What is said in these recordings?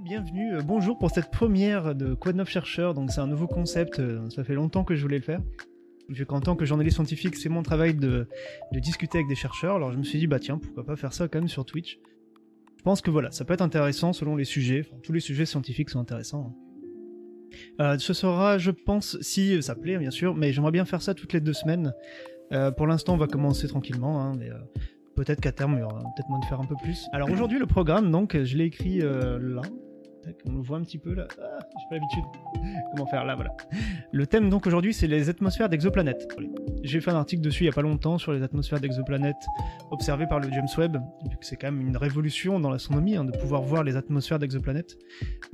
bienvenue, euh, bonjour pour cette première de Quoi de neuf chercheur. Donc, c'est un nouveau concept, euh, ça fait longtemps que je voulais le faire. Vu qu'en tant que journaliste scientifique, c'est mon travail de, discuter avec des chercheurs. Alors, je me suis dit, bah tiens, pourquoi pas faire ça quand même sur Twitch. Je pense que voilà, ça peut être intéressant selon les sujets. Tous les sujets scientifiques sont intéressants. hein. Euh, ce sera, je pense, si ça plaît, bien sûr, mais j'aimerais bien faire ça toutes les deux semaines. Pour l'instant, on va commencer tranquillement, hein, mais peut-être qu'à terme, il y aura peut-être moins de faire un peu plus. Alors aujourd'hui, le programme, donc, je l'ai écrit là. On le voit un petit peu là. Ah, j'ai pas l'habitude. Comment faire là, voilà. Le thème donc aujourd'hui, c'est les atmosphères d'exoplanètes. J'ai fait un article dessus il y a pas longtemps sur les atmosphères d'exoplanètes observées par le James Webb, c'est quand même une révolution dans l'astronomie hein, de pouvoir voir les atmosphères d'exoplanètes,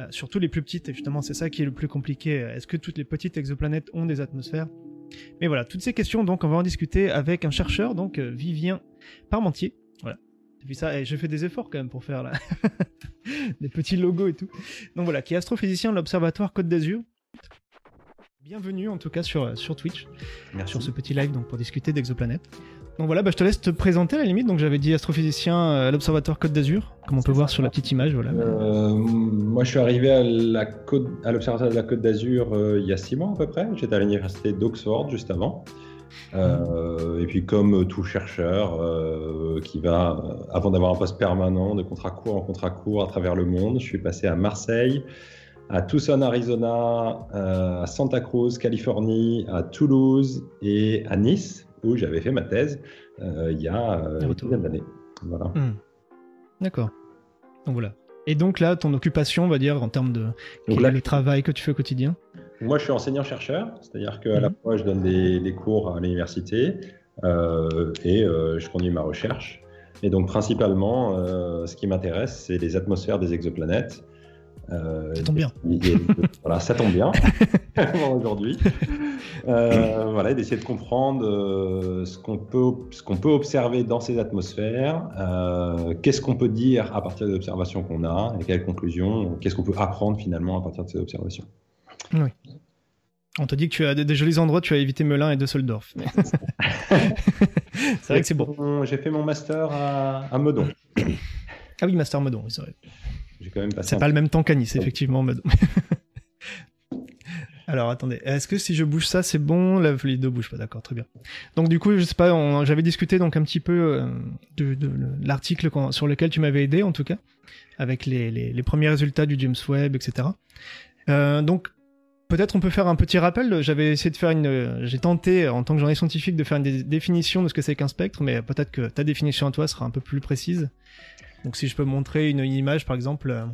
euh, surtout les plus petites. Et justement, c'est ça qui est le plus compliqué. Est-ce que toutes les petites exoplanètes ont des atmosphères? Mais voilà, toutes ces questions, donc, on va en discuter avec un chercheur, donc euh, Vivien Parmentier. Depuis ça, et j'ai fait des efforts quand même pour faire là. des petits logos et tout. Donc voilà, qui est astrophysicien de l'Observatoire Côte d'Azur. Bienvenue en tout cas sur, sur Twitch, Merci. sur ce petit live donc pour discuter d'exoplanètes. Donc voilà, bah, je te laisse te présenter à la limite. Donc j'avais dit astrophysicien euh, à l'Observatoire Côte d'Azur, comme on peut voir ça. sur la petite image. Voilà. Euh, moi, je suis arrivé à l'Observatoire de la Côte d'Azur euh, il y a six mois à peu près. J'étais à l'université d'Oxford juste avant. Euh, et puis, comme tout chercheur euh, qui va, euh, avant d'avoir un poste permanent, de contrat court en contrat court à travers le monde, je suis passé à Marseille, à Tucson, Arizona, euh, à Santa Cruz, Californie, à Toulouse et à Nice, où j'avais fait ma thèse il y a une dizaine d'années. Voilà. Hmm. D'accord. Donc voilà. Et donc là, ton occupation, on va dire, en termes de Donc quel là, est le travail que tu fais au quotidien? Moi, je suis enseignant-chercheur, c'est-à-dire qu'à la Mhm. fois, je donne des, des cours à l'université euh, et euh, je conduis ma recherche. Et donc, principalement, euh, ce qui m'intéresse, c'est les atmosphères des exoplanètes. Ça tombe bien. et- et- voilà, ça tombe bien aujourd'hui. Voilà, et d'essayer de comprendre ce qu'on peut, ce qu'on peut observer dans ces atmosphères, qu'est-ce qu'on peut dire à partir des observations qu'on a, et quelles conclusions, qu'est-ce qu'on peut apprendre finalement à partir de ces observations. On te dit que tu as des, des jolis endroits, tu as évité Melun et Düsseldorf. C'est vrai que c'est bon. J'ai fait mon master à, à Meudon. Ah oui, Master Meudon, oui, c'est vrai. J'ai quand même passé. C'est pas le même temps qu'à Nice, effectivement, Meudon. Alors attendez, est-ce que si je bouge ça, c'est bon? La les deux bougent pas, d'accord, très bien. Donc du coup, je sais pas, on- j'avais discuté donc un petit peu euh, de, de- de l'article sur lequel tu m'avais aidé, en tout cas, avec les, les- les premiers résultats du James Webb, etc. Euh, donc peut-être on peut faire un petit rappel. J'avais essayé de faire une, j'ai tenté en tant que journaliste scientifique de faire une dé- définition de ce que c'est qu'un spectre, mais peut-être que ta définition à toi sera un peu plus précise. Donc si je peux montrer une, une image, par exemple, euh,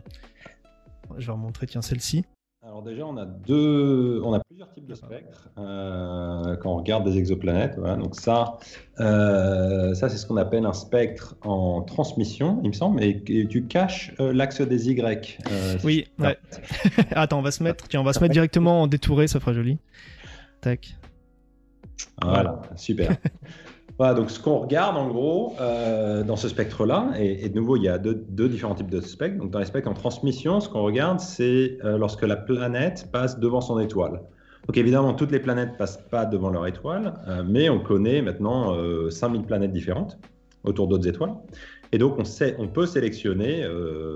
je vais remontrer tiens celle-ci. Alors déjà, on a deux, on a plusieurs types de spectres euh, quand on regarde des exoplanètes. Voilà. Donc ça, euh, ça c'est ce qu'on appelle un spectre en transmission, il me semble. Et, et tu caches euh, l'axe des Y. Oui, ouais. Attends, on va se mettre, tiens, on va se mettre directement en détouré, ça fera joli. Tac. Voilà, super. voilà, donc ce qu'on regarde en gros euh, dans ce spectre-là, et, de nouveau, il y a deux, différents types de spectres. Donc dans les spectres en transmission, ce qu'on regarde, c'est euh, lorsque la planète passe devant son étoile. Donc évidemment, toutes les planètes passent pas devant leur étoile, euh, mais on connaît maintenant euh, 5000 planètes différentes autour d'autres étoiles. Et donc on, peut sélectionner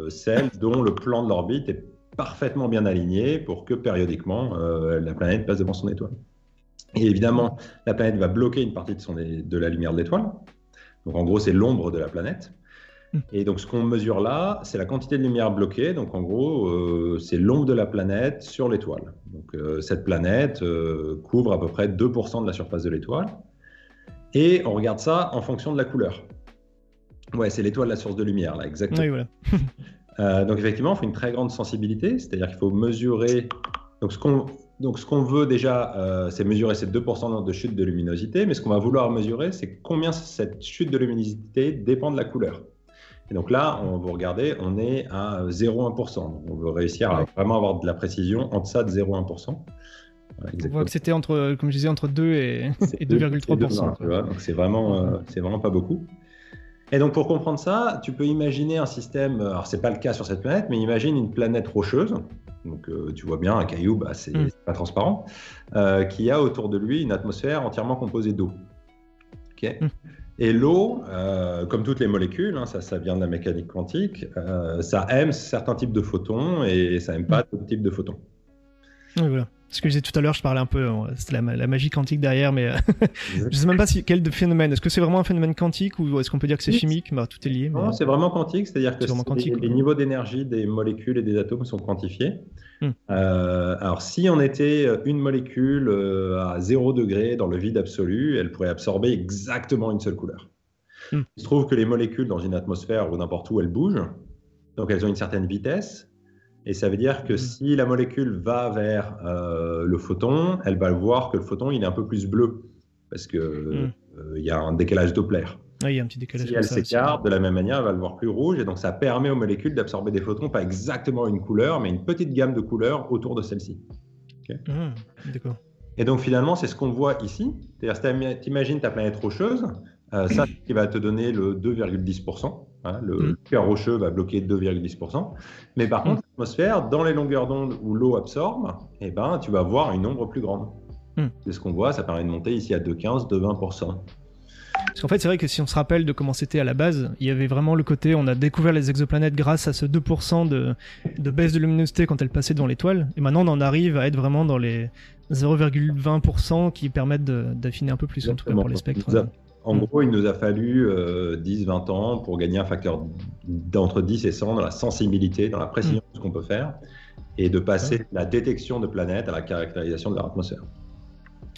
celles dont le plan de l'orbite est parfaitement bien aligné pour que périodiquement la planète passe devant son étoile. Et évidemment, la planète va bloquer une partie de, son, de la lumière de l'étoile. Donc en gros, c'est l'ombre de la planète. Mm. Et donc ce qu'on mesure là, c'est la quantité de lumière bloquée. Donc en gros, euh, c'est l'ombre de la planète sur l'étoile. Donc euh, cette planète euh, couvre à peu près 2% de la surface de l'étoile. Et on regarde ça en fonction de la couleur. Ouais, c'est l'étoile la source de lumière, là, exactement. Oui, voilà. Donc effectivement, il faut une très grande sensibilité, c'est-à-dire qu'il faut mesurer. Donc ce qu'on donc ce qu'on veut déjà, euh, c'est mesurer ces 2% de chute de luminosité, mais ce qu'on va vouloir mesurer, c'est combien cette chute de luminosité dépend de la couleur. Et donc là, on va regarder, on est à 0,1%. Donc on veut réussir à vraiment avoir de la précision en deçà de 0,1%. Voilà, On voit que c'était entre, comme je disais, entre 2 et, et deux- 2,3%. deux, tu vois, donc c'est vraiment, euh, c'est vraiment pas beaucoup. Et donc pour comprendre ça, tu peux imaginer un système. Alors c'est pas le cas sur cette planète, mais imagine une planète rocheuse. Donc euh, tu vois bien un caillou, bah, c'est Mm. c'est pas transparent, euh, qui a autour de lui une atmosphère entièrement composée d'eau. Ok. Mm. Et l'eau, euh, comme toutes les molécules, hein, ça, ça vient de la mécanique quantique, ça aime certains types de photons et ça aime pas Mm. d'autres types de photons. Oui, voilà. Ce que je disais tout à l'heure, je parlais un peu, euh, c'était la, la magie quantique derrière, mais euh, je sais même pas si, quel de phénomène. Est-ce que c'est vraiment un phénomène quantique ou est-ce qu'on peut dire que c'est chimique? Bah, Tout est lié. mais- Non, c'est vraiment quantique, c'est-à-dire que quantique, les niveaux d'énergie des molécules et des atomes sont quantifiés. Hmm. Euh, alors, si on était une molécule euh, à 0 degré dans le vide absolu, elle pourrait absorber exactement une seule couleur. Hmm. Il se trouve que les molécules dans une atmosphère ou n'importe où, elles bougent, donc elles ont une certaine vitesse. Et ça veut dire que Hmm. si la molécule va vers euh, le photon, elle va voir que le photon il est un peu plus bleu parce que Hmm. euh, il y a un décalage Doppler. Ah, il y a un petit décalage. Si elle s'écarte, de la même manière, elle va le voir plus rouge, et donc ça permet aux molécules d'absorber des photons, pas exactement une couleur, mais une petite gamme de couleurs autour de celle-ci. Ah, D'accord. Et donc finalement, c'est ce qu'on voit ici. C'est-à-dire, tu imagines ta planète rocheuse, euh, ça qui va te donner le 2,10%. Hein, le Mm. cœur rocheux va bloquer 2,10%. Mais par Mm. contre, l'atmosphère, dans les longueurs d'onde où l'eau absorbe, eh ben, tu vas voir une ombre plus grande. Mm. C'est ce qu'on voit, ça permet de monter ici à 2,15, 2,20%. Parce qu'en fait, c'est vrai que si on se rappelle de comment c'était à la base, il y avait vraiment le côté, on a découvert les exoplanètes grâce à ce 2% de, de baisse de luminosité quand elles passaient devant l'étoile. Et maintenant, on en arrive à être vraiment dans les 0,20% qui permettent d'affiner un peu plus, en tout cas pour les spectres. Exactement. En Mm. gros, il nous a fallu 10-20 ans pour gagner un facteur d'entre 10 et 100 dans la sensibilité, dans la précision Mm. de ce qu'on peut faire, et de passer de la détection de planètes à la caractérisation de leur atmosphère.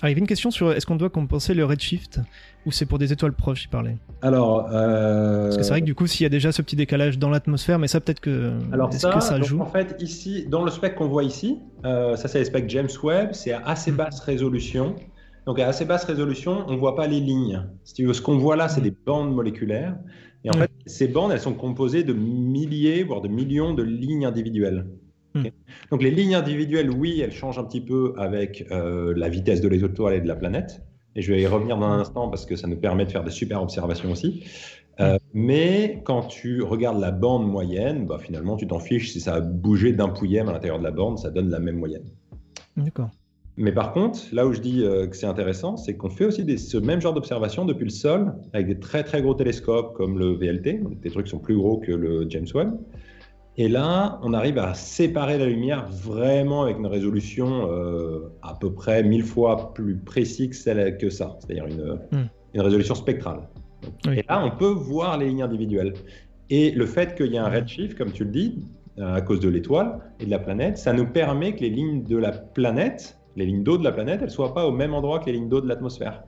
Ah, il y avait une question sur est-ce qu'on doit compenser le redshift ou c'est pour des étoiles proches, il parlait? Alors, euh, Parce que c'est vrai que du coup, s'il y a déjà ce petit décalage dans l'atmosphère, mais ça peut-être que. alors ça, que ça donc, joue? en fait, ici, dans le spectre qu'on voit ici, euh, ça c'est le spectre James Webb, c'est à assez Mm. basse résolution. Donc à assez basse résolution, on ne voit pas les lignes. Ce qu'on voit là, c'est Mm. des bandes moléculaires. Et en Oui. fait, ces bandes, elles sont composées de milliers, voire de millions de lignes individuelles. Mm. Donc les lignes individuelles, oui, elles changent un petit peu avec euh, la vitesse de l'étoile et de la planète. Et je vais y revenir dans un instant parce que ça nous permet de faire de super observations aussi. Euh, mais quand tu regardes la bande moyenne, bah, finalement, tu t'en fiches si ça a bougé d'un pouillème à l'intérieur de la bande, ça donne la même moyenne. D'accord. Mais par contre, là où je dis euh, que c'est intéressant, c'est qu'on fait aussi des- ce même genre d'observation depuis le sol avec des très très gros télescopes comme le VLT, des trucs qui sont plus gros que le James Webb. Et là, on arrive à séparer la lumière vraiment avec une résolution euh, à peu près mille fois plus précise que, celle- que ça, c'est-à-dire une, Hmm. une résolution spectrale. Oui. Et là, on peut voir les lignes individuelles. Et le fait qu'il y ait un redshift, comme tu le dis, euh, à cause de l'étoile et de la planète, ça nous permet que les lignes de la planète, les lignes d'eau de la planète, elles soient pas au même endroit que les lignes d'eau de l'atmosphère.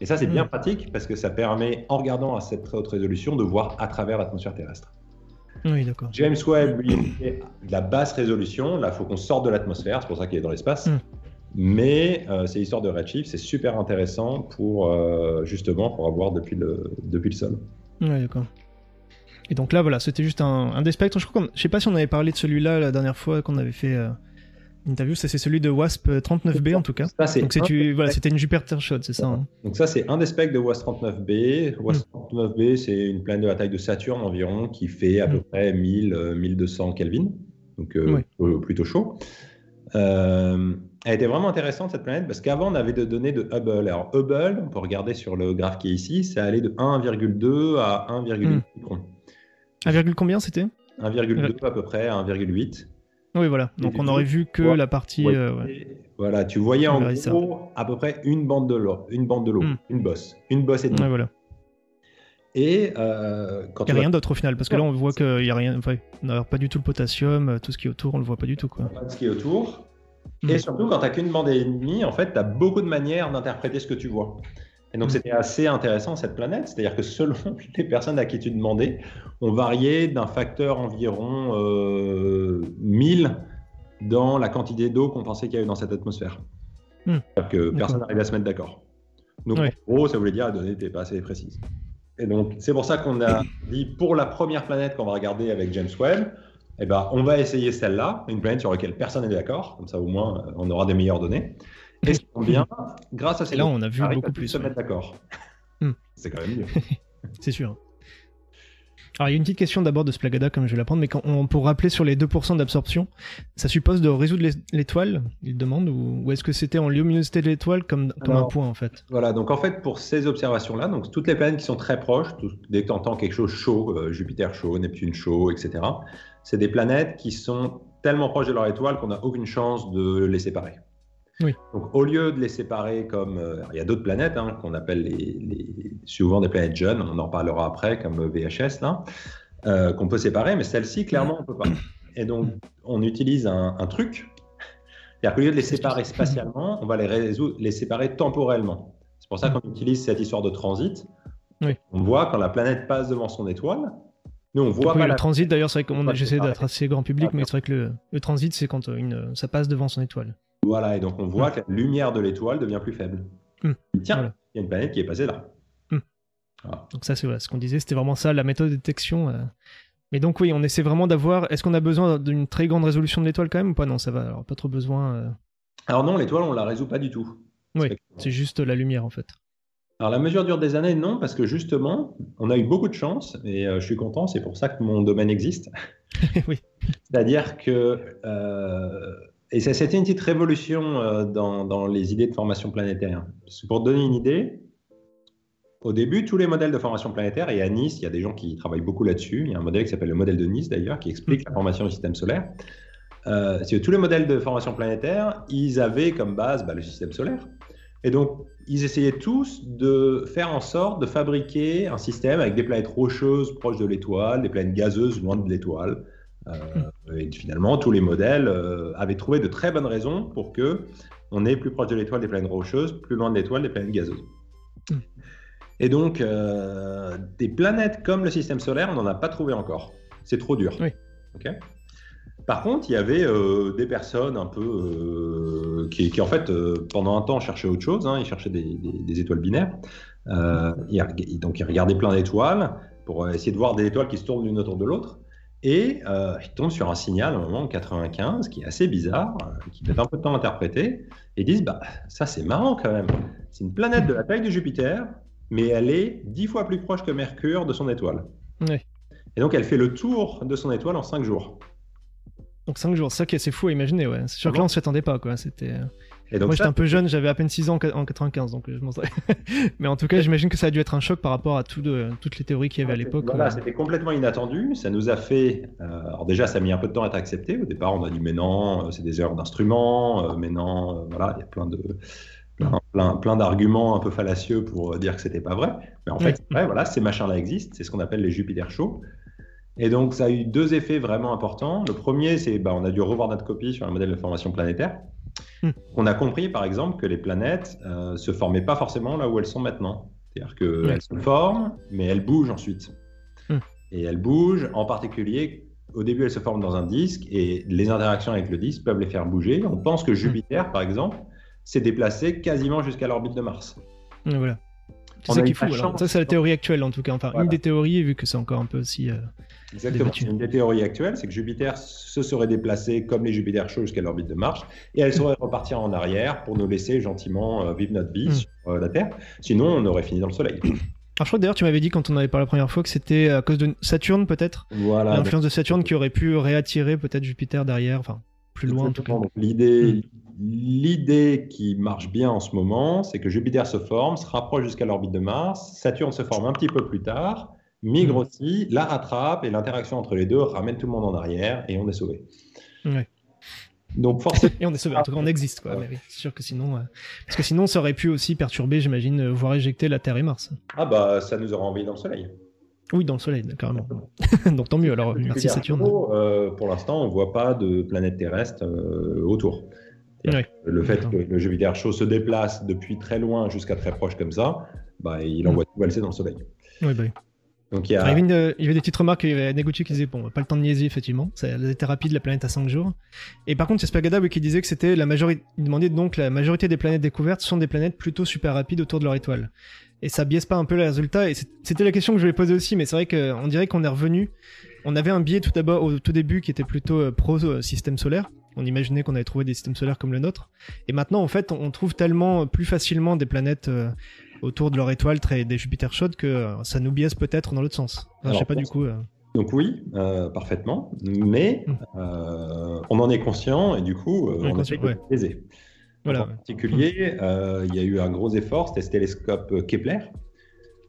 Et ça, c'est bien Mm. pratique parce que ça permet, en regardant à cette très haute résolution, de voir à travers l'atmosphère terrestre. Oui, d'accord. James Webb, lui, est de la basse résolution. Là, il faut qu'on sorte de l'atmosphère, c'est pour ça qu'il est dans l'espace. Mm. Mais euh, ces histoires de redshift, c'est super intéressant pour euh, justement pour avoir depuis le, depuis le sol. Ouais, d'accord. Et donc là, voilà, c'était juste un, un des spectres. Je je sais pas si on avait parlé de celui-là la dernière fois qu'on avait fait euh, interview. Ça, c'est celui de WASP 39B en tout cas. Ça, c'est Donc un voilà, c'était une Jupiter shot, c'est ça. hein Donc ça, c'est un des specs de WASP 39b. WASP 39b, c'est une planète de la taille de Saturne environ qui fait à peu Mm. près 1000, euh, 1200 Kelvin, donc euh, Ouais. plutôt, plutôt chaud. Euh, elle était vraiment intéressante cette planète parce qu'avant on avait des données de Hubble. Alors Hubble, on peut regarder sur le graphe qui est ici, ça allait de 1,2 à 1,8 Mm. microns. 1, virgule combien c'était? 1,2 à peu près à 1,8. Oui, voilà. Donc on aurait vu que ouais. la partie. Ouais. euh, ouais. Voilà, tu voyais On en verrait ça. gros à peu près une bande de l'eau, une bande de l'eau, Mm. une bosse, une bosse et demie. Voilà. Et euh, quand Il n'y a rien d'autre au final, parce que là on voit qu'il y a rien. Ouais, on n'a pas du tout le potassium, euh, tout ce qui est autour, on le voit pas du tout quoi. pas ce qui est autour. Mm. Et surtout, quand tu n'as qu'une bande et demie, en fait, tu as beaucoup de manières d'interpréter ce que tu vois. Et donc, Mm. c'était assez intéressant cette planète, c'est-à-dire que selon les personnes à qui tu demandais, on variait d'un facteur environ euh, 1000 dans la quantité d'eau qu'on pensait qu'il y avait dans cette atmosphère. Mm. C'est-à-dire que personne n'arrivait à se mettre d'accord. Donc, en gros, ça voulait dire la donnée n'était pas assez précise. Et donc, c'est pour ça qu'on a dit pour la première planète qu'on va regarder avec James Webb, eh ben, on va essayer celle-là, une planète sur laquelle personne n'est d'accord, comme ça au moins on aura des meilleures données. Et ce qui bien, grâce à ces Et là données, on a vu beaucoup plus. se ouais. mettre d'accord. Hmm. C'est quand même mieux. C'est sûr. Alors, il y a une petite question d'abord de Splagada, comme je vais la prendre, mais quand on, pour rappeler sur les 2% d'absorption, ça suppose de résoudre l'étoile, il demande, ou, est-ce que c'était en luminosité de l'étoile comme, comme un point en fait? Voilà, donc en fait, pour ces observations-là, donc toutes les planètes qui sont très proches, dès que tu entends quelque chose chaud, euh, Jupiter chaud, Neptune chaud, etc., c'est des planètes qui sont tellement proches de leur étoile qu'on n'a aucune chance de les séparer. Oui. Donc, au lieu de les séparer comme. Euh, il y a d'autres planètes hein, qu'on appelle les, souvent des planètes jeunes, on en parlera après, comme VHS, là, euh, qu'on peut séparer, mais celles-ci, clairement, on ne peut pas. Et donc, on utilise un, truc. C'est-à-dire qu'au lieu de les séparer spatialement, on va les, résoudre, les séparer temporellement. C'est pour ça qu'on utilise cette histoire de transit. Oui. On voit quand la planète passe devant son étoile. Nous, on voit le transit, d'ailleurs, c'est vrai que j'essaie d'être assez grand public, mais c'est vrai que le, le transit, c'est quand une, ça passe devant son étoile. Voilà, et donc on voit que la lumière de l'étoile devient plus faible. Hmm. Tiens, il y a une planète qui est passée là. Hmm. Donc ça, c'est ce qu'on disait, c'était vraiment ça, la méthode de détection. Euh. Mais donc oui, on essaie vraiment d'avoir... Est-ce qu'on a besoin d'une très grande résolution de l'étoile quand même ou pas? Non, ça va, alors pas trop besoin. Euh. Alors non, l'étoile, on la résout pas du tout. Oui, c'est juste la lumière en fait. Alors la mesure dure des années, non, parce que justement, on a eu beaucoup de chance, et euh, je suis content, c'est pour ça que mon domaine existe. oui. C'est-à-dire que et c'était une petite révolution euh, dans, les idées de formation planétaire. pour donner une idée, au début, tous les modèles de formation planétaire, et à Nice, il y a des gens qui travaillent beaucoup là-dessus, il y a un modèle qui s'appelle le modèle de Nice d'ailleurs, qui explique la formation du système solaire. Euh, tous les modèles de formation planétaire, ils avaient comme base bah, le système solaire. Et donc, ils essayaient tous de faire en sorte de fabriquer un système avec des planètes rocheuses proches de l'étoile, des planètes gazeuses loin de l'étoile, euh, et finalement, tous les modèles euh, avaient trouvé de très bonnes raisons pour que on est plus proche de l'étoile des planètes rocheuses, plus loin de l'étoile des planètes gazeuses. Et donc, euh, des planètes comme le système solaire, on n'en a pas trouvé encore. C'est trop dur. Par contre, il y avait des personnes un peu qui, en fait, pendant un temps, cherchaient autre chose. Hein. ils cherchaient des, étoiles binaires. donc, ils regardaient plein d'étoiles pour essayer de voir des étoiles qui se tournent l'une autour de l'autre. Et euh, ils tombent sur un signal à un moment en 95 qui est assez bizarre, euh, qui met un peu de temps à interpréter, et disent bah ça c'est marrant quand même. C'est une planète de la taille de Jupiter, mais elle est dix fois plus proche que Mercure de son étoile. Et donc elle fait le tour de son étoile en cinq jours. Donc 5 jours, c'est ça qui est assez fou à imaginer, ouais. C'est sûr que là on s'y attendait pas, quoi. C'était. Euh, moi, j'étais un peu jeune, j'avais à peine 6 ans en 95, donc euh, je m'en Mais en tout cas, j'imagine que ça a dû être un choc par rapport à tout de, toutes les théories qu'il y avait à l'époque. Voilà, c'était complètement inattendu. Ça nous a fait. Euh, alors, déjà, ça a mis un peu de temps à être accepté. Au départ, on a dit, mais non, euh, c'est des erreurs d'instruments, mais non, voilà, il y a plein de. Plein, plein, d'arguments un peu fallacieux pour dire que c'était pas vrai. Mais en fait, voilà, ces machins-là existent. C'est ce qu'on appelle les Jupiter chauds. Et donc, ça a eu deux effets vraiment importants. Le premier, c'est bah, on a dû revoir notre copie sur un modèle de formation planétaire. Hmm. On a compris, par exemple, que les planètes euh, se formaient pas forcément là où elles sont maintenant. C'est-à-dire qu'elles se forment, mais elles bougent ensuite. Hmm. Et elles bougent, en particulier, au début, elles se forment dans un disque, et les interactions avec le disque peuvent les faire bouger. On pense que hmm. Jupiter, par exemple, s'est déplacé quasiment jusqu'à l'orbite de Mars. voilà. C'est ça qui Ça, c'est la théorie actuelle, en tout cas. Enfin, une des théories, vu que c'est encore un peu aussi. Euh, Exactement. Une des théories actuelles, c'est que Jupiter se serait déplacé comme les Jupiter chauds jusqu'à l'orbite de Mars, et elle serait repartie en arrière pour nous laisser gentiment euh, vivre notre vie hmm. sur euh, la Terre. Sinon, on aurait fini dans le Soleil. Alors, je crois que d'ailleurs, tu m'avais dit quand on avait parlé la première fois que c'était à cause de Saturne, peut-être? Voilà. L'influence de Saturne qui aurait pu réattirer peut-être Jupiter derrière, enfin, plus loin en tout cas. L'idée, hmm. l'idée qui marche bien en ce moment, c'est que Jupiter se forme, se rapproche jusqu'à l'orbite de Mars, Saturne se forme un petit peu plus tard, migre mm. aussi, la rattrape et l'interaction entre les deux ramène tout le monde en arrière et on est sauvé. Donc forcément. et on est sauvé. En tout cas, on existe, quoi. c'est sûr que sinon, euh, parce que sinon, ça aurait pu aussi perturber, j'imagine, euh, voire éjecter la Terre et Mars. Ah bah, ça nous aurait envoyé dans le Soleil. Oui, dans le Soleil, carrément. Donc tant mieux. Alors, merci Saturne. Euh, pour l'instant, on voit pas de planète terrestre autour. Le fait que le Jupiter chaud se déplace depuis très loin jusqu'à très proche comme ça, bah, il envoie mm. tout valser dans le Soleil. Oui, bah. Donc, il, y avait des petites remarques, il y avait Neguchi qui disait, bon, pas le temps de niaiser, effectivement, ça a été rapide, la planète à 5 jours. Et par contre, c'est Spagada qui disait que c'était la majorité, il demandait donc la majorité des planètes découvertes sont des planètes plutôt super rapides autour de leur étoile. Et ça biaise pas un peu les résultats, et c'était la question que je voulais poser aussi, mais c'est vrai qu'on dirait qu'on est revenu, on avait un biais tout d'abord au tout début qui était plutôt euh, pro euh, système solaire, on imaginait qu'on avait trouvé des systèmes solaires comme le nôtre. Et maintenant, en fait, on trouve tellement plus facilement des planètes euh, autour de leur étoile très des Jupiter chaudes que ça nous biaise peut-être dans l'autre sens. je sais pas du coup. Donc oui, parfaitement, mais hmm. on en est conscient et du coup, on, a fait ouais. Voilà. En particulier, il y a eu un gros effort, c'était ce télescope Kepler,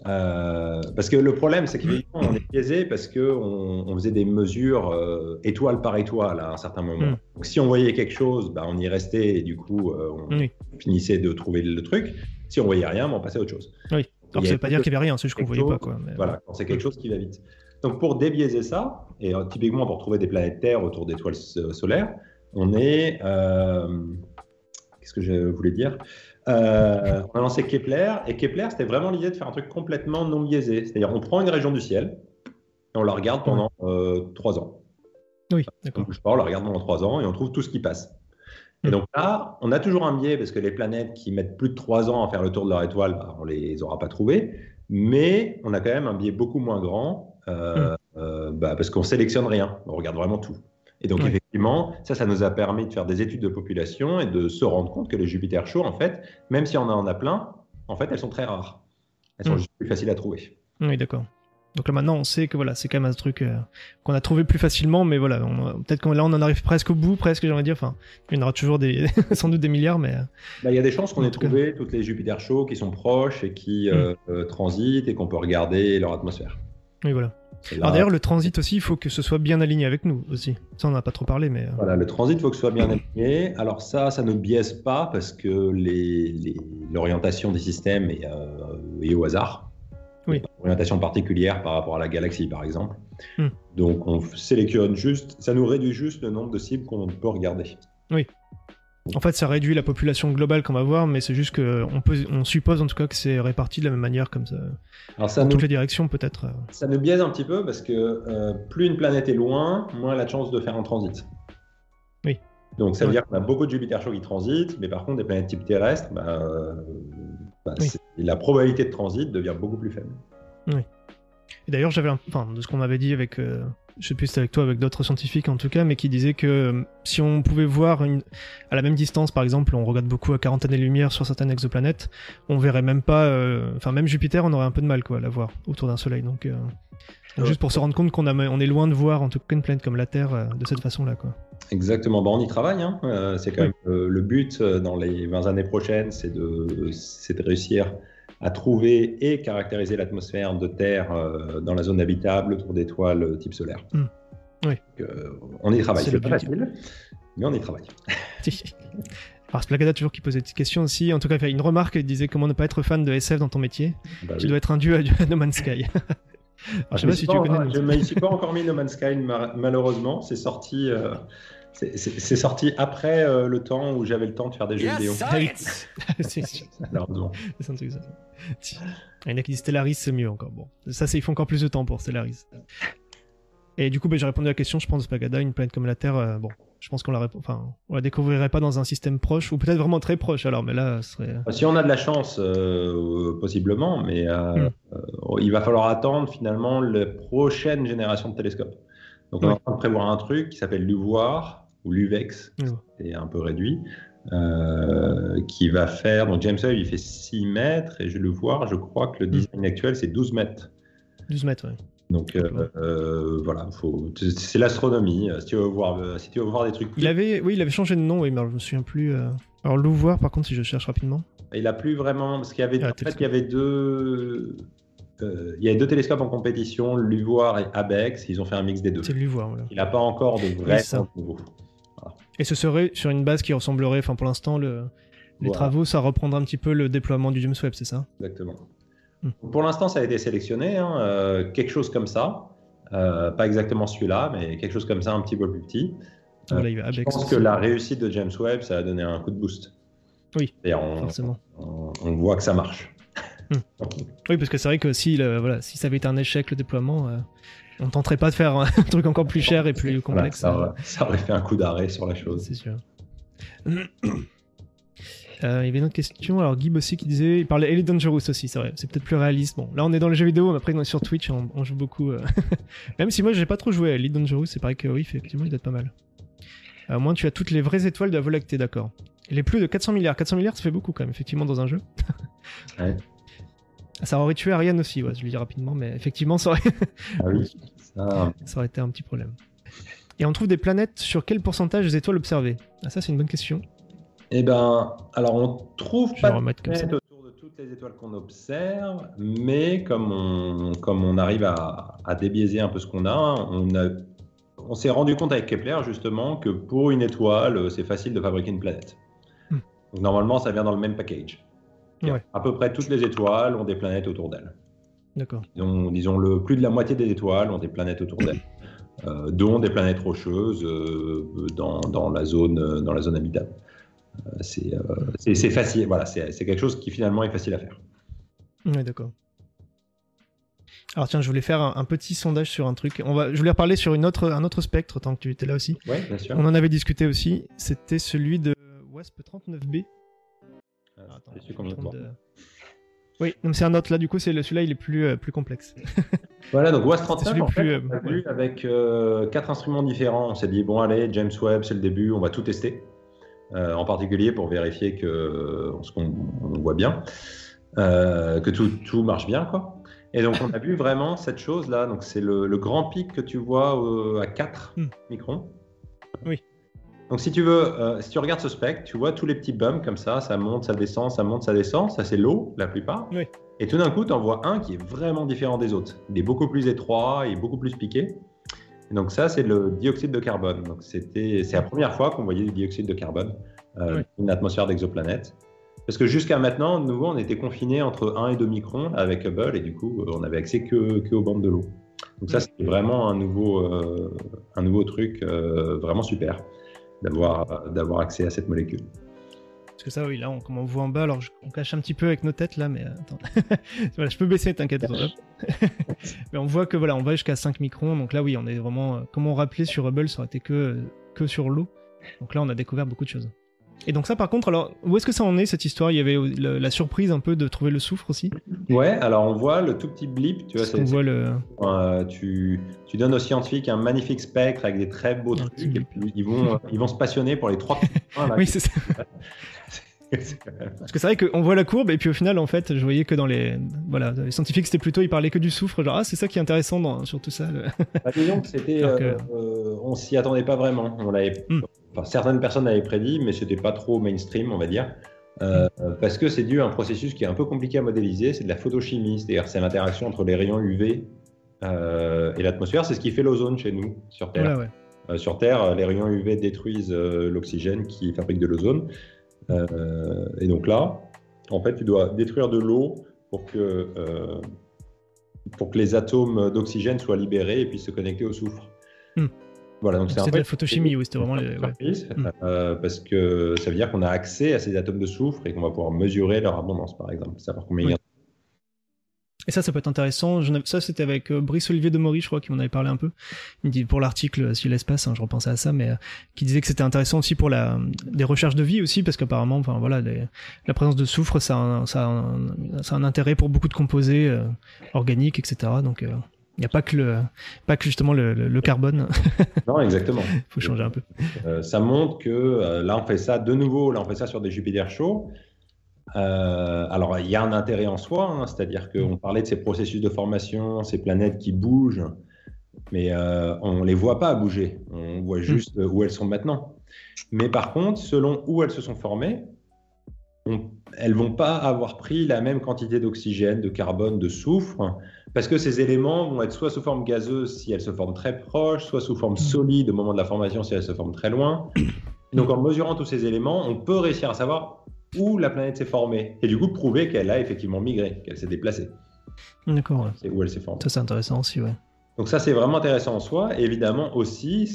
euh, parce que le problème, c'est qu'on est biaisé parce qu'on on faisait des mesures euh, étoile par étoile à un certain moment. Hmm. Donc, si on voyait quelque chose, bah, on y restait et du coup, euh, on finissait de trouver le truc. Si on voyait rien, bah, on passait à autre chose. Oui, alors ça veut pas dire qu'il n'y avait rien, c'est juste qu'on voyait pas. Quoi, Voilà, quand c'est quelque chose qui va vite. Donc, pour débiaiser ça, et typiquement pour trouver des planètes Terre autour d'étoiles solaires, on est. Qu'est-ce que je voulais dire? Euh, on a lancé Kepler, et Kepler, c'était vraiment l'idée de faire un truc complètement non biaisé. C'est-à-dire, on prend une région du ciel, et on la regarde pendant euh, trois ans. Oui, d'accord. On bouge pas, on la regarde pendant trois ans, et on trouve tout ce qui passe. Et hmm. donc là, on a toujours un biais, parce que les planètes qui mettent plus de trois ans à faire le tour de leur étoile, bah, on les aura pas trouvées. Mais on a quand même un biais beaucoup moins grand, euh, hmm. bah, parce qu'on sélectionne rien, on regarde vraiment tout. Et donc, effectivement, ça, ça nous a permis de faire des études de population et de se rendre compte que les Jupiter chauds, en fait, même si on en a plein, en fait, elles sont très rares. Elles sont hmm. juste plus faciles à trouver. Oui, d'accord. Donc là maintenant, on sait que voilà, c'est quand même un truc euh, qu'on a trouvé plus facilement, mais voilà, peut-être que là on en arrive presque au bout, presque, j'aimerais dire. Enfin, il y en aura toujours des, sans doute des milliards, mais. Euh, bah, il y a des chances qu'on ait trouvé toutes les Jupiter chauds qui sont proches et qui hmm. euh, transitent et qu'on peut regarder leur atmosphère. Oui, voilà. Alors d'ailleurs, le transit aussi, il faut que ce soit bien aligné avec nous aussi. Ça, on n'a pas trop parlé, mais. Euh. Voilà, le transit, il faut que ce soit bien aligné. Alors ça, ça ne biaise pas parce que l'orientation des systèmes est, euh, au hasard. Oui. Orientation particulière par rapport à la galaxie, par exemple. Hmm. Donc on sélectionne juste, ça nous réduit juste le nombre de cibles qu'on peut regarder. Oui. En fait, ça réduit la population globale qu'on va voir, mais c'est juste qu'on peut, on suppose en tout cas que c'est réparti de la même manière comme ça. Alors ça dans toutes les directions peut-être. Ça nous biaise un petit peu parce que euh, plus une planète est loin, moins elle a de chances de faire un transit. Oui. Donc ça veut dire qu'on a beaucoup de Jupiter chauds qui transitent, mais par contre des planètes type terrestre, bah, euh, bah, la probabilité de transit devient beaucoup plus faible. Oui. Et d'ailleurs, j'avais, enfin, de ce qu'on m'avait dit avec euh, je sais plus si c'était avec toi, avec d'autres scientifiques en tout cas, mais qui disaient que euh, si on pouvait voir une, à la même distance, par exemple, on regarde beaucoup à 40 années-lumière sur certaines exoplanètes, on verrait même pas, euh, enfin même Jupiter, on aurait un peu de mal quoi à la voir autour d'un Soleil. Donc, euh, juste pour se rendre compte qu'on on est loin de voir en tout cas une planète comme la Terre de cette façon-là quoi. Exactement, bon, on y travaille. Hein. c'est quand même le but dans les 20 années prochaines, c'est de, de réussir à trouver et caractériser l'atmosphère de Terre euh, dans la zone habitable autour d'étoiles type solaire. Hmm. Oui. Euh, on y travaille. C'est pas facile, mais on y travaille. Alors Splagada toujours qui posait des questions aussi. En tout cas, il fait une remarque. Il disait comment ne pas être fan de SF dans ton métier. Bah tu dois être un dieu à No Man's Sky. je sais pas si tu connais. Je ne suis pas encore mis No Man's Sky malheureusement. C'est sorti. Euh, c'est sorti après euh, le temps où j'avais le temps de faire des jeux vidéo. c'est sûr. Il y en a qui disent Stellaris, c'est mieux encore. Bon, ça, il faut encore plus de temps pour Stellaris. Et du coup, ben, j'ai répondu à la question. Je pense que Spagada, une planète comme la Terre, euh, bon, je pense qu'on la, enfin, on la découvrirait pas dans un système proche, ou peut-être vraiment très proche. Alors, mais là, ce serait. Bah, si on a de la chance, euh, possiblement, mais hmm. il va falloir attendre finalement la prochaine génération de télescopes. Donc, on est en train de prévoir un truc qui s'appelle l'UVOIR, ou l'UVEX, c'est un peu réduit, euh, qui va faire. Donc James Webb, il fait 6 mètres, et je le vois, je crois que le hmm. design actuel, c'est 12 mètres. 12 mètres, oui. Donc euh, euh, voilà, faut... c'est l'astronomie. Si tu veux voir, si tu veux voir des trucs. Il avait, oui, il avait changé de nom, mais je me souviens plus. Alors l'ouvoir, par contre, si je cherche rapidement. Il a plus vraiment, parce qu'il y avait, ah, en fait, il y avait deux, il y a deux télescopes en compétition, l'UVOIR et ABEX. Ils ont fait un mix des deux. C'est l'UVOIR, voilà. Il n'a pas encore de vrai nouveau. Et ce serait sur une base qui ressemblerait, enfin pour l'instant, le, les travaux, ça reprendra un petit peu le déploiement du James Webb, c'est ça? Exactement. Hmm. Pour l'instant, ça a été sélectionné, hein, euh, quelque chose comme ça. Euh, pas exactement celui-là, mais quelque chose comme ça, un petit peu plus petit. Euh, je pense que la réussite de James Webb, ça a donné un coup de boost. Oui, on, forcément. On, voit que ça marche. Hmm. Oui, parce que c'est vrai que si, voilà, si ça avait été un échec, le déploiement, on tenterait pas de faire un truc encore plus cher et plus complexe. ça, aurait fait un coup d'arrêt sur la chose. C'est sûr. Euh, il y avait une autre question. Alors, Guy aussi qui disait, il parlait Elite Dangerous aussi, c'est vrai. C'est peut-être plus réaliste. Bon, là, on est dans les jeux vidéo, mais après, on est sur Twitch, on, joue beaucoup. Euh. Même si moi, j'ai pas trop joué à Elite Dangerous, c'est pareil que oui, effectivement, il doit être pas mal. Euh, au moins, tu as toutes les vraies étoiles de la Voie lactée, d'accord. Il est plus de 400 milliards. 400 milliards, ça fait beaucoup quand même, effectivement, dans un jeu. ouais. Ça aurait tué Ariane aussi, ouais, je le dis rapidement, mais effectivement, ça aurait... Ah oui, ça... ça aurait été un petit problème. Et on trouve des planètes sur quel pourcentage des étoiles observées? Ah, Ça, c'est une bonne question. Eh ben, alors on trouve Je pas de remettre comme ça. planètes autour de toutes les étoiles qu'on observe, mais comme on, comme on arrive à, à débiaiser un peu ce qu'on a, on a, on s'est rendu compte avec Kepler justement que pour une étoile, c'est facile de fabriquer une planète. Hmm. Donc normalement, ça vient dans le même package. Ouais. À peu près toutes les étoiles ont des planètes autour d'elles. D'accord. Disons, disons le plus de la moitié des étoiles ont des planètes autour d'elles, euh, dont des planètes rocheuses euh, dans, dans la zone, euh, dans la zone habitable. Euh, c'est c'est- c'est facile, voilà, c'est c'est quelque chose qui finalement est facile à faire. Ouais, d'accord. Alors tiens, je voulais faire un, un petit sondage sur un truc. On va, je voulais reparler sur une autre, un autre spectre, tant que tu étais là aussi. Oui, bien sûr. On en avait discuté aussi. C'était celui de WASP 39B. Ah, Ah, attends, je de Oui, c'est un autre là. Du coup, c'est le- celui-là, il est plus, euh, plus complexe. Voilà, donc WAS C'est 39, celui en fait, plus, on a euh, vu avec euh, quatre instruments différents. On s'est dit, bon, allez, James Webb, c'est le début, on va tout tester. Euh, en particulier pour vérifier que ce qu'on on voit bien, euh, que tout, tout marche bien. Quoi. Et donc, on a vu vraiment cette chose-là. Donc, c'est le, le grand pic que tu vois euh, à 4 Hmm. microns. Oui. Donc, si tu veux, euh, si tu regardes ce spectre, tu vois tous les petits bumps comme ça, ça monte, ça descend, ça monte, ça descend. Ça, c'est l'eau, la plupart. Oui. Et tout d'un coup, tu en vois un qui est vraiment différent des autres. Il est beaucoup plus étroit, il est beaucoup plus piqué. Et donc ça, c'est le dioxyde de carbone. Donc c'était, c'est la première fois qu'on voyait du dioxyde de carbone, euh, Oui. une atmosphère d'exoplanète. Parce que jusqu'à maintenant, nouveau, on était confiné entre 1 et 2 microns avec Hubble, et du coup, on avait accès que, que aux bandes de l'eau. Donc ça, Oui. c'était vraiment un nouveau, euh, un nouveau truc euh, vraiment super d'avoir, d'avoir accès à cette molécule. Parce que ça, oui, là, on, comme on voit en bas, alors je- on cache un petit peu avec nos têtes là, mais euh, attends. voilà, je peux baisser, t'inquiète. mais on voit que voilà, on va jusqu'à 5 microns. Donc là, oui, on est vraiment, euh, comme on rappelait sur Hubble, ça aurait été que, euh, que sur l'eau. Donc là, on a découvert beaucoup de choses. Et donc ça, par contre, alors, où est-ce que ça en est cette histoire? Il y avait euh, le- la surprise un peu de trouver le soufre aussi? Ouais, alors on voit le tout petit blip, tu vois, qu'on voit le. Euh, tu, tu donnes aux scientifiques un magnifique spectre avec des très beaux Un trucs, et puis ils vont, ils vont se passionner pour les trois petits points, là. Oui, c'est ça. Parce que c'est vrai qu'on voit la courbe et puis au final, en fait, je voyais que dans les, voilà, les scientifiques, c'était plutôt, ils parlaient que du soufre. Genre, ah, c'est ça qui est intéressant dans, sur tout ça. le- Bah, disons que c'était, Alors euh, euh, on s'y attendait pas vraiment. On l'avait, Hmm. Enfin, certaines personnes l'avaient prédit, mais c'était pas trop mainstream, on va dire, Euh, parce que c'est dû à un processus qui est un peu compliqué à modéliser. C'est de la photochimie, c'est-à-dire c'est l'interaction entre les rayons UV euh, et l'atmosphère. C'est ce qui fait l'ozone chez nous sur Terre. Voilà, ouais. Euh, sur Terre, les rayons UV détruisent l'oxygène qui fabrique de l'ozone. Et donc là, en fait, tu dois détruire de l'eau pour que, pour que les atomes d'oxygène soient libérés et puissent se connecter au soufre. Voilà, donc c'est de peu la photochimie, oui, c'était vraiment ouais. Hmm. euh, parce que ça veut dire qu'on a accès à ces atomes de soufre et qu'on va pouvoir mesurer leur abondance, par exemple, savoir combien il y en a. Et ça, ça peut être intéressant. Ça, c'était avec euh, Brice Olivier de Maury, je crois, qui m'en avait parlé un peu. Il me dit pour l'article euh, sur l'espace, hein, je repensais à ça, mais euh, qui disait que c'était intéressant aussi pour la des recherches de vie aussi, parce qu'apparemment, enfin voilà, les- la présence de soufre, ça a, un, ça, a un, ça a un intérêt pour beaucoup de composés euh, organiques, etc. Donc euh, il n'y a pas que le pas que justement le, le- le carbone. Non, exactement. Il faut changer un peu. Euh, ça montre que euh, là, on fait ça de nouveau, là, on fait ça sur des Jupiter chauds. Euh, alors, il y a un intérêt en soi, hein, c'est-à-dire qu'on parlait de ces processus de formation, ces planètes qui bougent, mais on ne les voit pas bouger, on voit juste euh, où elles sont maintenant. Mais par contre, selon où elles se sont formées, on- elles vont pas avoir pris la même quantité d'oxygène, de carbone, de soufre, parce que ces éléments vont être soit sous forme gazeuse si elles se forment très proches, soit sous forme solide au moment de la formation si elles se forment très loin. Donc en mesurant tous ces éléments, on peut réussir à savoir où la planète s'est formée et du coup prouver qu'elle a effectivement migré, qu'elle s'est déplacée, D'accord. ouais. c'est où elle s'est formée. Ça, c'est intéressant aussi, ouais. Donc ça c'est vraiment intéressant en soi. Et évidemment aussi,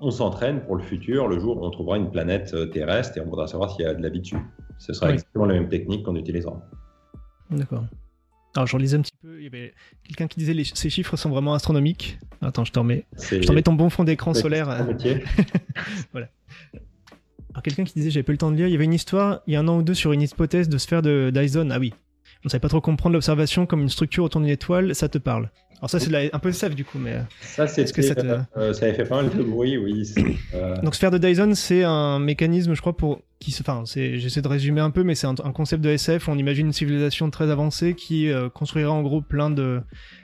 on s'entraîne pour le futur, le jour où on trouvera une planète euh, terrestre et on voudra savoir s'il y a de la vie dessus. Ce sera Oui. exactement la même technique qu'on utilisera. D'accord. Alors, je relisais un petit peu. Il y avait quelqu'un qui disait les, ces chiffres sont vraiment astronomiques. Attends, je t'en Je mets ton bon fond d'écran solaire. métier. Alors quelqu'un qui disait, j'avais pas eu le temps de lire, il y avait une histoire, il y a un an ou deux, sur une hypothèse de sphère de Dyson. Ah oui. On savait pas trop comprendre l'observation comme une structure autour d'une étoile, ça te parle. Alors ça, c'est un peu safe du coup, mais... euh, Ça, Est-ce que c'était, ça te- euh, ça avait fait pas mal de bruit, oui. c'est, euh, Donc sphère de Dyson, c'est un mécanisme, je crois, pour qui se, enfin, c'est, j'essaie de résumer un peu, mais c'est un, concept de SF. Où on imagine une civilisation très avancée qui euh, construira en gros plein de,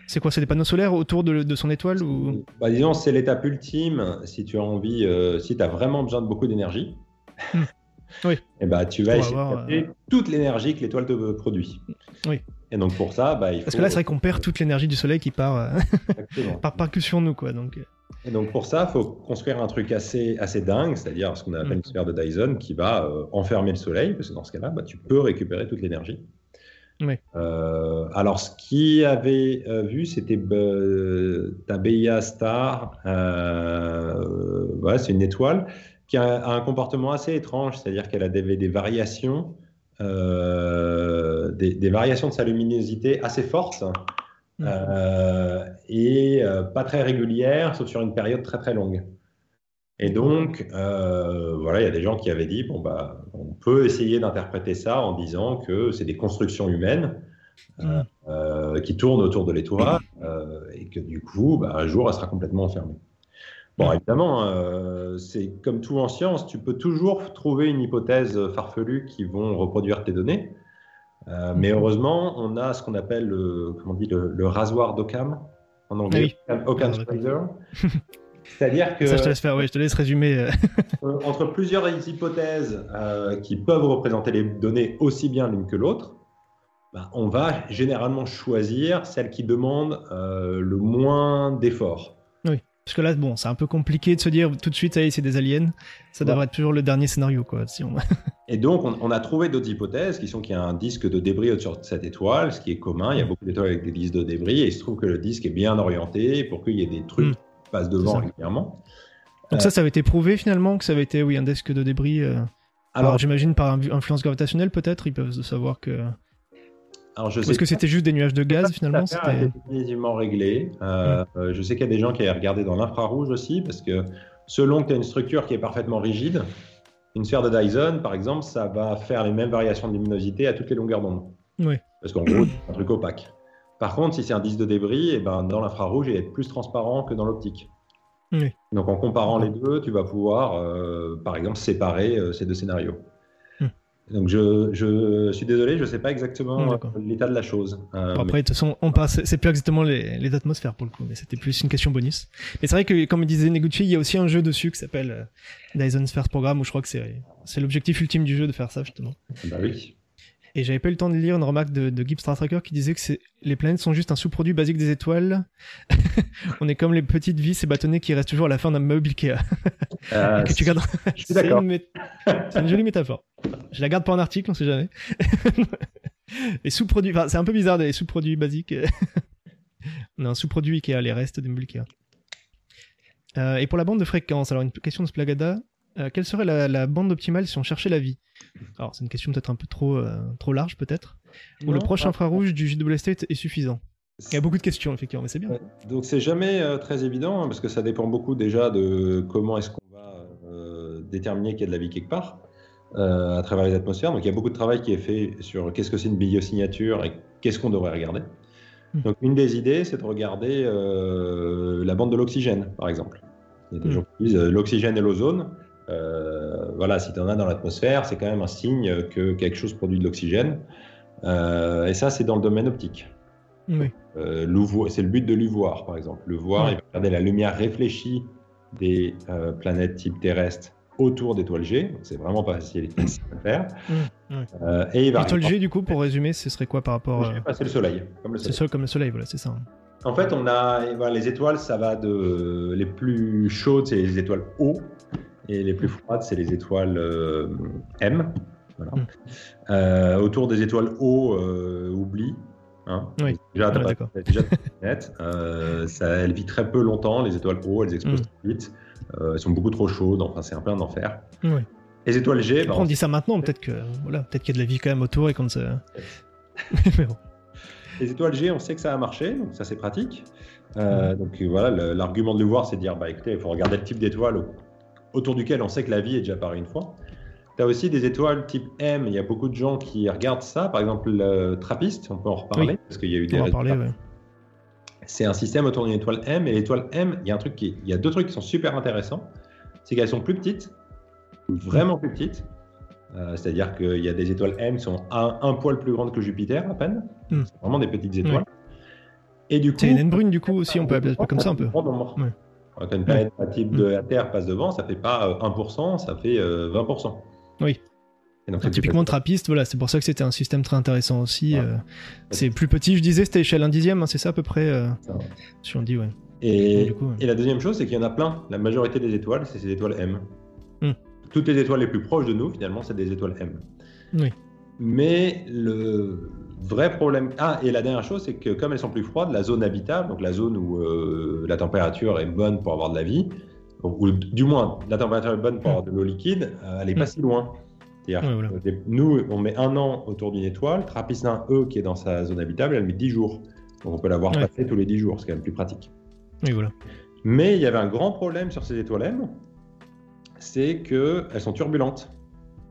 c'est quoi, c'est des panneaux solaires autour de, son étoile ou? Bah, disons, c'est l'étape ultime. Si tu as envie, euh, si tu as vraiment besoin de beaucoup d'énergie. Oui. Et eh bah, tu vas essayer de capter euh, toute l'énergie que l'étoile te produit. Oui. Et donc pour ça, bah, il faut... Parce que là, c'est vrai qu'on perd toute l'énergie du soleil qui part par percussion nous, quoi. Donc. Et donc pour ça, il faut construire un truc assez, assez dingue, c'est-à-dire ce qu'on appelle une mm. sphère de Dyson qui va euh, enfermer le Soleil, parce que dans ce cas-là, bah, tu peux récupérer toute l'énergie. Euh, alors ce qui avait euh, vu, c'était ta BIA Star, c'est une étoile qui a, un comportement assez étrange, c'est-à-dire qu'elle a des, des variations, des, des, variations de sa luminosité assez fortes. Euh, et euh, pas très régulière, sauf sur une période très très longue. Et donc, euh, voilà, il y a des gens qui avaient dit, bon, bah, on peut essayer d'interpréter ça en disant que c'est des constructions humaines mm. qui tournent autour de l'étoile et que du coup, bah, un jour, elle sera complètement enfermée. Bon, mm. évidemment, c'est comme tout en science, tu peux toujours trouver une hypothèse farfelue qui vont reproduire tes données. Euh, mais heureusement, on a ce qu'on appelle le, comment on dit, le, rasoir d'Occam en anglais, ah Occam's Razor. C'est-à-dire que. Ça, je te laisse faire, oui, je te laisse résumer. Euh. Euh, entre plusieurs hypothèses qui peuvent représenter les données aussi bien l'une que l'autre, bah, on va généralement choisir celle qui demande le moins d'efforts. Parce que là, bon, c'est un peu compliqué de se dire tout de suite, ça c'est des aliens. Ça devrait être toujours le dernier scénario, quoi. Si on... Et donc, on, a trouvé d'autres hypothèses qui sont qu'il y a un disque de débris au-dessus de cette étoile, ce qui est commun. Il y a mm. beaucoup d'étoiles avec des disques de débris, et il se trouve que le disque est bien orienté pour qu'il y ait des trucs mm. qui passent devant régulièrement. Donc ça, ça avait été prouvé finalement que ça avait été, oui, un disque de débris. Euh, alors, j'imagine par influence gravitationnelle peut-être, ils peuvent savoir que. Alors, je Est-ce que c'était juste des nuages de gaz finalement C'était définitivement réglé. Euh, mm. euh, je sais qu'il y a des gens qui avaient regardé dans l'infrarouge aussi, parce que selon que tu as une structure qui est parfaitement rigide, une sphère de Dyson, par exemple, ça va faire les mêmes variations de luminosité à toutes les longueurs d'onde. Oui. Parce qu'en gros, c'est un truc opaque. Par contre, si c'est un disque de débris, et eh ben, dans l'infrarouge, il va être plus transparent que dans l'optique. Oui. Donc en comparant les deux, tu vas pouvoir, euh, par exemple, séparer ces deux scénarios. Donc je, je, suis désolé, je ne sais pas exactement euh, l'état de la chose. Euh, après, de toute façon, on passe, c'est plus exactement les, les, atmosphères pour le coup, mais c'était plus une question bonus. Mais c'est vrai que, comme disait Neguchi, il y a aussi un jeu dessus qui s'appelle euh, Dyson Sphere Programme, où je crois que c'est, c'est l'objectif ultime du jeu de faire ça justement. Bah oui. Et j'avais pas eu le temps de lire une remarque de, de Gibbs Star Tracker qui disait que les planètes sont juste un sous-produit basique des étoiles. on est comme les petites vis et bâtonnets qui restent toujours à la fin d'un meuble Ikea. Euh, que tu gardes... Je suis d'accord. C'est une, jolie métaphore. Je la garde pour un article, on sait jamais. les sous-produits, enfin, c'est un peu bizarre des sous-produits basiques. on a un sous-produit Ikea, les restes des meubles Ikea. Euh, et pour la bande de fréquence, alors une question de Splagada. Euh, quelle serait la, bande optimale si on cherchait la vie? Alors, c'est une question peut-être un peu trop, euh, trop large, peut-être. Ou le proche infrarouge du JWST est suffisant? Il y a beaucoup de questions, effectivement, mais c'est bien. Donc, c'est jamais euh, très évident, hein, parce que ça dépend beaucoup déjà de comment est-ce qu'on va déterminer qu'il y a de la vie quelque part à travers les atmosphères. Donc, il y a beaucoup de travail qui est fait sur qu'est-ce que c'est une biosignature et qu'est-ce qu'on devrait regarder. Hmm. Donc, une des idées, c'est de regarder la bande de l'oxygène, par exemple. Il y a des hmm. gens qui disent l'oxygène et l'ozone. Euh, voilà, si tu en as dans l'atmosphère, c'est quand même un signe que quelque chose produit de l'oxygène. Euh, et ça, c'est dans le domaine optique. Oui. Euh, c'est le but de l'UVOIR, par exemple. Le voir, il va regarder la lumière réfléchie des planètes type terrestre autour d'étoiles G. C'est vraiment pas facile à faire. et L'étoile G, du coup, pour résumer, ce serait quoi par rapport C'est le Soleil. C'est comme le Soleil, voilà, c'est ça. Hein. En fait, on a les étoiles, ça va de les plus chaudes, c'est les étoiles O, et les plus froides, c'est les étoiles euh, M. Voilà. Hmm. Euh, autour des étoiles O, euh, oublie. Hein. Oui. Déjà, ah, déjà net. ça, elles vivent très peu longtemps. Les étoiles O, elles explosent hmm. vite. elles sont beaucoup trop chaudes. Enfin, c'est un plein d'enfer. Oui. Les étoiles G. Bah, on dit ça maintenant. Peut-être que voilà, peut-être qu'il y a de la vie quand même autour et qu'on ça. Les étoiles G, on sait que ça a marché, donc ça c'est pratique. Donc voilà, l'argument de le voir, c'est de dire, bah écoutez, il faut regarder le type d'étoile autour duquel on sait que la vie est déjà apparue une fois. Tu as aussi des étoiles type M, il y a beaucoup de gens qui regardent ça, par exemple le Trappiste, on peut en reparler, parce qu'il y a eu des C'est un système autour d'une étoile M, et l'étoile M, il y, a un truc qui, il y a deux trucs qui sont super intéressants, c'est qu'elles sont plus petites, vraiment plus petites, Euh, C'est-à-dire qu'il y a des étoiles M qui sont un, un poil plus grandes que Jupiter à peine. Hmm. C'est vraiment des petites étoiles. Et du coup, C'est une naine brune, du coup, aussi, on peut appeler ça comme ça un peu. Ouais. Quand une planète type de la Terre passe devant, ça fait pas euh, 1%, ça fait euh, 20%. Oui. Et donc, Donc, c'est typiquement trappiste, voilà, c'est pour ça que c'était un système très intéressant aussi. Ouais. euh, c'est plus petit, je disais, c'était échelle un dixième, hein, c'est ça à peu près, euh, si on dit, ouais. Et, Du coup, ouais. et la deuxième chose, c'est qu'il y en a plein. La majorité des étoiles, c'est ces étoiles M. Hmm. Toutes les étoiles les plus proches de nous, finalement, c'est des étoiles M. Oui. Mais le vrai problème. Ah, et la dernière chose, c'est que comme elles sont plus froides, la zone habitable, donc la zone où euh, la température est bonne pour avoir de la vie, ou, du moins la température est bonne pour avoir de l'eau liquide, euh, elle n'est pas Hmm. si loin. Ouais, voilà. nous, on met un an autour d'une étoile, Trappist 1E qui est dans sa zone habitable, elle met 10 jours. Donc on peut la voir Ouais. passer tous les 10 jours, c'est quand même plus pratique. Voilà. Mais il y avait un grand problème sur ces étoiles M, c'est qu'elles sont turbulentes.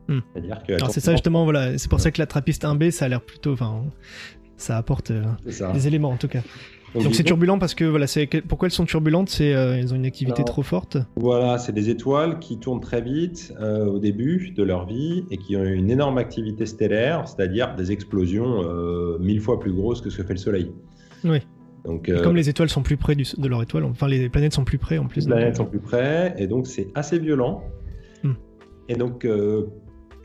Hmm. C'est-à-dire Alors c'est ça justement, voilà, c'est pour ça que la trappiste 1B, ça a l'air plutôt, enfin, ça apporte euh, ça. des éléments en tout cas. Donc, c'est turbulent parce que voilà, c'est pourquoi elles sont turbulentes, c'est euh, elles ont une activité Alors, trop forte. Voilà, c'est des étoiles qui tournent très vite euh, au début de leur vie et qui ont une énorme activité stellaire, c'est-à-dire des explosions euh, mille fois plus grosses que ce que fait le Soleil. Oui. Donc, euh, Comme les étoiles sont plus près du- de leur étoile, enfin les planètes sont plus près en plus. les planètes donc, sont plus près et donc c'est assez violent. Hmm. Et donc, euh,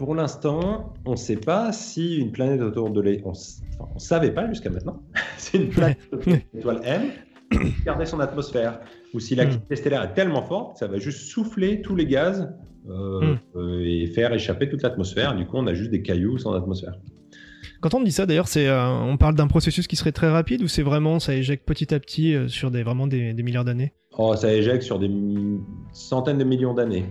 pour l'instant, on ne sait pas si une planète autour de l'étoile, on s- enfin, on savait pas jusqu'à maintenant, si une planète autour de l'étoile M gardait son atmosphère ou si l'activité stellaire est tellement forte, ça va juste souffler tous les gaz euh, Hmm. euh, et faire échapper toute l'atmosphère. Du coup, on a juste des cailloux sans atmosphère. Quand on dit ça d'ailleurs, c'est euh, on parle d'un processus qui serait très rapide ou c'est vraiment ça éjecte petit à petit euh, sur des vraiment des, des milliards d'années, Oh, ça éjecte sur des centaines de millions d'années.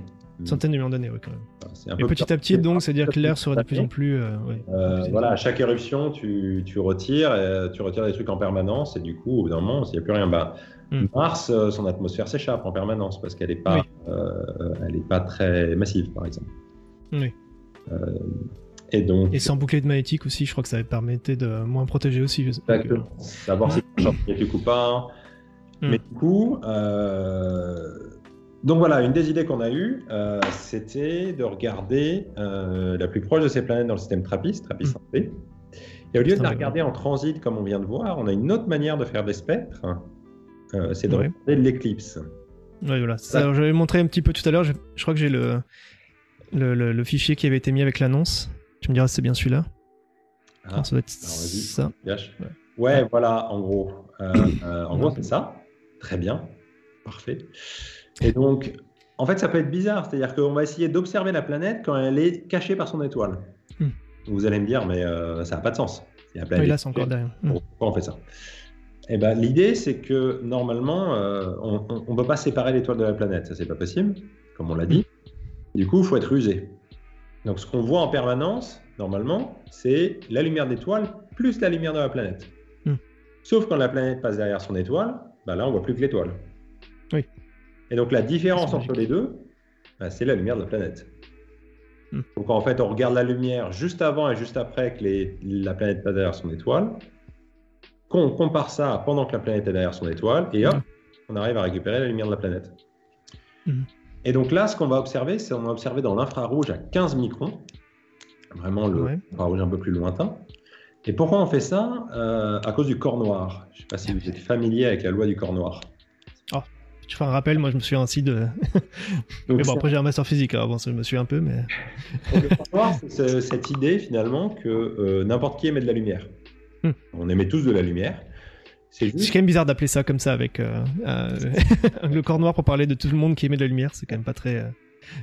Centaines de millions d'années, ouais, quand même. Et petit à petit, donc, c'est-à-dire que l'air serait de plus en plus. euh, ouais, Euh, plus voilà, à chaque éruption, tu, tu retires, euh, tu retires des trucs en permanence, et du coup, au bout d'un moment, s'il n'y a plus rien, bah, Hmm. Mars, son atmosphère s'échappe en permanence parce qu'elle n'est pas, Oui. euh, elle est pas très massive, par exemple. Oui. Et donc, Et sans bouclier de magnétique aussi, je crois que ça permettait de moins protéger aussi. je sais pas que- savoir si tu magnétique ou pas. Hmm. Mais du coup, euh, donc voilà, une des idées qu'on a eues, euh, c'était de regarder euh, la plus proche de ces planètes dans le système TRAPPIST, TRAPPIST 1b. Et au lieu de la regarder en transit comme on vient de voir, on a une autre manière de faire des spectres. euh, c'est de Ouais. regarder l'éclipse. Ouais, voilà. Ça, je l'avais montré un petit peu tout à l'heure. Je, je crois que j'ai le, le, le- le fichier qui avait été mis avec l'annonce. Tu me diras c'est bien celui-là. Ah, ça doit être ça. Ouais. Ouais, voilà, en gros. En gros, c'est ça. Très bien. Parfait. Et donc, en fait, ça peut être bizarre. C'est-à-dire qu'on va essayer d'observer la planète quand elle est cachée par son étoile. Hmm. Vous allez me dire, mais euh, ça n'a pas de sens. Si la Oui, planète là, est c'est encore derrière. Hmm. Pourquoi on fait ça? Eh ben, L'idée, c'est que normalement, euh, on ne peut pas séparer l'étoile de la planète. Ça, c'est pas possible, comme on l'a dit. Du coup, il faut être rusé. Donc, ce qu'on voit en permanence, normalement, c'est la lumière de l'étoile plus la lumière de la planète. Hmm. Sauf quand la planète passe derrière son étoile, bah là, on voit plus que l'étoile. Et donc, la différence entre les deux, bah, c'est la lumière de la planète. Hmm. Donc, en fait, on regarde la lumière juste avant et juste après que les- la planète passe derrière son étoile. Qu'on compare ça pendant que la planète est derrière son étoile, et hop, Ouais. on arrive à récupérer la lumière de la planète. Mhm. Et donc là, ce qu'on va observer, c'est on va observer dans l'infrarouge à 15 microns, vraiment le Ouais. infrarouge un peu plus lointain. Et pourquoi on fait ça? Euh, À cause du corps noir. Je ne sais pas si vous êtes familier avec la loi du corps noir. Je fais un rappel, moi je me souviens ainsi de. Donc, Mais bon, après j'ai un master physique, alors bon, ça, je me souviens un peu, mais. Donc, le corps noir, c'est ce- cette idée finalement que euh, n'importe qui émet de la lumière. Hmm. On émet tous de la lumière. C'est juste quand même bizarre d'appeler ça comme ça avec euh, euh, le corps noir pour parler de tout le monde qui émet de la lumière. C'est quand même pas très,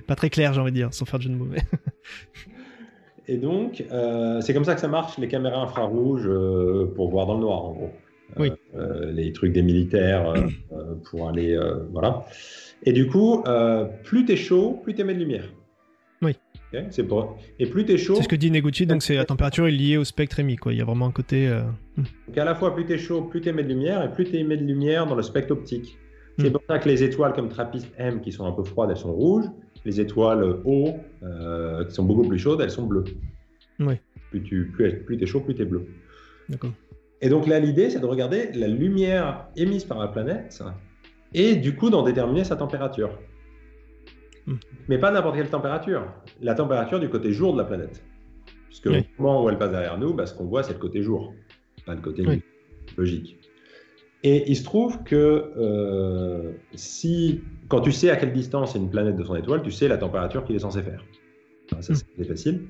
pas très clair, j'ai envie de dire, sans faire de jeu de mots. mais- Et donc, c'est comme ça que ça marche, les caméras infrarouges pour voir dans le noir, en gros. Euh, Oui. euh, les trucs des militaires euh, euh, pour aller. euh, voilà. Et du coup, euh, plus t'es chaud, plus t'émets de lumière. Oui. C'est pour... Et plus t'es chaud, C'est ce que dit Neguchi, donc c'est la température est liée au spectre émis, quoi. Il y a vraiment un côté. euh, donc à la fois plus t'es chaud, plus t'émets de lumière, et plus t'émets de lumière dans le spectre optique. C'est Hmm. pour ça que les étoiles comme TRAPPIST M, qui sont un peu froides, elles sont rouges. Les étoiles O, euh, qui sont beaucoup plus chaudes, elles sont bleues. Oui. Plus tu plus, plus t'es chaud, plus t'es bleu. D'accord. Et donc là, l'idée, c'est de regarder la lumière émise par la planète et du coup d'en déterminer sa température. Hmm. Mais pas n'importe quelle température. La température du côté jour de la planète. Puisque Oui. au moment où elle passe derrière nous, bah, ce qu'on voit, c'est le côté jour, pas le côté Oui. nuit. Logique. Et il se trouve que euh, si, quand tu sais à quelle distance est une planète de son étoile, tu sais la température qu'il est censé faire. Enfin, ça, Hmm. c'est facile.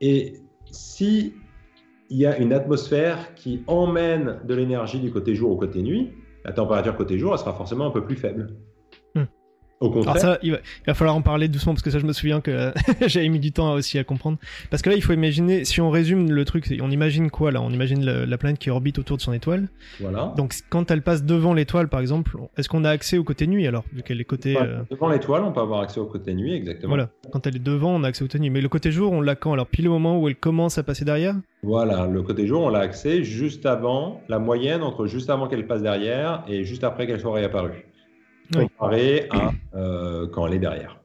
Et si il y a une atmosphère qui emmène de l'énergie du côté jour au côté nuit, la température côté jour, elle sera forcément un peu plus faible. Au contraire, Alors ça, il va, il va falloir en parler doucement parce que ça, je me souviens que j'avais mis du temps aussi à comprendre. Parce que là, il faut imaginer, si on résume le truc, on imagine quoi là? On imagine la planète qui orbite autour de son étoile. voilà. Donc quand elle passe devant l'étoile, par exemple, est-ce qu'on a accès au côté nuit alors? Vu qu'elle est côté... Enfin, euh, Devant l'étoile, on peut avoir accès au côté nuit, exactement. Voilà, quand elle est devant, on a accès au côté nuit. Mais le côté jour, on l'a quand? Alors pile au moment où elle commence à passer derrière? Voilà, le côté jour, on l'a accès juste avant, la moyenne entre juste avant qu'elle passe derrière et juste après qu'elle soit réapparue. Comparé à euh, quand elle est derrière.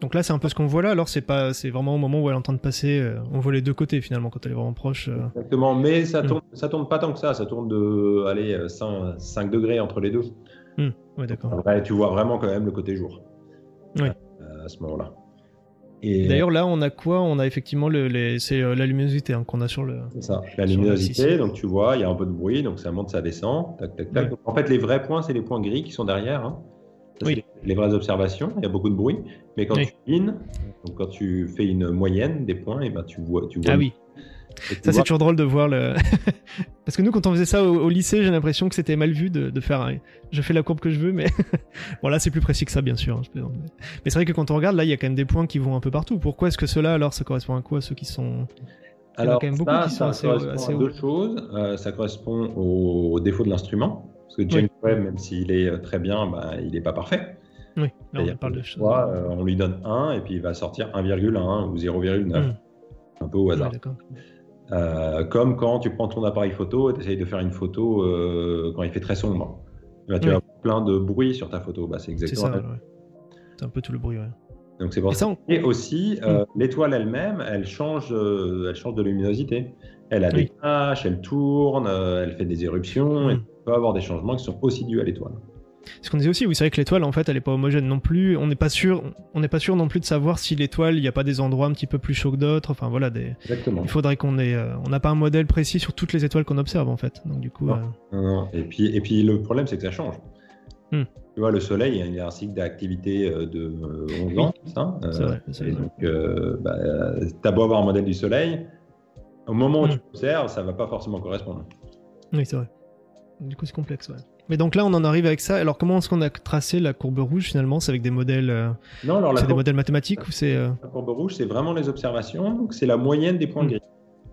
Donc là, c'est un peu ce qu'on voit là. Alors c'est pas, c'est vraiment au moment où elle est en train de passer. euh, on voit les deux côtés finalement quand elle est vraiment proche. euh. Exactement, mais ça Mm. tourne, ça tourne pas tant que ça, ça tourne de allez, 5, 5 degrés entre les deux. Ouais, d'accord. Ouais, tu vois vraiment quand même le côté jour. Oui. À ce moment-là. Et D'ailleurs, là, on a quoi? On a effectivement le, les, c'est la luminosité hein, qu'on a sur le. c'est ça, la luminosité, donc tu vois, il y a un peu de bruit, donc ça monte, ça descend. Tac, tac, tac. Ouais. Donc, en fait, les vrais points, c'est les points gris qui sont derrière. hein. Ça, Oui. c'est les, vraies observations, il y a beaucoup de bruit. Mais quand Oui. tu pines, donc quand tu fais une moyenne des points, et ben, tu vois. Tu vois Ah oui. Ça, c'est toujours drôle de voir le. Parce que nous, quand on faisait ça au, au lycée, j'ai l'impression que c'était mal vu de, de faire. un- Je fais la courbe que je veux, mais bon là, c'est plus précis que ça, bien sûr. hein, je plaisante. Mais, c'est vrai que quand on regarde, là, il y a quand même des points qui vont un peu partout. Pourquoi est-ce que ceux-là, alors, ça correspond à quoi Ceux qui sont. Alors, quand même beaucoup ça, ça assez- correspond assez à hauts. deux choses. Euh, ça correspond au défaut de l'instrument. Parce que James Oui. Webb, même s'il est euh, très bien, bah, il n'est pas parfait. Oui, là, on parle de fois, euh, on lui donne 1 et puis il va sortir 1,1 ou 0,9. Hmm. Un peu au hasard. Euh, comme quand tu prends ton appareil photo et tu essayes de faire une photo euh, quand il fait très sombre. Bah, tu Oui. as plein de bruit sur ta photo. Bah, c'est exactement ça, ouais. C'est un peu tout le bruit, ouais. Donc c'est pour Et ça. on- Et aussi, euh, l'étoile elle-même, elle change, elle change de luminosité. Elle a des taches, elle tourne, elle fait des éruptions. Mm. tu peux avoir des changements qui sont aussi dus à l'étoile. Ce qu'on disait aussi, oui, c'est vrai que l'étoile, en fait, elle est pas homogène non plus. On n'est pas sûr, on n'est pas sûr non plus de savoir si l'étoile, il n'y a pas des endroits un petit peu plus chauds que d'autres. Enfin, voilà, des... Exactement. il faudrait qu'on ait, euh, on n'a pas un modèle précis sur toutes les étoiles qu'on observe, en fait. Donc, du coup, Non. euh, Non. Et puis, et puis le problème, c'est que ça change. Hmm. Tu vois, le Soleil, il y a un cycle d'activité euh, de euh, 11 ans, Euh, vrai. c'est Et vrai. donc, euh, bah, t'as beau avoir un modèle du Soleil, au moment où Mm. tu observes, ça va pas forcément correspondre. Oui, c'est vrai. Du coup, c'est complexe, ouais. Mais donc là, on en arrive avec ça. Alors, comment est-ce qu'on a tracé la courbe rouge finalement? C'est avec des modèles, euh, Non, alors c'est des modèles mathématiques ou c'est, euh, la courbe rouge, c'est vraiment les observations, donc c'est la moyenne des points Mm. gris.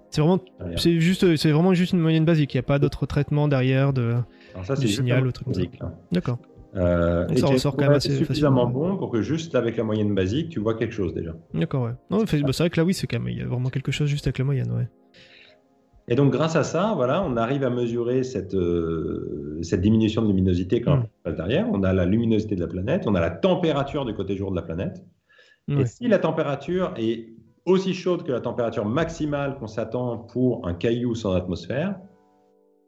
c'est vraiment, c'est juste, c'est vraiment juste une moyenne basique. Il n'y a pas d'autre traitement derrière de. Alors ça, du signal ou truc là. D'accord. Euh, et ça ressort quand même assez suffisamment facilement. bon pour que juste avec la moyenne basique, tu vois quelque chose déjà. D'accord, ouais. Non, c'est bah, c'est vrai que là, oui, c'est quand même, il y a vraiment quelque chose juste avec la moyenne, ouais. Et donc, grâce à ça, voilà, on arrive à mesurer cette, euh, cette diminution de luminosité quand Mm. on passe derrière. On a la luminosité de la planète, on a la température du côté jour de la planète. Et si la température est aussi chaude que la température maximale qu'on s'attend pour un caillou sans atmosphère,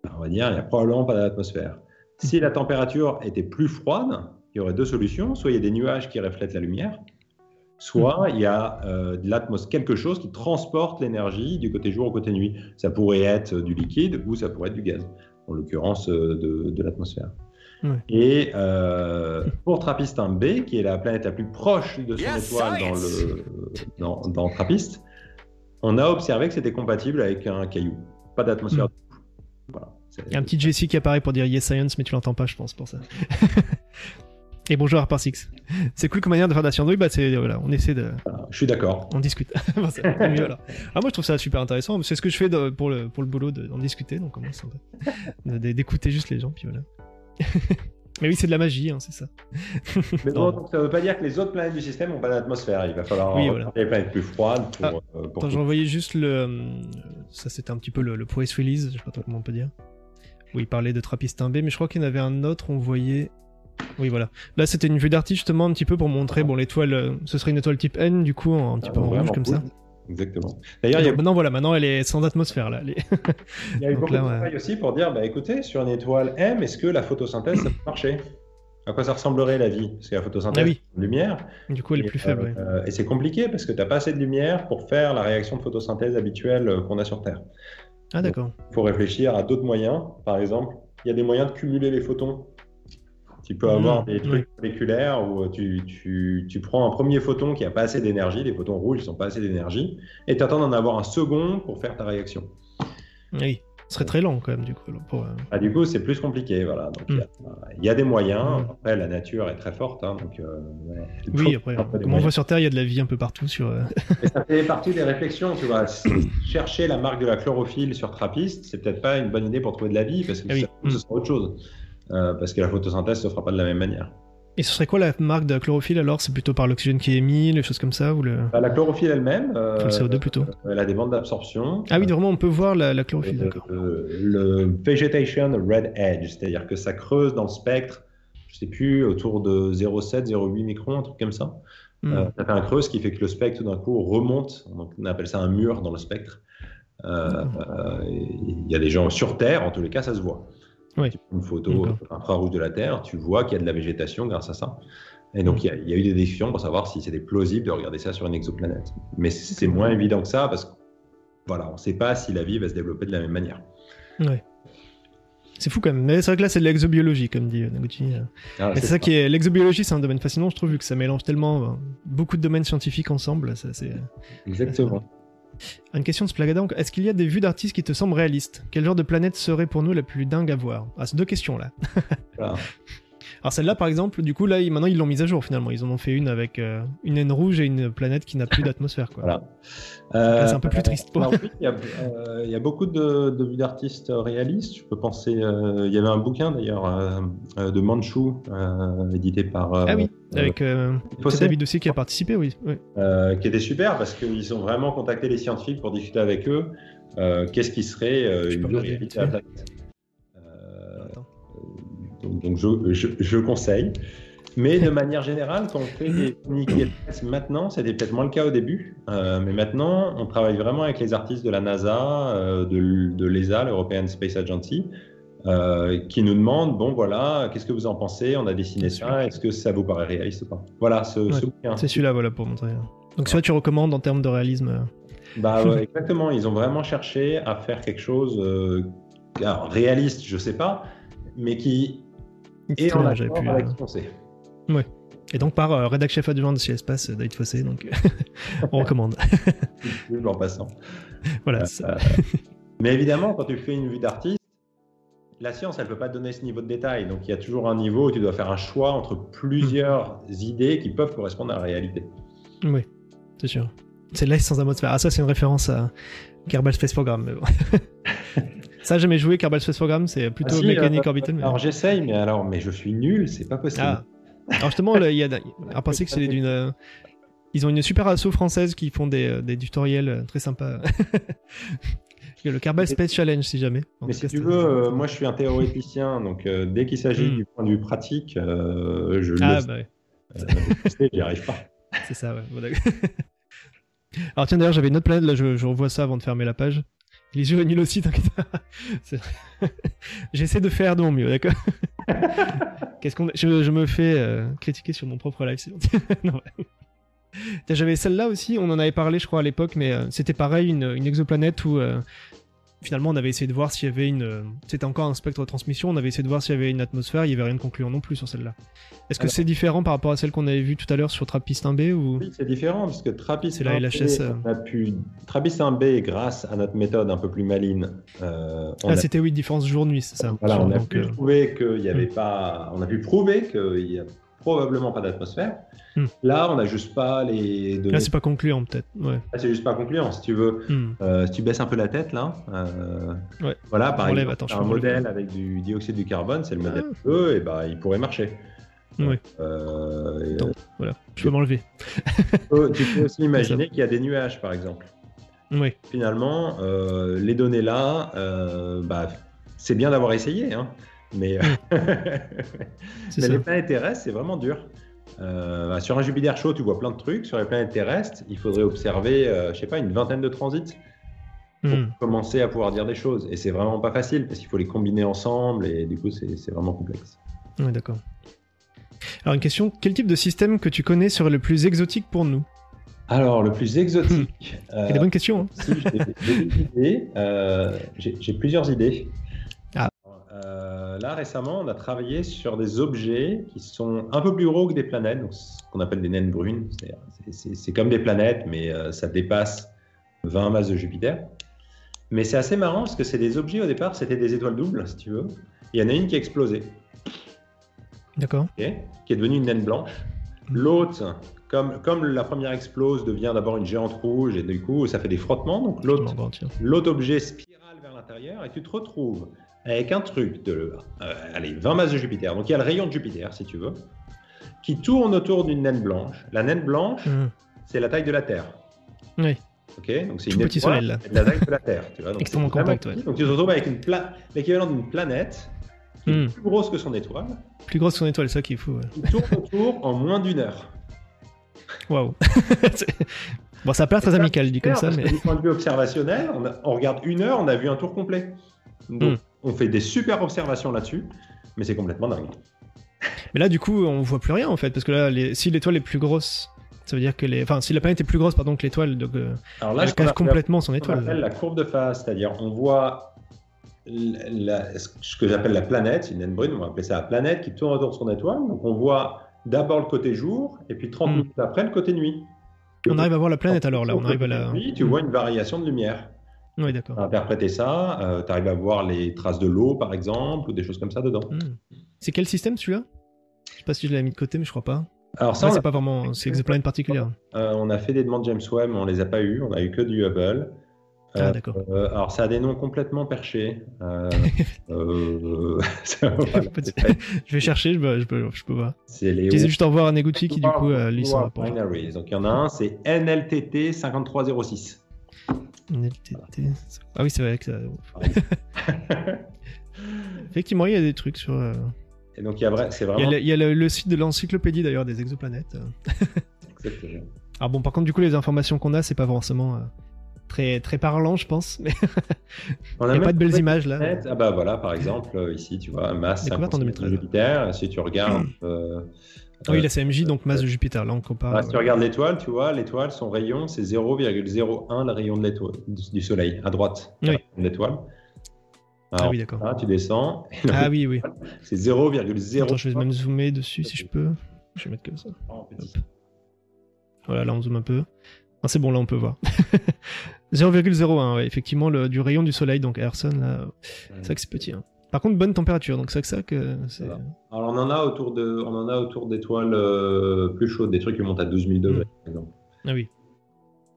ben, on va dire il n'y a probablement pas d'atmosphère. Si la température était plus froide, il y aurait deux solutions. Soit il y a des nuages qui reflètent la lumière, soit il y a euh, de l'atmos- quelque chose qui transporte l'énergie du côté jour au côté nuit. Ça pourrait être du liquide ou ça pourrait être du gaz, en l'occurrence euh, de, de l'atmosphère. Ouais. Et euh, pour Trappist 1b, qui est la planète la plus proche de son Yes, étoile dans, le, dans, dans Trappist, on a observé que c'était compatible avec un caillou. Pas d'atmosphère. Mm. du tout. Voilà. Il y a un petit Jessie qui apparaît pour dire Yes Science, mais tu l'entends pas, je pense, pour ça. Et bonjour Harper Six. C'est cool comme manière de faire de la science. Oui, bah c'est voilà, on essaie de, voilà. Je suis d'accord. on discute. Bon, c'est mieux, alors. Ah moi je trouve ça super intéressant. C'est ce que je fais de- pour le pour le boulot de- d'en discuter. Donc de- de- d'écouter juste les gens, puis voilà. Mais oui, c'est de la magie, hein, c'est ça. Mais Non. bon, donc, ça ne veut pas dire que les autres planètes du système n'ont pas d'atmosphère. Il va falloir Oui, voilà. les planètes plus froides pour. Ah, euh, pour Attends, envoyé juste le. euh, Ça, c'était un petit peu le, le press release, je sais pas comment on peut dire. Où il parlait de Trappist 1B, mais je crois qu'il y en avait un autre, on voyait. Oui, voilà. Là, c'était une vue d'artiste justement un petit peu pour montrer, bon, l'étoile, euh, ce serait une étoile type N, du coup, un petit peu en rouge Vraiment comme cool. ça. Exactement. D'ailleurs, il y a, Donc, maintenant, voilà, maintenant, elle est sans atmosphère, là. est- il y a eu beaucoup là, de ouais. travail aussi pour dire bah, écoutez, sur une étoile M, est-ce que la photosynthèse, ça peut marcher? À quoi ça ressemblerait la vie? Parce que la photosynthèse, Ah oui. de lumière. Du coup, elle est Et, plus faible. euh, ouais. euh, et c'est compliqué parce que tu n'as pas assez de lumière pour faire la réaction de photosynthèse habituelle qu'on a sur Terre. Ah, d'accord. Il faut réfléchir à d'autres moyens. Par exemple, il y a des moyens de cumuler les photons. Tu peux avoir Mmh, des trucs moléculaires où tu, tu- tu prends un premier photon qui n'a pas assez d'énergie, les photons rouges ils n'ont pas assez d'énergie, et tu attends d'en avoir un second pour faire ta réaction. Oui. Ce serait très lent, quand même, du coup. pour, euh, Ah, du coup, c'est plus compliqué. Voilà. Y a- il y, a des moyens. Mm. Après, la nature est très forte. hein, donc, euh, Oui, après, comme on voit sur Terre, il y a de la vie un peu partout sur. euh, Et ça fait partie des réflexions, tu vois. Chercher la marque de la chlorophylle sur Trappist, c'est peut-être pas une bonne idée pour trouver de la vie, parce que Ah oui. ça- ce sera autre chose. Euh, parce que la photosynthèse se fera pas de la même manière. Et ce serait quoi la marque de la chlorophylle alors? C'est plutôt par l'oxygène qui est émis, les choses comme ça ou le... Bah, la chlorophylle elle-même, euh, le CO2 plutôt. elle a des bandes d'absorption. Ah oui, vraiment, on peut voir la, la chlorophylle, Euh, d'accord. euh, le vegetation red edge, c'est-à-dire que ça creuse dans le spectre, je sais plus, autour de 0,7, 0,8 microns, un truc comme ça. Hmm. Euh, ça fait un creux, ce qui fait que le spectre tout d'un coup remonte. Donc, on appelle ça un mur dans le spectre. Euh, euh, et Il y a des gens sur Terre, en tous les cas, ça se voit. Oui. Tu prends une photo infrarouge de la Terre, tu vois qu'il y a de la végétation grâce à ça. Et donc, il y a- il y, a eu des discussions pour savoir si c'était plausible de regarder ça sur une exoplanète. Mais c'est moins évident que ça parce que voilà, on ne sait pas si la vie va se développer de la même manière. Ouais. C'est fou quand même. Mais c'est vrai que là, c'est de l'exobiologie, comme dit euh, Noguchi. euh. Ah, c'est ça qui est. L'exobiologie, c'est un domaine fascinant, je trouve, vu que ça mélange tellement euh, beaucoup de domaines scientifiques ensemble. Ça. Exactement. Une question de Splagada. donc, Est-ce qu'il y a des vues d'artistes qui te semblent réalistes? Quel genre de planète serait pour nous la plus dingue à voir? Ah, c'est deux questions là. Alors celle-là, par exemple, du coup, là, maintenant, ils l'ont mise à jour finalement. Ils en ont fait une avec euh, une naine rouge et une planète qui n'a plus d'atmosphère. Voilà. C'est un peu plus triste pour- oui, il y, a, euh, il y a beaucoup de, de vues d'artistes réalistes. Je peux penser. euh, il y avait un bouquin d'ailleurs euh, euh, de Manchu, euh, édité par. euh, Ah oui, euh, avec euh, David aussi qui a participé, oui. oui. euh, qui était super parce qu'ils ont vraiment contacté les scientifiques pour discuter avec eux. euh, Qu'est-ce qui serait euh, une vite de la planète Euh. Donc, donc je, je, je conseille. Mais de manière générale, quand on fait des communiqués maintenant, c'était peut-être moins le cas au début, euh, mais maintenant, on travaille vraiment avec les artistes de la NASA, euh, de, de l'ESA, l'European Space Agency, euh, qui nous demandent, bon voilà, qu'est-ce que vous en pensez? On a dessiné ça, est-ce que ça vous paraît réaliste ou pas? Voilà, ce, Ouais. C'est celui-là, voilà, pour montrer. Donc celui-là, tu recommandes en termes de réalisme. Bah ouais, exactement, ils ont vraiment cherché à faire quelque chose alors, réaliste, je sais pas, mais qui Est en accord pu, avec euh. Et donc par euh, rédac chef adjoint de chez Espace, euh, David Fossé, donc on recommande. en passant. voilà. ça. Euh, mais évidemment, quand tu fais une vue d'artiste, la science, elle ne peut pas te donner ce niveau de détail. Donc, il y a toujours un niveau où tu dois faire un choix entre plusieurs idées qui peuvent correspondre à la réalité. Oui, c'est sûr. C'est l'Est sans atmosphère. Ah, ça, c'est une référence à Kerbal Space Program. mais bon. ça, jamais joué Kerbal Space Program, c'est plutôt Ah si, mécanique euh, orbital. Mais... Alors, j'essaye, mais alors, mais je suis nul, c'est pas possible. Ah. Alors justement, il y a, à penser que c'est d'une, euh, ils ont une super asso française qui font des, euh, des tutoriels euh, très sympas. Le Kerbal Space Challenge, si jamais. En Mais si cas, tu veux, euh, moi je suis un théoréticien, donc dès qu'il s'agit Hmm. du point de vue pratique, je Ah, le sais, bah ouais. j'y arrive pas. C'est ça, ouais. Bon. Alors tiens, d'ailleurs, j'avais une autre planète, là, je, je revois ça avant de fermer la page. Les yeux nuls aussi, t'inquiète pas. J'essaie de faire de mon mieux, d'accord Qu'est-ce qu'on... Je, je me fais euh, critiquer sur mon propre live, c'est gentil. Non, ouais. J'avais celle-là aussi, on en avait parlé, je crois, à l'époque, mais euh, c'était pareil, une, une exoplanète où euh, finalement on avait essayé de voir s'il y avait une. euh, C'était encore un spectre de transmission, on avait essayé de voir s'il y avait une atmosphère, il y avait rien de concluant non plus sur celle-là. Est-ce que Alors- c'est différent par rapport à celle qu'on avait vue tout à l'heure sur Trappist 1B ou? Oui, c'est différent, parce que Trappist C'est la 1B, LHS, euh. on a pu... Trappist 1B, grâce à notre méthode un peu plus maligne, euh, on Ah, a c'était oui, différence jour-nuit, c'est ça. Voilà, on a Donc, pu euh, trouver qu'il y avait pas, on a pu prouver qu'il y a probablement pas d'atmosphère. Hmm. Là, on n'a juste pas les données. Là, c'est pas concluant, peut-être. Ouais. Là, c'est juste pas concluant. Si tu veux, Hmm. euh, si tu baisses un peu la tête là, euh, Ouais. voilà, par exemple, attends, un modèle avec du dioxyde du carbone, c'est le modèle E, et bah, il pourrait marcher. Ouais. Euh, Attends. Voilà, je peux m'enlever. tu peux- aussi imaginer qu'il y a des nuages, par exemple. Oui, Finalement, euh, les données là, euh, bah, c'est bien d'avoir essayé, hein, mais, ça. les planètes terrestres, c'est vraiment dur. Euh, bah, sur un Jupiter chaud, tu vois plein de trucs. Sur les planètes terrestres, il faudrait observer, euh, je sais pas, une vingtaine de transits pour Hmm. commencer à pouvoir dire des choses. Et c'est vraiment pas facile parce qu'il faut les combiner ensemble et du coup, c'est vraiment complexe. Ouais, d'accord. Alors une question, quel type de système que tu connais serait le plus exotique pour nous? Alors, le plus exotique. C'est des bonnes questions. hein. si. Euh, j'ai plusieurs idées. Euh, là, récemment, on a travaillé sur des objets qui sont un peu plus gros que des planètes, donc ce qu'on appelle des naines brunes. C'est- comme des planètes, mais euh, ça dépasse 20 masses de Jupiter. Mais c'est assez marrant parce que c'est des objets au départ, c'était des étoiles doubles, si tu veux. Il y en a une qui a explosé, D'accord. qui est devenue une naine blanche. L'autre, comme, comme la première explose, devient d'abord une géante rouge et du coup ça fait des frottements. Donc l'autre objet spirale vers l'intérieur et tu te retrouves avec un truc de euh, allez, 20 masses de Jupiter. Donc il y a le rayon de Jupiter, si tu veux, qui tourne autour d'une naine blanche. La naine blanche, Hum. c'est la taille de la Terre. Oui. Ok, donc c'est une petit étoile soleil, là. la taille de la Terre. Tu vois, donc Extrêmement compact, ouais. Donc tu te retrouves avec une pla- l'équivalent d'une planète qui est Hmm. plus grosse que son étoile, Plus grosse que son étoile, c'est ça qu'il faut. ouais. qui tourne autour en moins d'une heure. Waouh. Bon, ça a pas très amical dit comme ça, mais. Du point de vue observationnel, on, a- on regarde une heure, on a vu un tour complet. Donc, Hmm. On fait des super observations là-dessus, mais c'est complètement dingue. Mais là, du coup, on voit plus rien en fait, parce que là, les- si l'étoile est plus grosse, ça veut dire que les. Enfin, si la planète est plus grosse, pardon, que l'étoile, donc euh, Alors là, elle cache complètement son ce qu'on appelle étoile. la courbe de phase, c'est-à-dire on voit la- ce que j'appelle la planète, une brune, on va appeler ça la planète qui tourne autour de son étoile. Donc on voit d'abord le côté jour, et puis 30 Hmm. minutes après le côté nuit. On arrive à voir la planète alors là, on arrive à la. Oui, tu vois une variation de lumière. Oui, d'accord. Interpréter ça, tu arrives à voir les traces de l'eau par exemple, ou des choses comme ça dedans. Hmm. C'est quel système celui-là? Je sais pas si je l'ai mis de côté, mais je crois pas. Alors ça, c'est pas vraiment. C'est exoplanète particulière. Euh, on a fait des demandes James Webb, mais on les a pas eues. On a eu que du Hubble. Ah, Euh, d'accord. euh, alors, ça a des noms complètement perchés. Euh, euh, voilà, Pas pas- Je vais chercher, je peux, je peux, je peux voir. c'est les Je disais juste au revoir à Neguchi qui, du coup, euh, World rapport. Binaries. Donc, il y en a un, c'est NLTT 5306. NLTT. Ah oui, c'est vrai que ça. Effectivement, il y a des trucs sur. euh, Et donc, il y a vrai, c'est Il y a, vraiment. le, il y a le- le site de l'encyclopédie d'ailleurs des exoplanètes. Exactement. Alors bon, par contre, du coup, les informations qu'on a, c'est pas forcément euh, très très parlant, je pense. Mais On il n'y a pas de belles images là. Ah bah voilà, par exemple, euh, ici, tu vois, masse Découverte en 56 de 2013. Jupiter. Si tu regardes. euh, oui, euh, la CMJ, donc masse de Jupiter. Là, on compare. Ah, si tu euh, regardes l'étoile, tu vois, l'étoile, son rayon, c'est 0,01 le rayon de l'étoile, du Soleil, à droite Oui. l'étoile. Ah oui, d'accord. là, tu descends, Ah oui, oui. c'est 0,0. Attends, je vais même zoomer dessus si je peux. Je vais mettre comme ça. en petit. Voilà, là, on zoome un peu. Ah, c'est bon, là, on peut voir. 0,01, ouais, effectivement, le, du rayon du soleil, donc Ayrson, là, c'est vrai que c'est petit. hein. Par contre, bonne température, donc c'est ça que c'est. Voilà. Alors on en a autour de, on en a autour d'étoiles euh, plus chaudes, des trucs qui montent à 12 000 degrés, par exemple. Ah oui.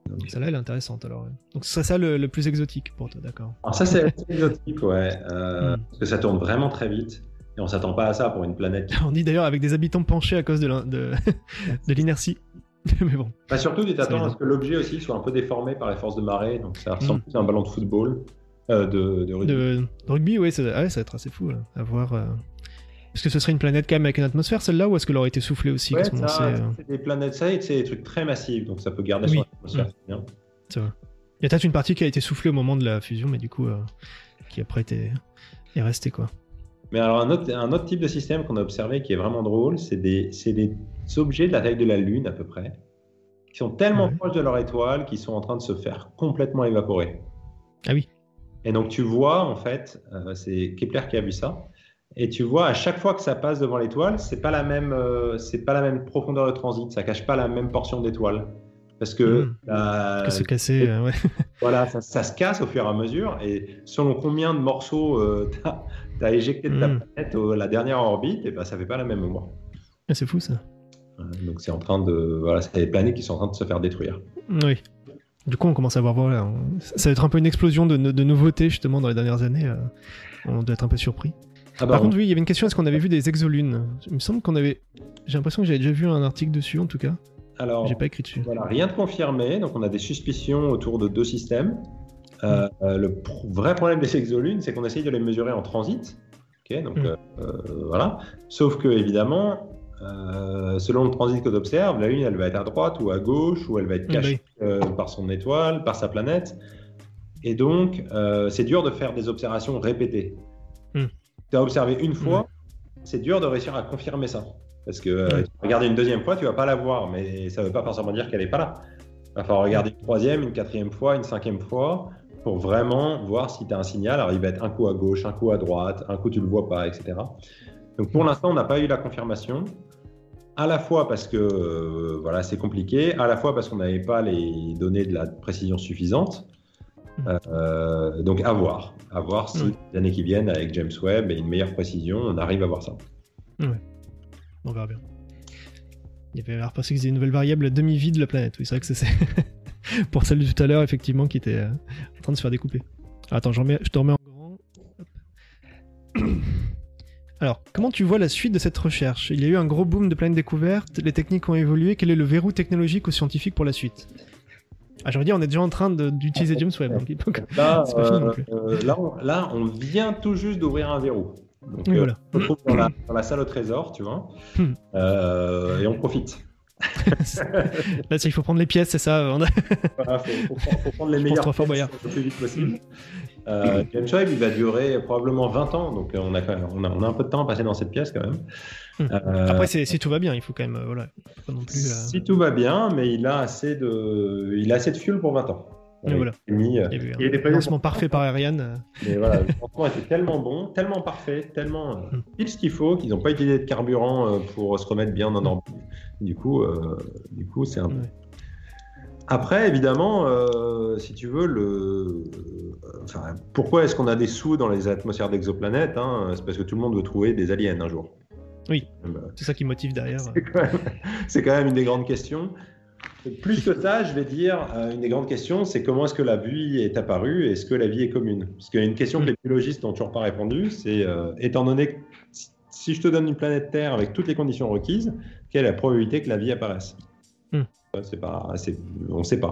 Donc, Celle-là, elle est intéressante alors. ouais. Donc, ce serait ça le, le plus exotique pour toi, d'accord. Alors ça c'est exotique, ouais, euh, Mm. parce que ça tourne vraiment très vite et on s'attend pas à ça pour une planète. On dit d'ailleurs avec des habitants penchés à cause de l'in- de, de l'inertie. Mais bon. Bah, surtout, tu t'attends à ce que l'objet aussi soit un peu déformé par les forces de marée, donc ça ressemble Mm. plus à un ballon de football, euh, de, de rugby. De, de rugby, ouais, ça, ah ouais, ça va être assez fou là, à voir. euh. Est-ce que ce serait une planète quand même avec une atmosphère celle-là ou est-ce qu'elle aurait été soufflée aussi Ouais, ça, sait, euh, des planètes, ça, c'est des trucs très massifs, donc ça peut garder Oui. son atmosphère. C'est va. Il y a peut-être une partie qui a été soufflée au moment de la fusion, mais du coup, euh, qui après était, est restée quoi. Mais alors, un autre, un autre type de système qu'on a observé qui est vraiment drôle, c'est des, des objets de la taille de la Lune à peu près, qui sont tellement Ouais. proches de leur étoile qu'ils sont en train de se faire complètement évaporer. Ah oui. Et donc, tu vois, en fait, euh, c'est Kepler qui a vu ça. Et tu vois, à chaque fois que ça passe devant l'étoile, c'est pas la même, euh, c'est pas la même profondeur de transit. Ça cache pas la même portion d'étoile, parce que Mm. la- que c'est cassé, euh, ouais. voilà, ça, ça se casse au fur et à mesure. Et selon combien de morceaux t'as as éjecté de ta Mm. planète au- la dernière orbite, et ben ça fait pas la même mémoire. Ah, c'est fou ça. Donc c'est en train de, voilà, c'est des planètes qui sont en train de se faire détruire. Oui. Du coup, on commence à voir, voilà, on- ça va être un peu une explosion de, de nouveautés justement dans les dernières années. euh, On doit être un peu surpris. Ah bah, Par on- contre, oui, il y avait une question est-ce qu'on avait vu des exolunes? Il me semble qu'on avait. J'ai l'impression que j'avais déjà vu un article dessus en tout cas. alors, J'ai pas écrit dessus. Voilà, rien de confirmé, donc on a des suspicions autour de deux systèmes. Euh, euh, le pr- vrai problème des exolunes, c'est qu'on essaye de les mesurer en transit. Ok, donc Mm. euh, voilà. Sauf que évidemment, euh, selon le transit que tu observes, la Lune, elle va être à droite ou à gauche, ou elle va être cachée euh, par son étoile, par sa planète. Et donc, euh, c'est dur de faire des observations répétées. Mm. Tu as observé une fois, c'est dur de réussir à confirmer ça. Parce que euh, regarder une deuxième fois, tu vas pas la voir, mais ça ne veut pas forcément dire qu'elle n'est pas là. Il va falloir regarder une troisième, une quatrième fois, une cinquième fois pour vraiment voir si tu as un signal. Alors, il va être un coup à gauche, un coup à droite, un coup tu le vois pas, etc. Donc, pour l'instant, on n'a pas eu la confirmation. À la fois parce que euh, voilà, c'est compliqué, à la fois parce qu'on n'avait pas les données de la précision suffisante. Mmh. Euh, donc à voir, à voir si les années qui viennent avec James Webb et une meilleure précision, on arrive à voir ça. Ouais. On verra bien. Il y avait l'air parce qu'ils aient une nouvelle variable demi-vie de la planète. Oui, c'est vrai que c'est pour celle de tout à l'heure, effectivement, qui était euh, en train de se faire découper. Attends, je, je te remets Alors, comment tu vois la suite de cette recherche? Il y a eu un gros boom de planètes découvertes, les techniques ont évolué. Quel est le verrou technologique ou scientifique pour la suite? Ah, j'aurais dit, on est déjà en train d'utiliser James Webb. là, là, on, vient tout juste d'ouvrir un verrou. Donc, euh, on se trouve dans la, salle au trésor, tu vois, hmm. euh, et on profite. Là, il faut prendre les pièces, c'est ça. On faut, prendre les meilleures pièces le plus vite possible. Euh, James Webb, il va durer probablement 20 ans, donc on a, on a, on a un peu de temps à passer dans cette pièce quand même. Hmm. Euh, Après, si tout va bien, il faut quand même. voilà, Si tout va bien, mais il a assez de, il a assez de fuel pour 20 ans. Et voilà. Mis, euh, il y a eu un lancement parfait par Ariane. Mais voilà, le lancement était tellement bon, tellement parfait, tellement euh, hmm. pile ce qu'il faut qu'ils n'ont pas utilisé de carburant euh, pour se remettre bien en orbite. Du coup, du coup, c'est un. Après, évidemment, si tu veux, le... Enfin, pourquoi est-ce qu'on a des sous dans les atmosphères d'exoplanètes hein? C'est parce que tout le monde veut trouver des aliens un jour. Oui, bah, c'est ça qui motive derrière. C'est quand, même une des grandes questions. Plus que ça, je vais dire, euh, une des grandes questions, c'est comment est-ce que la vie est apparue et est-ce que la vie est commune? Parce qu'il y a une question que les biologistes n'ont toujours pas répondu, c'est euh, étant donné que si je te donne une planète Terre avec toutes les conditions requises, quelle est la probabilité que la vie apparaisse? Hmm. C'est pas, On ne sait pas.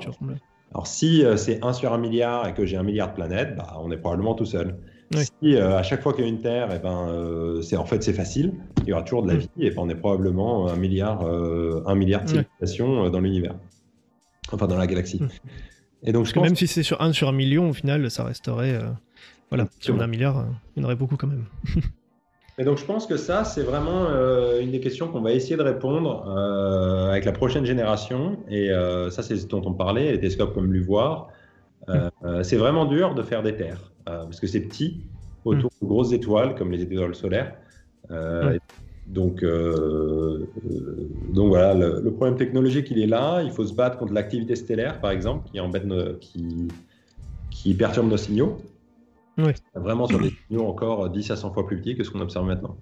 Alors si euh, c'est 1 sur 1 milliard et que j'ai un milliard de planètes, bah, on est probablement tout seul. Si à chaque fois qu'il y a une Terre, et eh ben, c'est en fait c'est facile, il y aura toujours de la hmm. vie, et ben, on est probablement un milliard, un milliard de civilisations dans l'univers enfin dans la galaxie. Hmm. Et donc, Parce que même si c'est sur 1 sur un million, au final, ça resterait. Euh, voilà, si on a un milliard, euh, il y en aurait beaucoup quand même. Et donc, je pense que ça, c'est vraiment euh, une des questions qu'on va essayer de répondre avec la prochaine génération. Et ça, c'est ce dont on parlait, les télescopes comme l'UVOIR. Hmm. c'est vraiment dur de faire des terres parce que c'est petit autour hmm. de grosses étoiles comme les étoiles solaires. Donc, euh, euh, donc voilà, le, problème technologique, il est là. Il faut se battre contre l'activité stellaire, par exemple, qui embête, qui, qui perturbe nos signaux. Oui. Vraiment sur des signaux encore 10 à 100 fois plus petits que ce qu'on observe maintenant.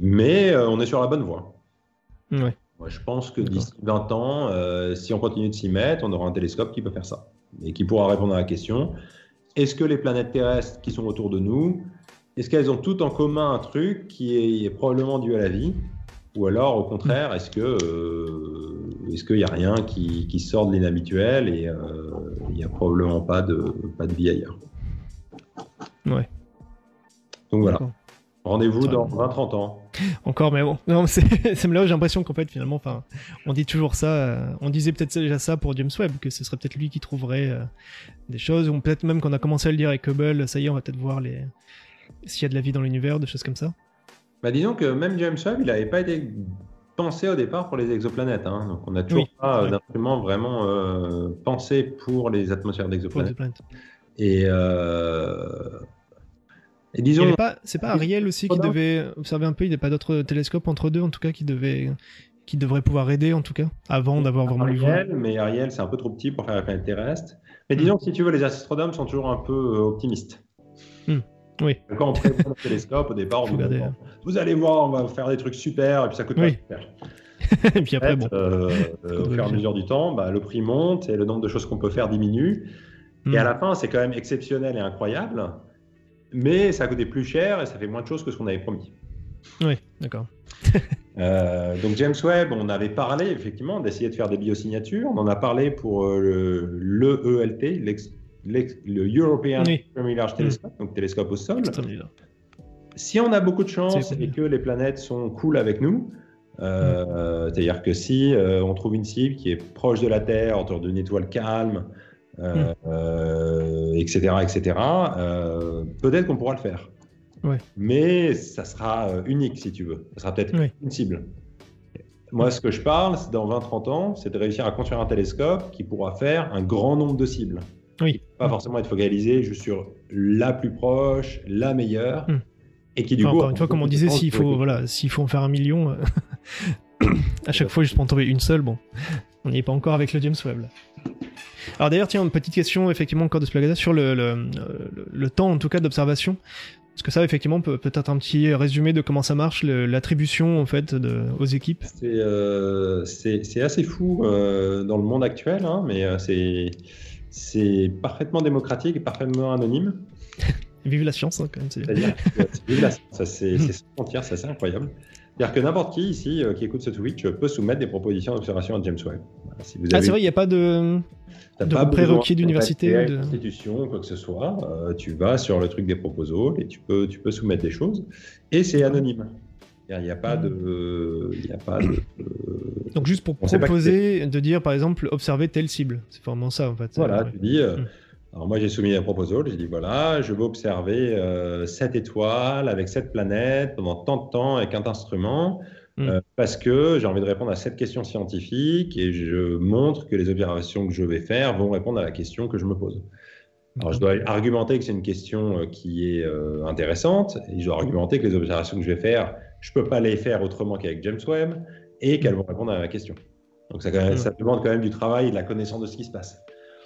mais euh, on est sur la bonne voie. Oui. je pense que d'ici 20 ans, si on continue de s'y mettre, on aura un télescope qui peut faire ça et qui pourra répondre à la question est-ce que les planètes terrestres qui sont autour de nous est-ce qu'elles ont toutes en commun un truc qui est, probablement dû à la vie? Ou alors, au contraire, est-ce que euh, est-ce qu'il n'y a rien qui, sort de l'inhabituel et euh, il n'y a probablement pas de, pas de vie ailleurs? Ouais. Donc voilà. Rendez-vous dans 20-30 ans. Encore, mais bon, non, c'est là où j'ai l'impression qu'en fait, finalement, enfin, on dit toujours ça. Euh, on disait peut-être déjà ça pour James Webb, que ce serait peut-être lui qui trouverait des choses, ou peut-être même qu'on a commencé à le dire avec Hubble, ça y est, on va peut-être voir les, s'il y a de la vie dans l'univers, des choses comme ça bah, Disons que même James Webb, il n'avait pas été pensé au départ pour les exoplanètes. Hein. Donc on n'a toujours pas d'instrument vraiment euh, pensé pour les atmosphères d'exoplanètes. Et, euh... Et disons. C'est pas Ariel aussi qui devait observer un peu, il n'y a pas d'autres télescopes entre deux en tout cas qui devait qui devrait pouvoir aider en tout cas avant d'avoir vraiment Ariel, Mais Ariel, c'est un peu trop petit pour faire la planète terrestre. Mais disons que si tu veux, les astronomes sont toujours un peu euh, optimistes. Hmm. Oui. Quand on prépare le télescope, au départ, on dit vous allez voir, on va faire des trucs super, et puis ça coûte pas super. et puis après, bon. Euh, au fur et à mesure du temps, bah, le prix monte et le nombre de choses qu'on peut faire diminue. Et à hmm. la fin, c'est quand même exceptionnel et incroyable, mais ça coûté plus cher et ça fait moins de choses que ce qu'on avait promis. Oui, d'accord. Euh, donc James Webb, on avait parlé effectivement d'essayer de faire des biosignatures. On en a parlé pour euh, le, European Extremely Large Telescope, donc télescope au sol. Si on a beaucoup de chance et que les planètes sont cool avec nous, euh, c'est-à-dire que si euh, on trouve une cible qui est proche de la Terre, autour d'une étoile calme, etc., euh, etc., peut-être qu'on pourra le faire. mais ça sera unique si tu veux. Ça sera peut-être une cible. Moi, ce que je parle, c'est dans 20-30 ans, c'est de réussir à construire un télescope qui pourra faire un grand nombre de cibles. Oui. Pas forcément être focalisé juste sur la plus proche, la meilleure. Hmm. Et qui du coup. Encore une fois, comme on disait, s'il faut, voilà, s'il faut en faire un million, euh, à chaque fois, juste pour en trouver une seule, bon, on n'y est pas encore avec le James Webb. Là. Alors d'ailleurs, tiens, une petite question, effectivement, encore de Splagada, sur le, le, le, temps, en tout cas, d'observation. Parce que ça, effectivement, peut peut-être un petit résumé de comment ça marche, l'attribution en fait de, aux équipes. C'est euh, assez fou euh, dans le monde actuel, hein, mais euh, c'est parfaitement démocratique et parfaitement anonyme. vive la science, hein, quand même. C'est-à-dire, vive la science, c'est sans frontières, c'est assez incroyable. C'est-à-dire que n'importe qui ici qui écoute ce Twitch peut soumettre des propositions d'observation à James Webb. si vous avez... Ah, c'est vrai, il n'y a pas de de pas prérequis d'université de institution quoi que ce soit. Euh, tu vas sur le truc des proposals et tu peux, tu peux soumettre des choses. Et c'est anonyme. Il n'y a, pas de. Il a pas de Donc, juste pour proposer, de dire par exemple, observer telle cible. C'est vraiment ça en fait. Voilà, tu dis. Euh, hmm. Alors, moi, j'ai soumis un proposal. J'ai dit voilà, je veux observer euh, cette étoile avec cette planète pendant tant de temps avec un instrument. Mm. Euh, parce que j'ai envie de répondre à cette question scientifique et je montre que les observations que je vais faire vont répondre à la question que je me pose. Alors, je dois argumenter que c'est une question euh, qui est euh, intéressante et je dois argumenter que les observations que je vais faire, je ne peux pas les faire autrement qu'avec James Webb et qu'elles vont répondre à la question. Donc, ça, mm. ça, demande quand même du travail et de la connaissance de ce qui se passe.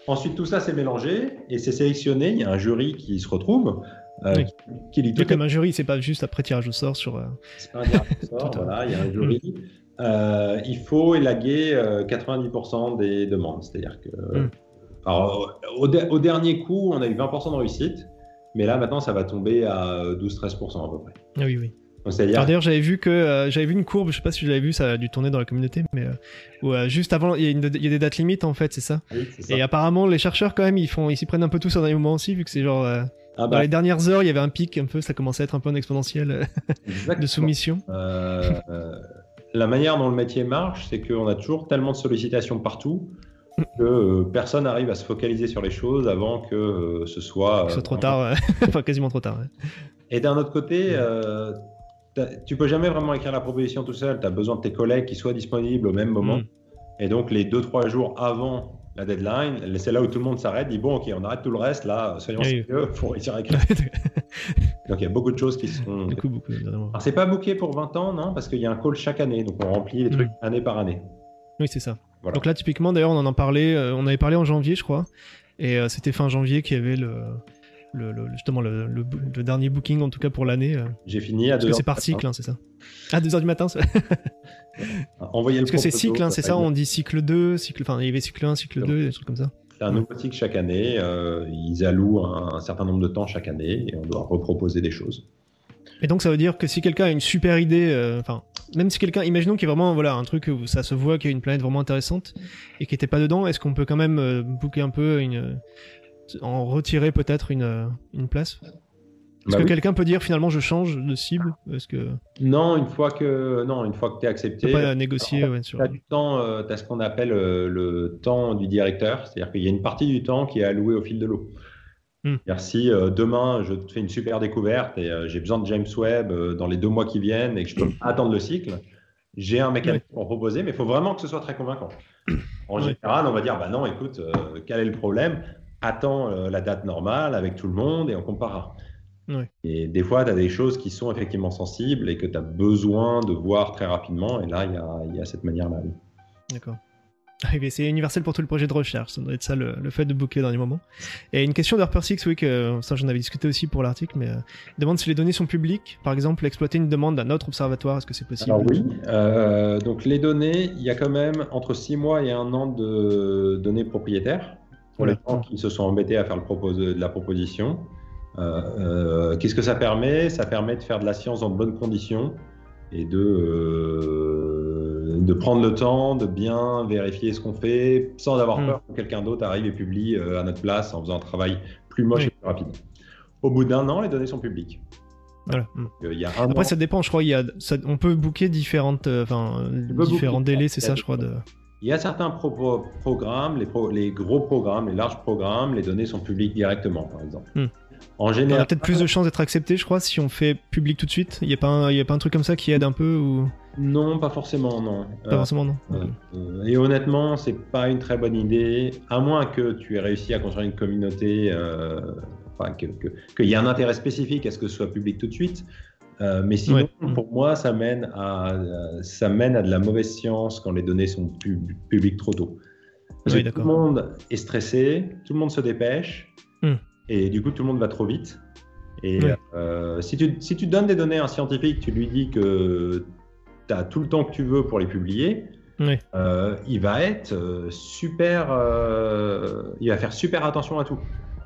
Ensuite, tout ça, c'est mélangé et c'est sélectionné. Il y a un jury qui se retrouve euh, qui, lit comme un jury, c'est pas juste après tirage au sort sur. Euh, c'est pas un tirage au sort, voilà, il y a un jury. Euh, il faut élaguer 90% des demandes. C'est-à-dire que. Alors, au, dernier coup, on a eu 20% de réussite, mais là, maintenant, ça va tomber à 12-13% à peu près. Ah oui, oui. D'ailleurs, j'avais vu que j'avais vu une courbe, je sais pas si vous l'avez vu, ça a dû tourner dans la communauté, mais où, juste avant, il y, a des dates limites en fait, c'est ça. Oui, ça. Et apparemment, les chercheurs quand même, ils font, ils s'y prennent un peu tous au dernier moment aussi, vu que c'est genre ah Dans bah. les dernières heures, il y avait un pic un peu, ça commençait à être un peu en exponentiel euh, de soumission. Euh, la manière dont le métier marche, c'est qu'on a toujours tellement de sollicitations partout que euh, personne n'arrive à se focaliser sur les choses avant que ce soit. Que ce soit trop tard, enfin quasiment trop tard. Et d'un autre côté, tu peux jamais vraiment écrire la proposition tout seul. Tu as besoin de tes collègues qui soient disponibles au même moment. Mm. Et donc, les deux, trois jours avant la deadline, c'est là où tout le monde s'arrête, dit bon, ok, on arrête tout le reste, là, soyons sérieux pour réussir à écrire. donc il y a beaucoup de choses qui sont. Du coup, beaucoup, Alors c'est pas booké pour 20 ans, non Parce qu'il y a un call chaque année, donc on remplit les trucs mm. année par année. Oui, c'est ça. Donc là, typiquement, d'ailleurs, on en parlait, euh, on avait parlé en janvier, je crois, et euh, c'était fin janvier qu'il y avait le. Le, justement le, le, dernier booking en tout cas pour l'année. Euh. J'ai fini à 2 Parce que c'est par cycle, hein, c'est ça. À 2h du matin, Envoyer Parce que c'est cycle, hein, c'est ça, on dit cycle 2, cycle, enfin, il y avait cycle 1, cycle 2, des trucs comme ça. C'est un nouveau cycle chaque année, euh, ils allouent un, certain nombre de temps chaque année et on doit reproposer des choses. Et donc ça veut dire que si quelqu'un a une super idée, euh, enfin, même si quelqu'un, imaginons qu'il y a vraiment voilà, un truc où ça se voit qu'il y a une planète vraiment intéressante et qui n'était pas dedans, est-ce qu'on peut quand même euh, booker un peu, une, en retirer peut-être une, une place? Est-ce bah que quelqu'un peut dire finalement je change de cible? Est-ce que non, une fois que non, une fois que tu es accepté, pas négocier. tu as du temps, euh, tu as ce qu'on appelle euh, le temps du directeur, c'est-à-dire qu'il y a une partie du temps qui est alloué au fil de l'eau. Hmm. Si euh, demain je te fais une super découverte et j'ai besoin de James Webb dans les deux mois qui viennent et que je peux attendre le cycle, j'ai un mécanisme pour proposer, mais il faut vraiment que ce soit très convaincant. En général, on va dire bah non, écoute, quel est le problème? Attends la date normale avec tout le monde et on comparera. Et des fois, tu as des choses qui sont effectivement sensibles et que tu as besoin de voir très rapidement. Et là, il y a, cette manière-là. D'accord. Ah, c'est universel pour tout le projet de recherche, ça doit être ça le, fait de booker dans les moments. Et une question d'Harper Six, oui, que ça j'en avais discuté aussi pour l'article, mais euh, demande si les données sont publiques. Par exemple, exploiter une demande d'un autre observatoire, est-ce que c'est possible? Alors oui, euh, donc les données, il y a quand même entre 6 mois et un an de données propriétaires pour les gens qui se sont embêtés à faire le de la proposition. Euh, euh, qu'est-ce que ça permet? Ça permet de faire de la science dans de bonnes conditions et de, euh, de prendre le temps de bien vérifier ce qu'on fait sans avoir hmm. peur que quelqu'un d'autre arrive et publie à notre place en faisant un travail plus moche et plus rapide. Au bout d'un an, les données sont publiques. Voilà. Il y a Après, ça dépend, je crois. Il y a, on peut booker différentes, enfin, différents délais, c'est ça, je crois. De... Il y a certains programmes, les, les, gros programmes, les larges programmes, les données sont publiques directement, par exemple. Hmm. En On général, a peut-être plus de chances d'être accepté, je crois, si on fait public tout de suite. Il n'y a, pas un- y a pas un truc comme ça qui aide un peu ou? Non, pas forcément, non. pas Euh, forcément, non Euh, euh, et honnêtement, c'est pas une très bonne idée, à moins que tu aies réussi à construire une communauté, euh, enfin, que- que- qu'il y ait un intérêt spécifique à ce que ce soit public tout de suite. Euh, mais sinon, Ouais. pour moi, ça mène, à, ça mène à de la mauvaise science quand les données sont pub- publiques trop tôt. Parce que tout le monde est stressé, tout le monde se dépêche, Hmm. et du coup, tout le monde va trop vite. Et Ouais. euh, si, tu, si tu donnes des données à un scientifique, tu lui dis que tu as tout le temps que tu veux pour les publier, euh, il va être super, euh, il va faire super attention à tout.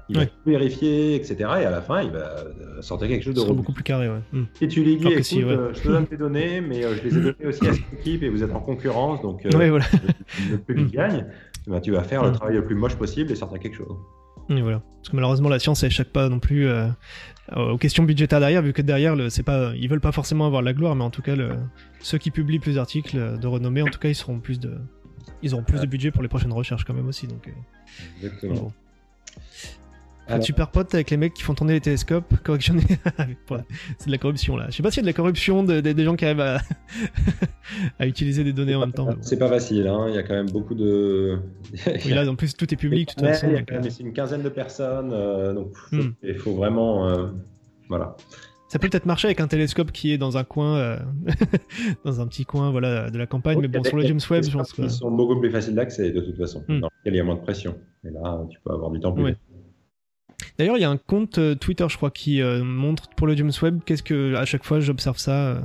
Il Ouais. va tout vérifier, etc. Et à la fin, il va euh, sortir quelque chose de beaucoup plus carré, ouais. Hmm. Si tu lui dis, écoute, si, ouais. euh, je te donne tes données, mais euh, je les ai données aussi à cette équipe et vous êtes en concurrence, donc euh, voilà. le public Mm. gagne, eh ben, tu vas faire le travail le plus moche possible et sortir quelque chose. Et voilà. Parce que malheureusement, la science, elle échappe pas non plus euh, aux questions budgétaires derrière, vu que derrière, le, c'est pas, ils veulent pas forcément avoir la gloire, mais en tout cas, le, ceux qui publient plus d'articles de renommée, en tout cas, ils seront plus de, ils auront plus de budget pour les prochaines recherches quand même aussi. Donc, Exactement. bon. Faut Alors- être super pote avec les mecs qui font tourner les télescopes, correctionner. Voilà. c'est de la corruption là. Je sais pas s'il y a de la corruption de- de- des gens qui arrivent à, à utiliser des données en même temps. mais bon. C'est pas facile, hein. il y a quand même beaucoup de. Oui, là, en plus, tout est public, de toute Ouais, façon. il y a quand même c'est une quinzaine de personnes, euh, donc faut- Mm. il faut vraiment. euh, voilà. Ça peut peut-être marcher avec un télescope qui est dans un coin, euh, dans un petit coin, voilà, de la campagne. mais bon, sur le James Webb, je pense que. Ils sont beaucoup plus faciles d'accès de toute façon, Mm. dans lesquels il y a moins de pression. Et là, tu peux avoir du temps plus. Ouais. D'ailleurs, il y a un compte euh, Twitter, je crois, qui euh, montre pour le James Webb. Qu'est-ce que à chaque fois j'observe ça. euh,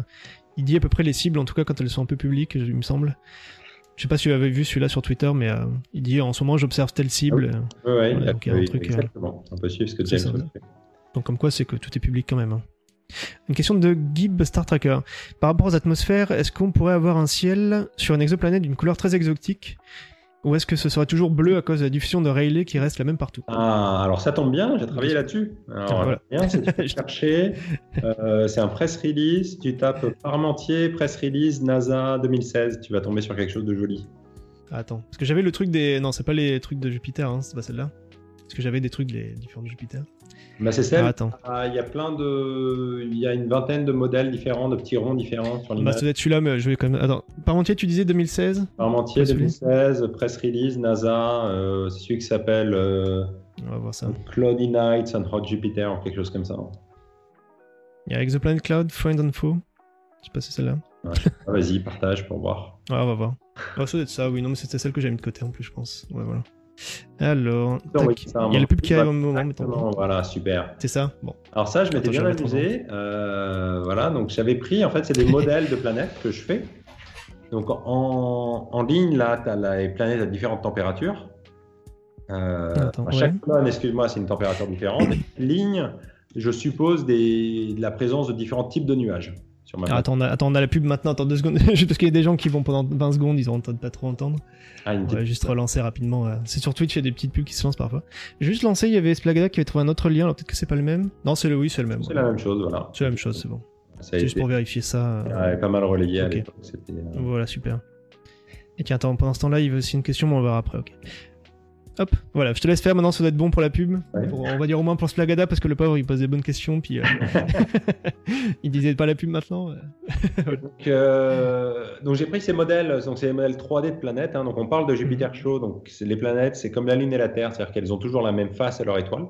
il dit à peu près les cibles, en tout cas quand elles sont un peu publiques, il me semble. Je sais pas si tu avais vu celui-là sur Twitter, mais euh, il dit en ce moment j'observe telle cible. Ouais, ouais, Voilà, il y a- donc il y a un oui, truc, euh, exactement. On peut suivre ce que c'est James ça, Webb fait. Donc comme quoi c'est que tout est public quand même. hein. Une question de Gib Star Tracker. Par rapport aux atmosphères, est-ce qu'on pourrait avoir un ciel sur une exoplanète d'une couleur très exotique? Ou est-ce que ce serait toujours bleu à cause de la diffusion de Rayleigh qui reste la même partout? Ah, alors ça tombe bien, j'ai travaillé là-dessus. Alors, voilà. bien, c'est tu peux chercher. euh, c'est un press release. Tu tapes Parmentier, press release, NASA 2016. Tu vas tomber sur quelque chose de joli. Attends, parce que j'avais le truc des... Non, c'est pas les trucs de Jupiter, hein, c'est pas celle-là. Parce que j'avais des trucs des différents de Jupiter. Bah, c'est celle. Ah, attends. Ah, Il y a plein de. Il y a une vingtaine de modèles différents, de petits ronds différents sur Bah, l'image. ça doit être celui-là, mais je vais quand même... Attends, Parmentier, tu disais 2016 Parmentier Ouais, celui. 2016, press release, NASA. euh, c'est celui qui s'appelle euh, On va voir ça. Cloudy Nights and Hot Jupiter, quelque chose comme ça. Il y a Exoplanet Cloud, Friend Info. Je sais pas si c'est celle-là. Ah, Vas-y, partage pour voir. Ouais, on va voir. Ah, ça doit être ça, oui. Non, mais c'était celle que j'ai mis de côté en plus, je pense. Ouais, voilà. Alors, ça un il y a le pub qui arrive au moment. Exactement, voilà, super. C'est ça? Bon. Alors ça, je m'étais bien amusé. Euh, voilà, donc j'avais pris, en fait, c'est des modèles de planètes que je fais. Donc en, en ligne, là, tu as les planètes à différentes températures. Euh, Attends, à chaque ouais. colonne, excuse-moi, c'est une température différente. Ligne, je suppose des, de la présence de différents types de nuages sur ma Ah, attends, on a, attends, on a la pub maintenant. Attends deux secondes. Parce qu'il y a des gens qui vont pendant 20 secondes, ils entendent pas trop entendre. Ah, une On va juste relancer rapidement. euh. C'est sur Twitch, il y a des petites pubs qui se lancent parfois. Juste lancé, il y avait Splagada qui avait trouvé un autre lien. Alors peut-être que c'est pas le même. Non, c'est le oui, c'est le même. C'est ouais. la même chose, voilà. C'est la même chose, c'est bon. C'est juste été pour vérifier ça. ouais, pas mal relayé à l'époque. euh, Voilà, super. Et tiens, attends, pendant ce temps-là, il veut aussi une question, mais on verra après, ok. Hop, voilà, je te laisse faire maintenant, ça doit être bon pour la pub. Ouais. Pour- on va dire au moins pour Splagada, parce que le pauvre, il pose des bonnes questions, puis euh, il disait pas la pub maintenant. euh. Donc, euh, donc j'ai pris ces modèles, donc c'est les modèles 3D de planètes. hein. donc on parle de Jupiter chaud. Donc c'est- les planètes, c'est comme la Lune et la Terre, c'est-à-dire qu'elles ont toujours la même face à leur étoile.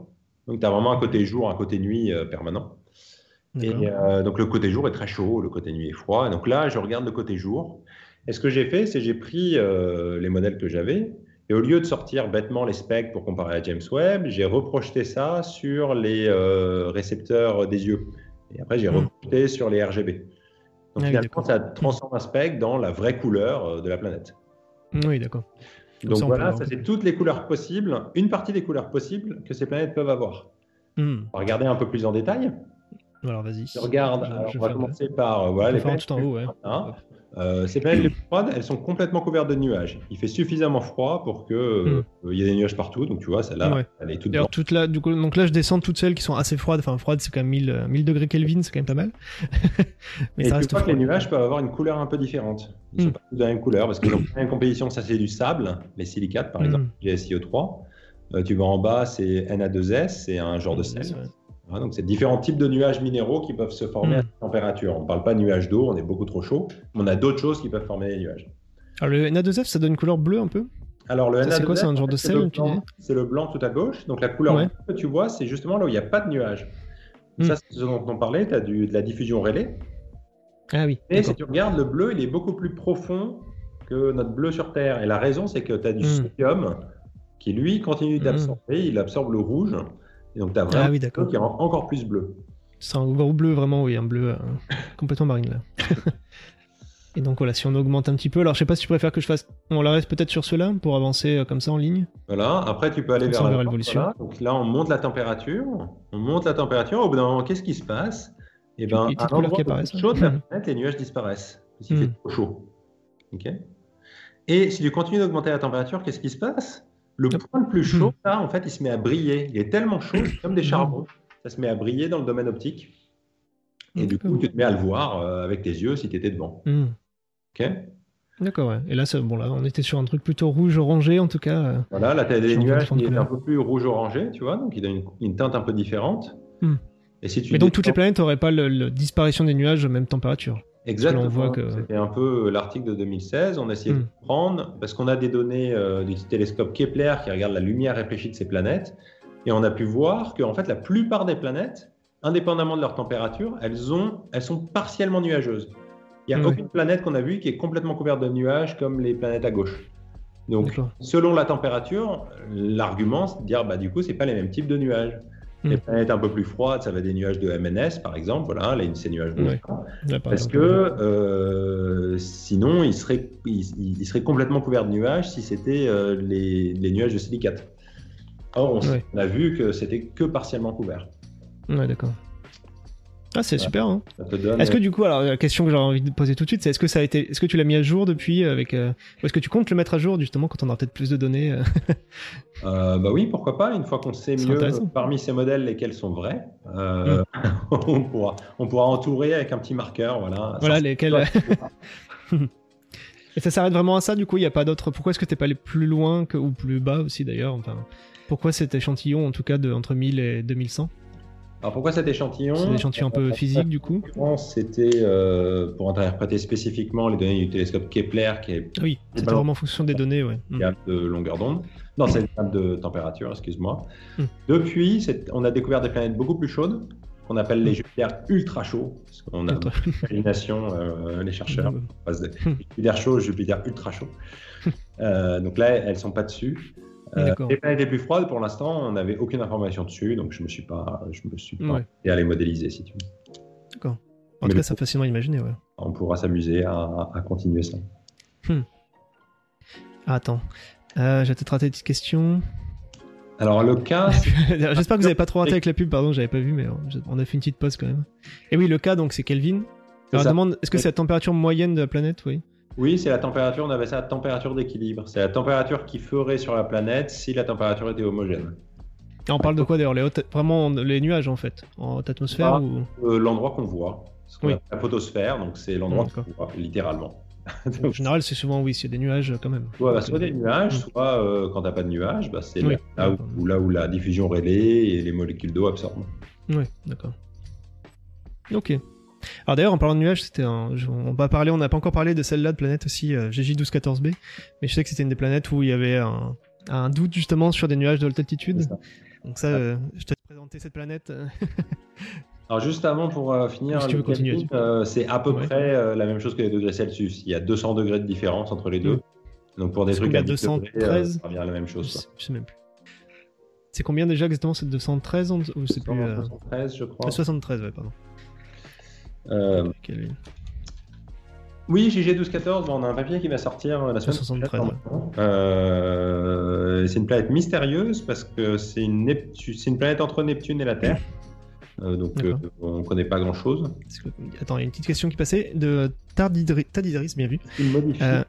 Donc tu as vraiment un côté jour, un côté nuit euh, permanent. Et donc le côté jour est très chaud, le côté nuit est froid. Et donc là, je regarde le côté jour. Et ce que j'ai fait, c'est j'ai pris les modèles que j'avais. Et au lieu de sortir bêtement les specs pour comparer à James Webb, j'ai reprojeté ça sur les euh, récepteurs des yeux. Et après, j'ai Hmm. reprojeté sur les RGB. Donc Ah finalement, ça transforme un spec dans la vraie couleur euh, de la planète. Oui, d'accord. Donc ça, voilà, ça c'est toutes les couleurs possibles, une partie des couleurs possibles que ces planètes peuvent avoir. Hmm. On va regarder un peu plus en détail. Alors vas-y. Regarde, Je- alors, je on va commencer par voilà, les planètes tout en haut, ouais. Hein. Euh, ces planètes les plus froides, elles sont complètement couvertes de nuages. Il fait suffisamment froid pour que euh, il y ait des nuages partout. Donc tu vois, celle-là, Hmm. Ouais. elle est toute toute là, du coup, donc là, je descends toutes celles qui sont assez froides. Enfin, froides, c'est quand même 1000, euh, 1000 degrés Kelvin, c'est quand même pas mal. Mais Et ça reste que les nuages peuvent avoir une couleur un peu différente. Ils sont Hmm. pas tous de la même couleur parce pas la même composition. Ça, c'est du sable, les silicates par Hmm. exemple, GSIO3. Euh, tu vas en bas, c'est Na2S, c'est un genre de sel. Donc, c'est différents types de nuages minéraux qui peuvent se former à Mm. cette température. On ne parle pas de nuages d'eau, on est beaucoup trop chaud. On a d'autres choses qui peuvent former des nuages. Alors le Na2F, ça donne une couleur bleue un peu? Alors, le Ça, c'est Na2F, quoi, c'est un genre de sel, C'est le blanc tout à gauche. Donc, la couleur Ouais. bleue que tu vois, c'est justement là où il n'y a pas de nuages. Mm. Ça, c'est ce dont on parlait. Tu as de la diffusion Rayleigh. Ah oui. Mais si tu regardes, le bleu, il est beaucoup plus profond que notre bleu sur Terre. Et la raison, c'est que tu as du Mm. sodium qui, lui, continue d'absorber. Il absorbe le rouge. Et donc, tu as vraiment Ah oui, qui rend encore plus bleu. C'est un gros bleu vraiment, oui, un bleu euh, complètement marine là. Et donc voilà, si on augmente un petit peu, alors je sais pas si tu préfères que je fasse, on la reste peut-être sur cela pour avancer euh, comme ça en ligne? Voilà. Après, tu peux aller vers droite, l'évolution. voilà. Donc là, on monte la température. On monte la température. Au bout d'un moment, qu'est-ce qui se passe? Eh ben, à l'endroit plus apparaissent, chaud de la planète, les nuages disparaissent. Parce qu'il Hmm. fait trop chaud. Ok Et si tu continues d'augmenter la température, qu'est-ce qui se passe? Le point le plus chaud, Hmm. là, en fait, il se met à briller. Il est tellement chaud, c'est comme des charbons. Ça se met à briller dans le domaine optique. Et du coup, tu te mets à le voir euh, avec tes yeux si tu étais devant. Hmm. Ok D'accord, ouais. Et là, bon, là, on était sur un truc plutôt rouge-orangé en tout cas. euh. Voilà, là, tu as des nuages qui est un peu plus rouge-orangé, tu vois, donc il a une, une teinte un peu différente. Hmm. Et si tu Mais donc toutes les planètes n'auraient pas le disparition des nuages aux mêmes températures. Exactement. on voit que- C'était un peu l'article de 2016. On a essayé Hmm. de comprendre parce qu'on a des données euh, du télescope Kepler qui regarde la lumière réfléchie de ces planètes. Et on a pu voir que en fait, la plupart des planètes, indépendamment de leur température, elles, ont, elles sont partiellement nuageuses. Il n'y a Ouais. aucune planète qu'on a vue qui est complètement couverte de nuages comme les planètes à gauche. Donc, selon la température, l'argument, c'est de dire bah, du coup, c'est pas les mêmes types de nuages. Hmm. Les planètes un peu plus froides, ça va être des nuages de MNS, par exemple. Voilà, là, c'est nuages rouges. Ouais. Par Parce que euh, sinon, il serait, il, il serait complètement couvert de nuages si c'était euh, les, les nuages de silicate. Or, on, Ouais. on a vu que c'était que partiellement couvert. Ouais, d'accord. Ah, c'est super. Hein. Est-ce que du coup, alors la question que j'aurais envie de poser tout de suite, c'est est-ce que ça a été, est-ce que tu l'as mis à jour depuis avec, euh, ou est-ce que tu comptes le mettre à jour justement quand on aura peut-être plus de données euh, Euh, bah oui, pourquoi pas. Une fois qu'on sait mieux parmi ces modèles lesquels sont vrais, euh, on, pourra, on pourra entourer avec un petit marqueur. Voilà. Voilà Ça, lesquels. Et ça s'arrête vraiment à ça, du coup, il n'y a pas d'autre. Pourquoi est-ce que t'es pas allé plus loin que, ou plus bas aussi d'ailleurs enfin, Pourquoi cet échantillon, en tout cas, de entre 1000 et 2100 Alors pourquoi cet échantillon C'est des échantillons un peu physiques, du coup? C'était euh, pour interpréter spécifiquement les données du télescope Kepler, qui est Ah Oui, c'était vraiment en fonction des données. Mm. gamme de longueur d'onde. Non, c'est une gamme de température, excuse-moi. Hmm. Depuis, on a découvert des planètes beaucoup plus chaudes, qu'on appelle les Jupiters ultra chauds, parce qu'on a Attends. une imagination, euh, les chercheurs. Mm. On passe de Hmm. Jupiter chaud, Jupiter ultra chaud. Euh, donc là, elles sont pas dessus. Euh, les planètes les plus froides, pour l'instant, on n'avait aucune information dessus, donc je me suis pas, je me suis pas Ouais. et à les modéliser, si tu veux. D'accord. En Mais tout cas, c'est fascinant à imaginer, ouais. On pourra s'amuser à, à continuer ça. Ah, attends. Euh, J'ai peut-être raté une petite question. Alors le cas, J'espère que vous avez pas trop raté avec la pub, pardon, j'avais pas vu, mais on a fait une petite pause quand même. Et oui, le cas, donc, c'est Kelvin. Alors, demande, est-ce que c'est la température moyenne de la planète, oui Oui, c'est la température, on avait ça la température d'équilibre. C'est la température qui ferait sur la planète si la température était homogène. Et on parle de quoi d'ailleurs les hautes- Vraiment les nuages en fait En haute atmosphère Ah. ou... Euh, l'endroit qu'on voit, Oui. la photosphère, donc c'est l'endroit qu'on voit, littéralement. En général, c'est souvent, oui, a des nuages quand même. soit, bah, soit des nuages, Mm. soit euh, quand t'as pas de nuages, bah, c'est Oui. là, là où, là où la diffusion Rayleigh et les molécules d'eau absorbent. Oui, d'accord. Ok. Alors d'ailleurs, en parlant de nuages, c'était un... je- On n'a pas encore parlé de celle-là de planète aussi, euh, GJ1214b, mais je sais que c'était une des planètes où il y avait un, un doute justement sur des nuages de haute altitude. Ça. Donc ça, euh, je te laisse présenter cette planète. euh. Alors juste avant pour euh, finir, Si euh, c'est à peu Ouais. près la même chose que les degrés Celsius. Il y a 200 degrés de différence entre les deux. Mm. Donc pour des trucs à 10 degrés, euh, 213? ça revient à la même Je chose. sais, je sais même plus. C'est combien déjà exactement C'est 213 ou c'est plus... euh, 73, je crois. 73, ouais, pardon. Euh. Oui, JG1214, bon, on a un papier qui va sortir euh, la semaine 73, prochaine. Euh, c'est une planète mystérieuse parce que c'est une, Neptu- c'est une planète entre Neptune et la Terre. Euh, donc euh, on ne connaît pas grand-chose. Est-ce que- Attends, il y a une petite question qui passait de Tardidri- Tadidris, bien vu. Euh,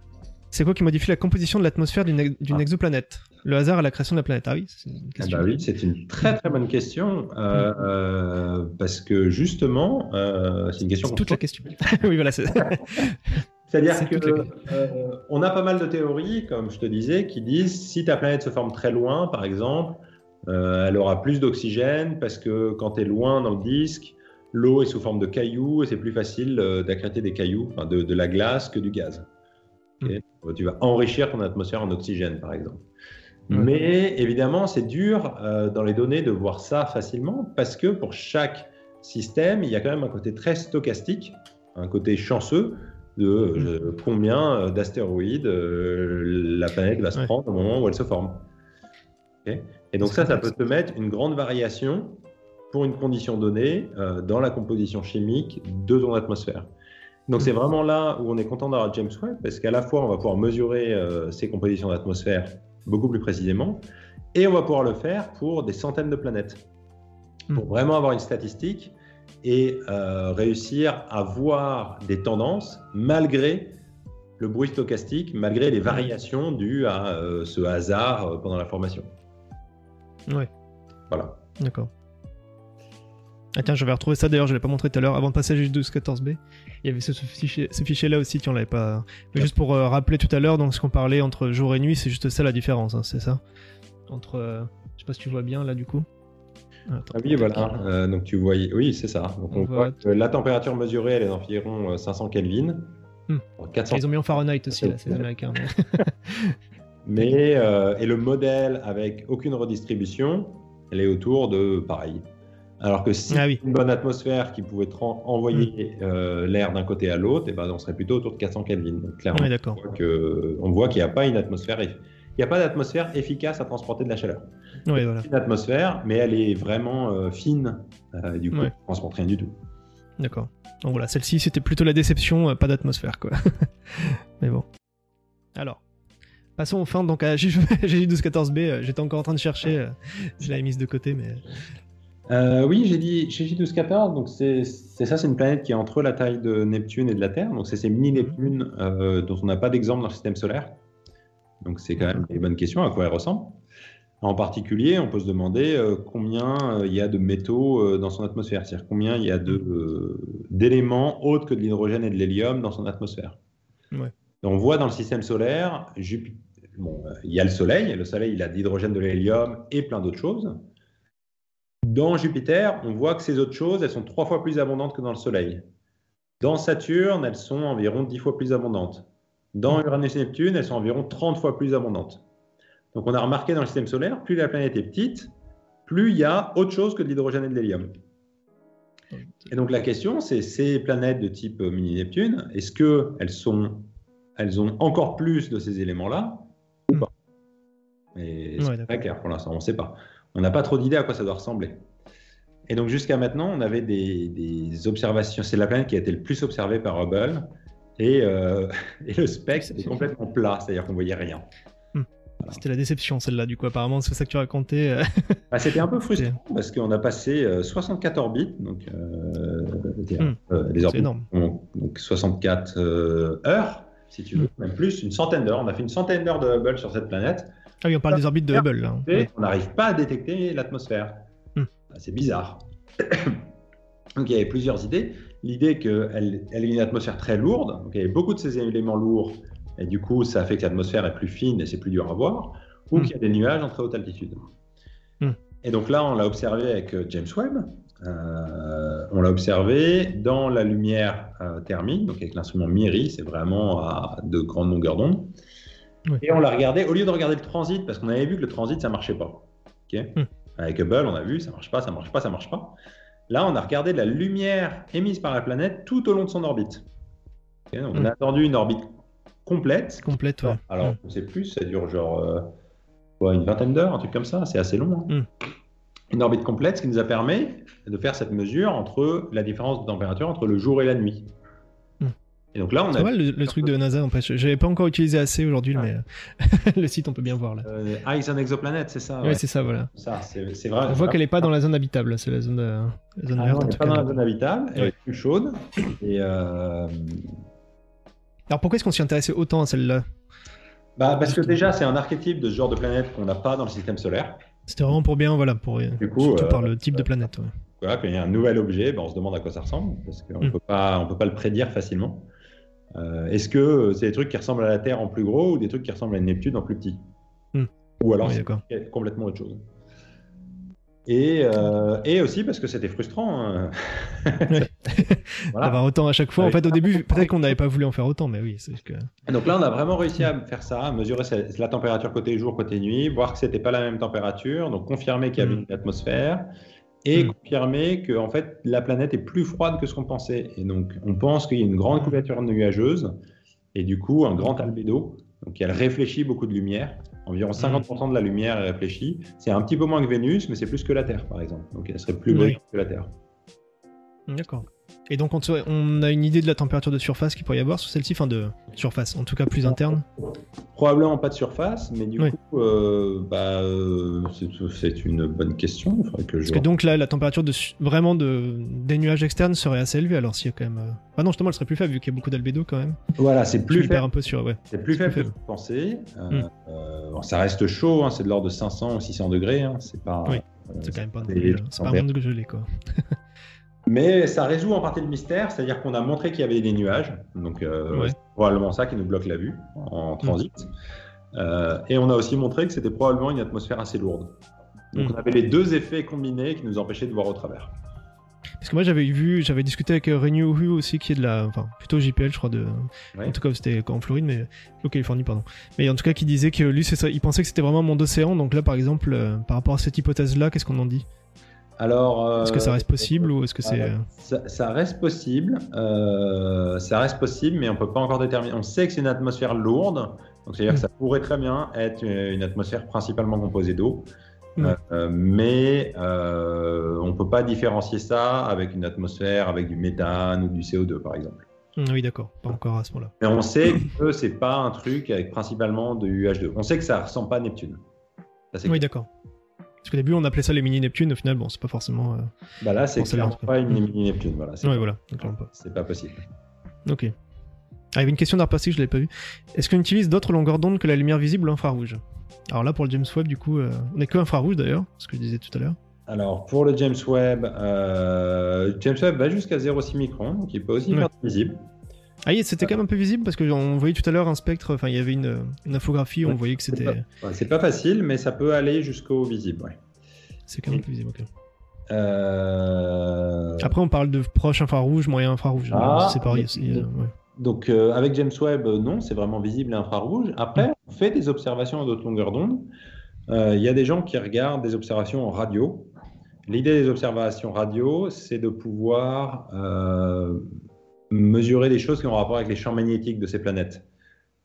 c'est quoi qui modifie la composition de l'atmosphère d'une Ah. exoplanète? Le hasard à la création de la planète Ah oui, c'est une Ah question. bah oui, c'est une très très bonne question euh, euh, parce que justement, euh, c'est une question. C'est qu'on toute la question. oui, voilà. c'est- C'est-à-dire C'est que toute la- euh, on a pas mal de théories, comme je te disais, qui disent si ta planète se forme très loin, par exemple, elle aura plus d'oxygène parce que quand tu es loin dans le disque, l'eau est sous forme de cailloux et c'est plus facile d'accréter des cailloux, enfin de, la glace que du gaz. Hmm. Tu vas enrichir ton atmosphère en oxygène, par exemple. Mais évidemment, c'est dur dans les données de voir ça facilement parce que pour chaque système, il y a quand même un côté très stochastique, un côté chanceux de mm. euh, combien euh, d'astéroïdes euh, la planète va se prendre au moment où elle se forme. et donc ça, ça peut te mettre une grande variation pour une condition donnée dans la composition chimique de ton atmosphère. Donc c'est mm. vraiment là où on est content d'avoir James Webb, parce qu'à la fois on va pouvoir mesurer ces compositions d'atmosphère beaucoup plus précisément, et on va pouvoir le faire pour des centaines de planètes. Mm. Pour vraiment avoir une statistique et euh, réussir à voir des tendances malgré le bruit stochastique, malgré les variations dues à euh, ce hasard euh, pendant la formation. Ouais. Voilà. D'accord. Ah tiens, j'avais retrouvé ça d'ailleurs, je l'ai pas montré tout à l'heure, avant de passer à 1214B. Il y avait ce, fichier, ce fichier là aussi, tu on l'avais pas. Mais juste pour rappeler tout à l'heure, donc ce qu'on parlait entre jour et nuit, c'est juste ça la différence, hein, c'est ça Entre. je sais pas si tu vois bien là du coup. Ah, oui, voilà. Euh, donc tu vois, oui, c'est ça. Donc on, voit que la température mesurée, elle est d'environ 500 euh, Kelvin. Hmm. Ils ont mis en Fahrenheit aussi, là, c'est américain. Mais, euh, et le modèle avec aucune redistribution, elle est autour de pareil. Alors que si ah une bonne atmosphère qui pouvait envoyer hmm. l'air d'un côté à l'autre, eh ben, on serait plutôt autour de 400 Kelvin. Donc clairement, on voit qu'il n'y a pas une atmosphère il n'y a pas d'atmosphère efficace à transporter de la chaleur. Oui, voilà. Une atmosphère, mais elle est vraiment euh, fine, euh, du coup, elle ne transporte rien du tout. D'accord. Donc voilà, celle-ci, c'était plutôt la déception, euh, pas d'atmosphère, quoi. mais bon. Alors, passons enfin donc à GJ1214B. J'étais encore en train de chercher, je l'avais mise de côté, mais. Oui, j'ai dit GJ1214, donc c'est ça, c'est une planète qui est entre la taille de Neptune et de la Terre, donc c'est ces mini-Neptunes mhm. dont on n'a pas d'exemple dans le système solaire. Donc c'est quand même une bonne question à quoi elle ressemble. En particulier, on peut se demander euh, combien euh, il y a de métaux euh, dans son atmosphère, c'est-à-dire combien il y a d'éléments autres que de l'hydrogène et de l'hélium dans son atmosphère. On voit dans le système solaire, bon, il y a le Soleil, le Soleil il a de l'hydrogène, de l'hélium et plein d'autres choses. Dans Jupiter, on voit que ces autres choses, elles sont trois fois plus abondantes que dans le Soleil. Dans Saturne, elles sont environ dix fois plus abondantes. Dans Uranus et Neptune, elles sont environ 30 fois plus abondantes. Donc on a remarqué dans le système solaire, plus la planète est petite, plus il y a autre chose que de l'hydrogène et de l'hélium. Et donc la question, c'est ces planètes de type mini-Neptune, est-ce qu'elles sont, elles ont encore plus de ces éléments-là ou pas? Et c'est pas clair pour l'instant, on ne sait pas. On n'a pas trop d'idées à quoi ça doit ressembler. Et donc jusqu'à maintenant, on avait des, des observations. C'est la planète qui a été le plus observée par Hubble. Euh, et, le spectre est complètement plat, c'est-à-dire qu'on voyait rien. Hmm. C'était la déception celle-là, du coup, apparemment, c'est ça que tu racontais. Euh. Bah, c'était un peu frustrant parce qu'on a passé 64 euh, orbites, donc hmm. les orbites, énorme. donc 64 heures, si tu veux, hmm. même plus, une centaine d'heures. On a fait une centaine d'heures de Hubble sur cette planète. Ah oui, on parle des orbites de Hubble. Là. on n'arrive pas à détecter l'atmosphère. Bah, c'est bizarre. donc il y avait plusieurs idées l'idée qu'elle elle ait une atmosphère très lourde, donc il y avait beaucoup de ces éléments lourds, et du coup, ça fait que l'atmosphère est plus fine et c'est plus dur à voir, ou hmm. qu'il y a des nuages en très haute altitude. Hmm. Et donc là, on l'a observé avec euh, James Webb. Euh, on l'a observé dans la lumière euh, thermique, donc avec l'instrument MIRI, c'est vraiment à de grandes longueurs d'onde. Et on l'a regardé, au lieu de regarder le transit, parce qu'on avait vu que le transit, ça marchait pas. Hmm. Avec Hubble, on a vu, ça marche pas, ça marche pas, ça marche pas. Là, on a regardé la lumière émise par la planète tout au long de son orbite. on a mm. attendu une orbite complète. Complète, ouais. Alors, mm. sais plus, ça dure genre euh, une vingtaine d'heures, un truc comme ça, c'est assez long. Hein. Mm. Une orbite complète, ce qui nous a permis de faire cette mesure entre la différence de température entre le jour et la nuit. Et donc là, on a. Mal, le, truc de NASA, en fait. J'avais pas encore utilisé assez aujourd'hui, mais euh, le site, on peut bien voir là. Euh, Eyes on Exoplanet, c'est ça Oui, c'est ça, voilà. Ça, c'est vrai. On voit qu'elle est pas dans la zone habitable, c'est la zone, euh, la zone ah verte. elle n'est pas dans la zone habitable, elle est plus chaude. Et euh... Alors pourquoi est-ce qu'on s'y intéressait autant à celle-là? Bah, Parce que déjà, c'est un archétype de ce genre de planète qu'on n'a pas dans le système solaire. C'était vraiment pour bien, voilà, pour, du coup, surtout par le type de planète. Ouais. Voilà, quand il y a un nouvel objet, ben, on se demande à quoi ça ressemble, parce qu'on ne hmm. peut, pas, peut pas le prédire facilement. Euh, est-ce que c'est des trucs qui ressemblent à la Terre en plus gros ou des trucs qui ressemblent à une Neptune en plus petit hmm. Ou alors c'est complètement autre chose. Et, euh, et, aussi parce que c'était frustrant. Hein. voilà. D'avoir autant à chaque fois. En fait, au début, peut-être qu'on n'avait pas voulu en faire autant, mais oui. Que... Donc là, on a vraiment réussi à faire ça, à mesurer la température côté jour, côté nuit, voir que c'était pas la même température, donc confirmer qu'il y avait mm. une atmosphère et mm. confirmer que en fait la planète est plus froide que ce qu'on pensait. Et donc, on pense qu'il y a une grande couverture nuageuse et du coup un grand albédo. Donc, elle réfléchit beaucoup de lumière. Environ 50% mm. de la lumière est réfléchie. C'est un petit peu moins que Vénus, mais c'est plus que la Terre, par exemple. Donc, elle serait plus brillante que la Terre. D'accord. Et donc, on, a une idée de la température de surface qu'il pourrait y avoir sur celle-ci, enfin de surface, en tout cas plus interne Probablement pas de surface, mais du coup, euh, bah, euh, c'est une bonne question. que Parce que donc là, la température de, vraiment de, des nuages externes serait assez élevée, alors s'il y a quand même. Euh, ah non, justement, elle serait plus faible vu qu'il y a beaucoup d'albédo quand même. Voilà, c'est plus faible. un peu sur, ouais. C'est plus faible que vous pensez. Ça reste chaud, hein, c'est de l'ordre de 500 ou 600 degrés. Hein, c'est pas. Oui. C'est quand même pas, c'est pas un monde gelé, quoi. Mais ça résout en partie le mystère, c'est-à-dire qu'on a montré qu'il y avait des nuages, donc euh, c'est probablement ça qui nous bloque la vue en mm. transit. Euh, et on a aussi montré que c'était probablement une atmosphère assez lourde. Donc mm. on avait les deux effets combinés qui nous empêchaient de voir au travers. Parce que moi j'avais vu, j'avais discuté avec euh, Renew Hu aussi, qui est de la, enfin plutôt JPL, je crois de, en tout cas c'était en Floride, mais au Californie pardon. Mais en tout cas qui disait que lui c'est ça, il pensait que c'était vraiment un monde océan. Donc là par exemple, par rapport à cette hypothèse là, qu'est-ce qu'on en dit? Alors, est-ce que ça reste possible ou est-ce que c'est ça, reste possible, euh, ça reste possible, mais on peut pas encore déterminer. On sait que c'est une atmosphère lourde, donc c'est-à-dire que ça pourrait très bien être une atmosphère principalement composée d'eau, euh, mais euh, on peut pas différencier ça avec une atmosphère avec du méthane ou du CO2 par exemple. Hmm, oui, d'accord, pas encore à ce moment-là. Mais on sait que c'est pas un truc avec principalement du UH2. On sait que ça ressemble pas à Neptune. oui, d'accord. Parce qu'au début, on appelait ça les mini-Neptunes, au final, bon, c'est pas forcément. Euh, bah là, c'est clairement pas une mini-Neptune, voilà. Ouais, voilà, C'est pas possible. Ok. Ah, il y avait une question d'art plastique, je l'avais pas vu. Est-ce qu'on utilise d'autres longueurs d'onde que la lumière visible ou infrarouge? Alors là, pour le James Webb, du coup, euh, on est que infrarouge d'ailleurs, ce que je disais tout à l'heure. Alors, pour le James Webb, euh, James Webb va jusqu'à 0,6 microns, donc il peut aussi faire visible. Ah, c'était quand même un peu visible parce qu'on voyait tout à l'heure un spectre, enfin il y avait une, infographie, on voyait que c'était. C'est pas, facile, mais ça peut aller jusqu'au visible, ouais. C'est quand même plus visible, ok. Euh, Après, on parle de proche infrarouge, moyen infrarouge. Ah, c'est pareil aussi. Euh, donc, euh, avec James Webb, non, c'est vraiment visible et infrarouge. Après, on fait des observations à d'autres longueurs d'onde. Il y a des gens qui regardent des observations en radio. L'idée des observations radio, c'est de pouvoir mesurer des choses qui ont rapport avec les champs magnétiques de ces planètes.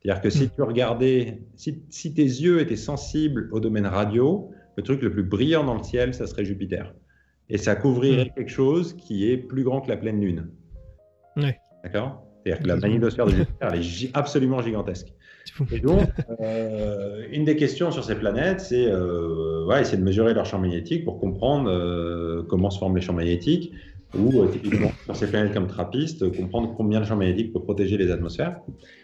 C'est-à-dire que si hmm. tu regardais, si, tes yeux étaient sensibles au domaine radio, le truc le plus brillant dans le ciel, ça serait Jupiter. Et ça couvrirait hmm. quelque chose qui est plus grand que la pleine lune. Oui. D'accord? C'est-à-dire que la magnétosphère de Jupiter, elle est absolument gigantesque. Et donc, euh, une des questions sur ces planètes, c'est euh, ouais, essayer de mesurer leur champ magnétique pour comprendre euh, comment se forment les champs magnétiques ou euh, typiquement sur ces planètes comme Trappiste, comprendre combien le champ magnétique peut protéger les atmosphères.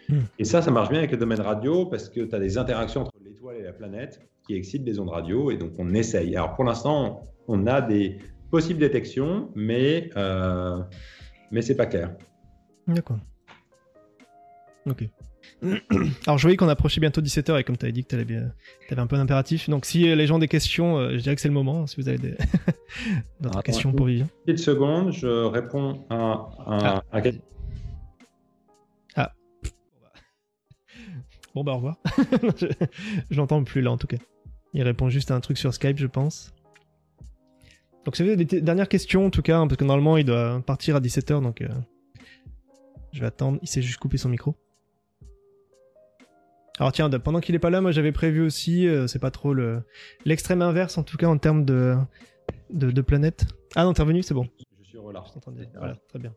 Hmm. Et ça, ça marche bien avec le domaine radio parce que tu as des interactions entre l'étoile et la planète qui excitent les ondes radio et donc on essaye. Alors pour l'instant, on a des possibles détections, mais, euh, mais c'est pas clair. D'accord. Ok. Alors je voyais qu'on approchait bientôt 17h et comme tu avais dit que tu avais, avais, un peu d'impératif, donc si les gens ont des questions, euh, je dirais que c'est le moment, si vous avez d'autres questions pour Vivien. Une petite seconde, je réponds à... à, ah. ah. Bon bah au revoir. je, l'entends plus là en tout cas. Il répond juste à un truc sur Skype je pense. Donc c'est des dernières questions en tout cas, hein, parce que normalement il doit partir à 17h donc... Euh, je vais attendre, il s'est juste coupé son micro. Alors tiens, pendant qu'il est pas là, moi j'avais prévu aussi, euh, c'est pas trop le l'extrême inverse en tout cas en termes de de, planète. Ah non, t'es revenu, c'est bon. Je suis relâché. Voilà, très bien.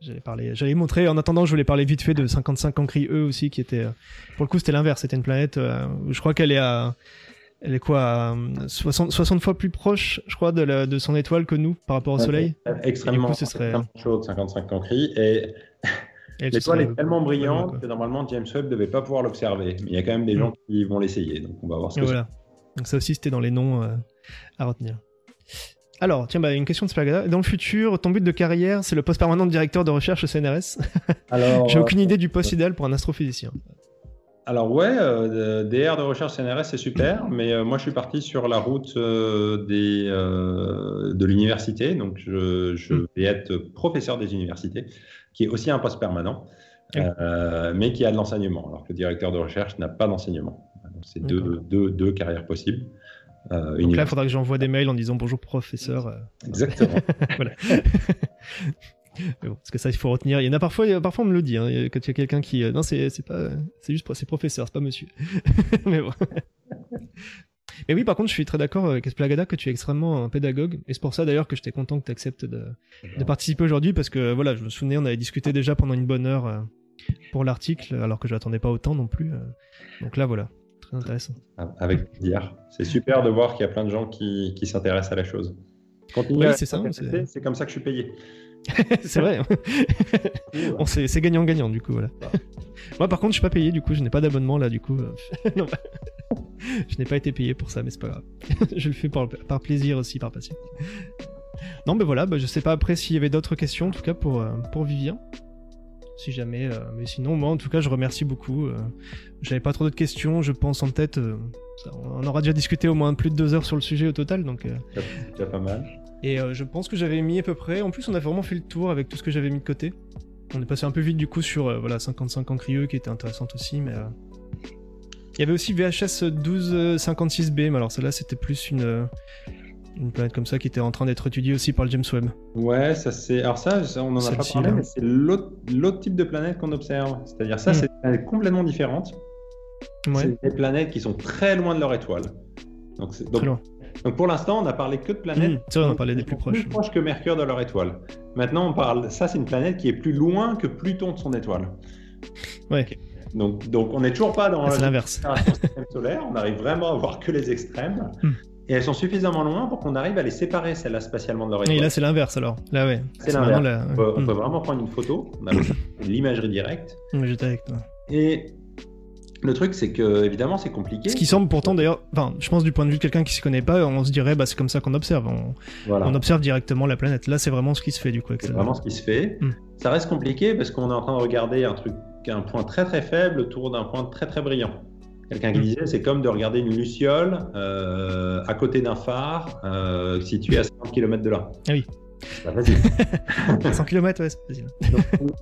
J'allais parler, j'allais montrer. En attendant, je voulais parler vite fait de 55 Ancri E aussi, qui était, euh, pour le coup, c'était l'inverse. C'était une planète. Euh, je crois qu'elle est à, elle est quoi, 60, 60 fois plus proche, je crois, de, la, de son étoile que nous par rapport au Soleil. Extrêmement, ce serait... chaud, 55 Cancri, et L'étoile est tellement brillante que normalement James Webb ne devait pas pouvoir l'observer. Mais il y a quand même des gens mm. qui vont l'essayer. Donc on va voir ce que voilà. Donc ça aussi c'était dans les noms euh, à retenir. Alors, tiens, bah, une question de Spargada. Dans le futur, ton but de carrière, c'est le poste permanent de directeur de recherche au CNRS Alors, J'ai aucune idée du poste idéal pour un astrophysicien. alors ouais, euh, DR de recherche CNRS c'est super, mais euh, moi je suis parti sur la route euh, des, de l'université, donc je, je, hmm. vais être professeur des universités, qui est aussi un poste permanent, mais qui a de l'enseignement, alors que le directeur de recherche n'a pas d'enseignement. Donc c'est deux, deux, deux, carrières possibles. donc là, il faudra que j'envoie des mails en disant bonjour professeur. Exactement. voilà. parce que ça, il faut retenir. Il y en a parfois, parfois on me le dit, hein, quand il y a quelqu'un qui, euh, non, c'est, c'est pas, c'est juste, c'est professeur, c'est pas monsieur. mais bon. Mais oui, par contre, je suis très d'accord avec Esplagada que tu es extrêmement un pédagogue. Et c'est pour ça d'ailleurs que j'étais content que tu acceptes de, de, participer aujourd'hui parce que voilà, je me souvenais, on avait discuté déjà pendant une bonne heure euh, pour l'article alors que je n'attendais pas autant non plus. Euh. Donc là, voilà, très intéressant. Avec plaisir. C'est super de voir qu'il y a plein de gens qui, qui s'intéressent à la chose. oui, c'est ça. C'est comme ça que je suis payé. c'est vrai. Hein. c'est gagnant-gagnant du coup. Voilà. Moi par contre, je suis pas payé du coup, je n'ai pas d'abonnement là du coup. je n'ai pas été payé pour ça, mais c'est pas grave. je le fais par, plaisir aussi, par passion. Non, mais voilà, bah, je sais pas après s'il y avait d'autres questions en tout cas pour, euh, pour Vivien. Si jamais, euh, mais sinon, moi en tout cas, je remercie beaucoup. Euh, j'avais pas trop d'autres questions, je pense en tête. on aura déjà discuté au moins plus de deux heures sur le sujet au total, donc. C'est pas mal. Et euh, je pense que j'avais mis à peu près. En plus, on a vraiment fait le tour avec tout ce que j'avais mis de côté. On est passé un peu vite du coup sur euh, voilà 55 ans crieux qui était intéressante aussi, mais. Euh, il y avait aussi VHS 1256b, mais alors celle-là c'était plus une, une planète comme ça qui était en train d'être étudiée aussi par le James Webb. Ouais, ça c'est. Alors ça, on en a pas parlé, mais c'est l'autre type de planète qu'on observe. C'est-à-dire ça, hmm. c'est une planète complètement différente. Ouais. C'est des planètes qui sont très loin de leur étoile. Donc, donc très loin. Donc pour l'instant, on a parlé que de planètes. Mmh, on a parlé des plus proches. Plus proches que Mercure de leur étoile. Maintenant, on parle. Ça, c'est une planète qui est plus loin que Pluton de son étoile. Ouais. Donc, donc, on n'est toujours pas dans ah, l'inverse. système solaire. On arrive vraiment à voir que les extrêmes. Mmh. Et elles sont suffisamment loin pour qu'on arrive à les séparer, celles-là, spatialement de leur étoile. Et là, c'est l'inverse alors. Là, ouais. C'est l'inverse. On, peut, mmh. vraiment prendre une photo. On a l'imagerie directe. J'étais avec toi. Et le truc, c'est que évidemment, c'est compliqué. Ce qui semble pourtant d'ailleurs, enfin, je pense du point de vue de quelqu'un qui s'y connaît pas, on se dirait, bah, c'est comme ça qu'on observe. On, observe directement la planète. Là, c'est vraiment ce qui se fait du coup. C'est vraiment ce qui se fait. Hmm. Ça reste compliqué parce qu'on est en train de regarder un truc, un point très très faible autour d'un point très très brillant. Quelqu'un qui hmm. disait, c'est comme de regarder une luciole euh, à côté d'un phare euh, situé à 50 km de là. Ah oui. 100 km, ouais, c'est facile.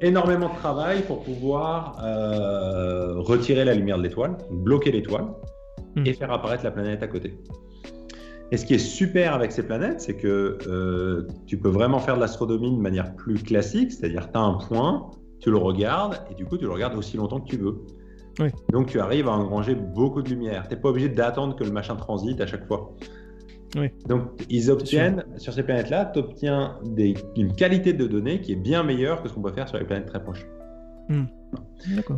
énormément de travail pour pouvoir euh, retirer la lumière de l'étoile, bloquer l'étoile hmm. et faire apparaître la planète à côté. Et ce qui est super avec ces planètes, c'est que euh, tu peux vraiment faire de l'astronomie de manière plus classique, c'est-à-dire tu as un point, tu le regardes et du coup tu le regardes aussi longtemps que tu veux. Donc tu arrives à engranger beaucoup de lumière. Tu n'es pas obligé d'attendre que le machin transite à chaque fois. Donc, ils obtiennent, sur ces planètes-là, tu obtiens une qualité de données qui est bien meilleure que ce qu'on peut faire sur les planètes très proches. Hmm.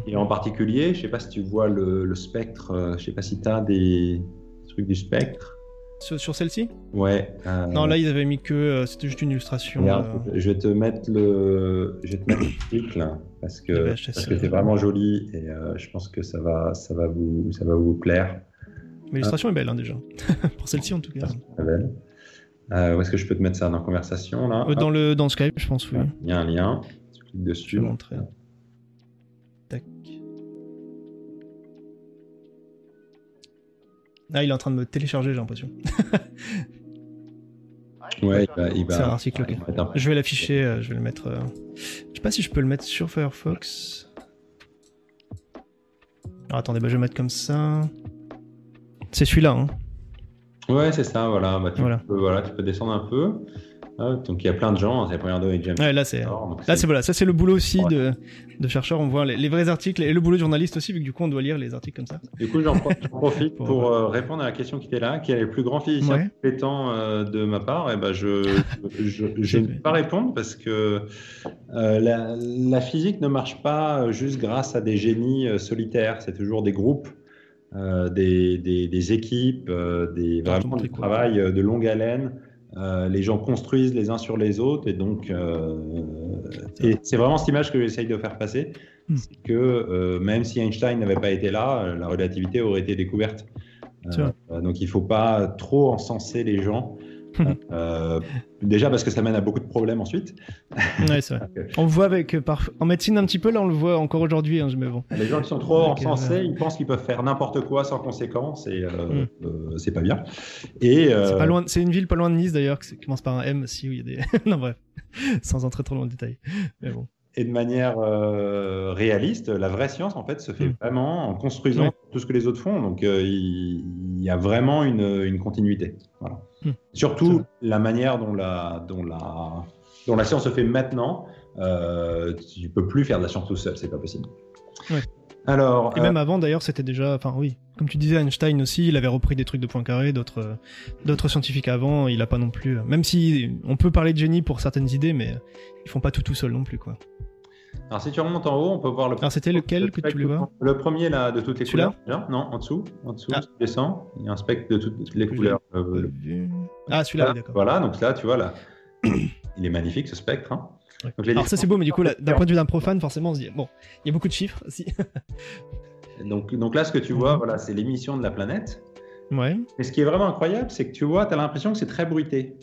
Et en particulier, je ne sais pas si tu vois le, spectre, euh, je ne sais pas si tu as des trucs du spectre. Sur, celle-ci? Ouais. Euh, non, là, ils avaient mis que euh, c'était juste une illustration. Je vais te mettre le, je vais te mettre l'article hein, parce que parce que c'est vraiment joli et je pense que ça va, ça va vous, ça va vous plaire. L'illustration est belle hein, déjà. Pour celle-ci en tout cas. belle. Euh, où est-ce que je peux te mettre ça dans la conversation là? Euh, dans, le, dans Skype, je pense, oui. Il y a un lien. Tu cliques dessus. Je vais montrer. Tac. Ah, il est en train de me télécharger, j'ai l'impression. ouais, il va. C'est un article, ok. Je vais l'afficher, euh, je vais le mettre. Je sais pas si je peux le mettre sur Firefox. Alors, attendez, bah, je vais le mettre comme ça. C'est celui-là. Hein. Ouais, c'est ça, voilà. Bah, tu, Peux, voilà. Tu peux descendre un peu. donc il y a plein de gens, c'est la première de James. Ouais, là c'est là c'est voilà, ça c'est le boulot aussi de, de chercheurs, on voit les, vrais articles et le boulot de journaliste aussi vu que du coup on doit lire les articles comme ça. Du coup, j'en profite pour, euh, répondre à la question qui était là, qui est le plus grand physicien compétent euh, de ma part et ben je je, ne peux pas répondre parce que euh, la, la, physique ne marche pas juste grâce à des génies solitaires, c'est toujours des groupes euh, des, des, équipes, euh, des, vraiment du travail euh, de longue haleine. les gens construisent les uns sur les autres et donc c'est vraiment cette image que j'essaye de faire passer, hmm. c'est que même si Einstein n'avait pas été là, la relativité aurait été découverte. donc il ne faut pas trop encenser les gens Euh, déjà parce que ça mène à beaucoup de problèmes ensuite. Ouais, c'est vrai. on le voit avec, euh, par... en médecine un petit peu, là on le voit encore aujourd'hui, hein, bon. Les gens qui sont trop encensés, ils pensent qu'ils peuvent faire n'importe quoi sans conséquence et euh, mm. c'est pas bien. Et c'est, pas loin, c'est une ville pas loin de Nice d'ailleurs, qui commence par un M aussi, où il y a des. non, bref, sans entrer trop loin en détail. Mais bon et de manière euh, réaliste, la vraie science en fait se fait mm. vraiment en construisant tout ce que les autres font. Donc euh, il, y a vraiment une, une continuité. Voilà. Mm. Surtout la manière dont la, dont, la, dont la science se fait maintenant. Euh, tu peux plus faire de la science tout seul, c'est pas possible. Alors, et même avant d'ailleurs, c'était déjà, enfin oui, comme tu disais, Einstein aussi, il avait repris des trucs de Poincaré, d'autres, d'autres scientifiques avant. Il a pas non plus, même si on peut parler de génie pour certaines idées, mais ils font pas tout tout seul non plus quoi. Alors si tu remontes en haut, on peut voir le. Alors c'était lequel que tu voulais voir Le premier là de toutes les couleurs. Non, en dessous, en dessous, ah. tu descends. Il y a un spectre de toutes les couleurs. Euh, ah celui-là, d'accord. Voilà, donc là tu vois là, il est magnifique ce spectre. Hein. Alors ça c'est beau, mais du coup d'un point de vue d'un profane, forcément on se dit bon, il y a beaucoup de chiffres aussi. donc donc là ce que tu vois, mhm. voilà, c'est l'émission de la planète. Ouais. Mais ce qui est vraiment incroyable, c'est que tu vois, tu as l'impression que c'est très bruité.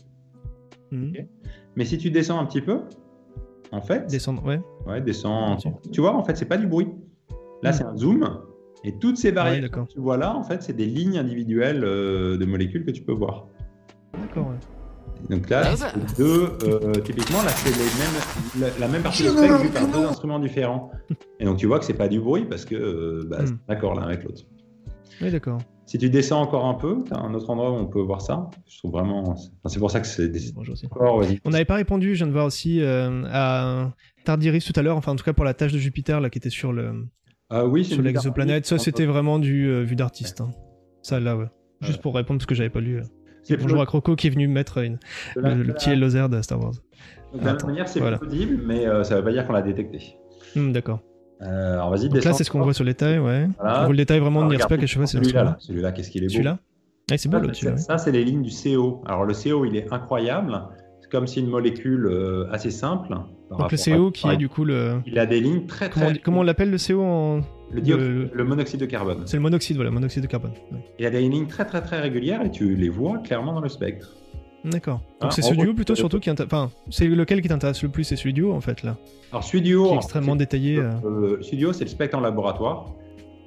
Mhm. Mais si tu descends un petit peu, en fait. Descendre, ouais. Ouais, descend. Tu vois, en fait, c'est pas du bruit. Là, hmm. c'est un zoom. Et toutes ces variables que tu vois là, en fait, c'est des lignes individuelles euh, de molécules que tu peux voir. D'accord, ouais. Donc là, deux, euh, typiquement, là, c'est les mêmes, la, même partie du spectre vue par deux instruments différents. Et donc, tu vois que c'est pas du bruit parce que, euh, bah, hmm. d'accord l'un avec l'autre. Oui, d'accord. Si tu descends encore un peu, tu as un autre endroit où on peut voir ça. Je trouve vraiment. c'est pour ça que c'est des. on n'avait pas répondu, je viens de voir aussi, euh, à Tardiris tout à l'heure, enfin en tout cas pour la tâche de Jupiter là, qui était sur le. Ah oui, sur l'exoplanète. Ça, c'était vraiment du euh, vue d'artiste. Hein. Ça là, ouais. Juste pour répondre parce que j'avais pas lu. Euh. bonjour à Croco qui est venu mettre une, le, petit laser de Star Wars. de la manière, c'est voilà. possible, mais ça veut pas dire qu'on l'a détecté. Hmm, d'accord. Euh, alors vas-y, Donc là, c'est ce qu'on voit sur le détail, ouais. On voit le détail vraiment de Nirspec à cheval, c'est celui-là. Celui-là, qu'est-ce qu'il est beau. Celui-là ah, c'est beau, là, celui-là. Ça, c'est les lignes du CO. Alors le CO, il est incroyable. C'est comme si une molécule euh, assez simple. Donc le CO qui est du coup le. Il a des lignes très très. Comment, comment on l'appelle le CO en. Le, le... monoxyde de carbone. C'est le monoxyde, voilà, monoxyde de carbone. Il a des lignes très très très régulières et tu les vois clairement dans le spectre. D'accord. Donc ah, c'est ce duo plutôt surtout qui Enfin, c'est lequel qui t'intéresse le plus C'est celui duo en fait là? Alors celui duo. Qui est extrêmement détaillé. Euh... euh c'est le spectre en laboratoire.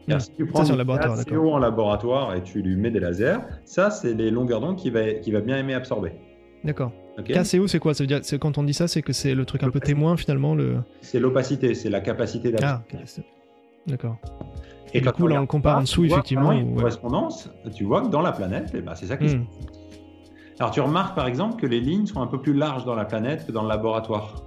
Hmm. Si tu prends ça, laboratoire, CO en laboratoire et tu lui mets des lasers, ça c'est les longueurs d'onde qu'il va, qui va bien aimer absorber. D'accord. KCO c'est quoi? Ça veut dire quand on dit ça, c'est que c'est le truc un peu témoin finalement le. C'est l'opacité, c'est la capacité d'absorber. Ah, d'accord. Et, du coup, là, on le compare en dessous, effectivement. Une correspondance, tu vois que dans la planète, eh ben, c'est ça qui se hmm. Alors tu remarques par exemple que les lignes sont un peu plus larges dans la planète que dans le laboratoire.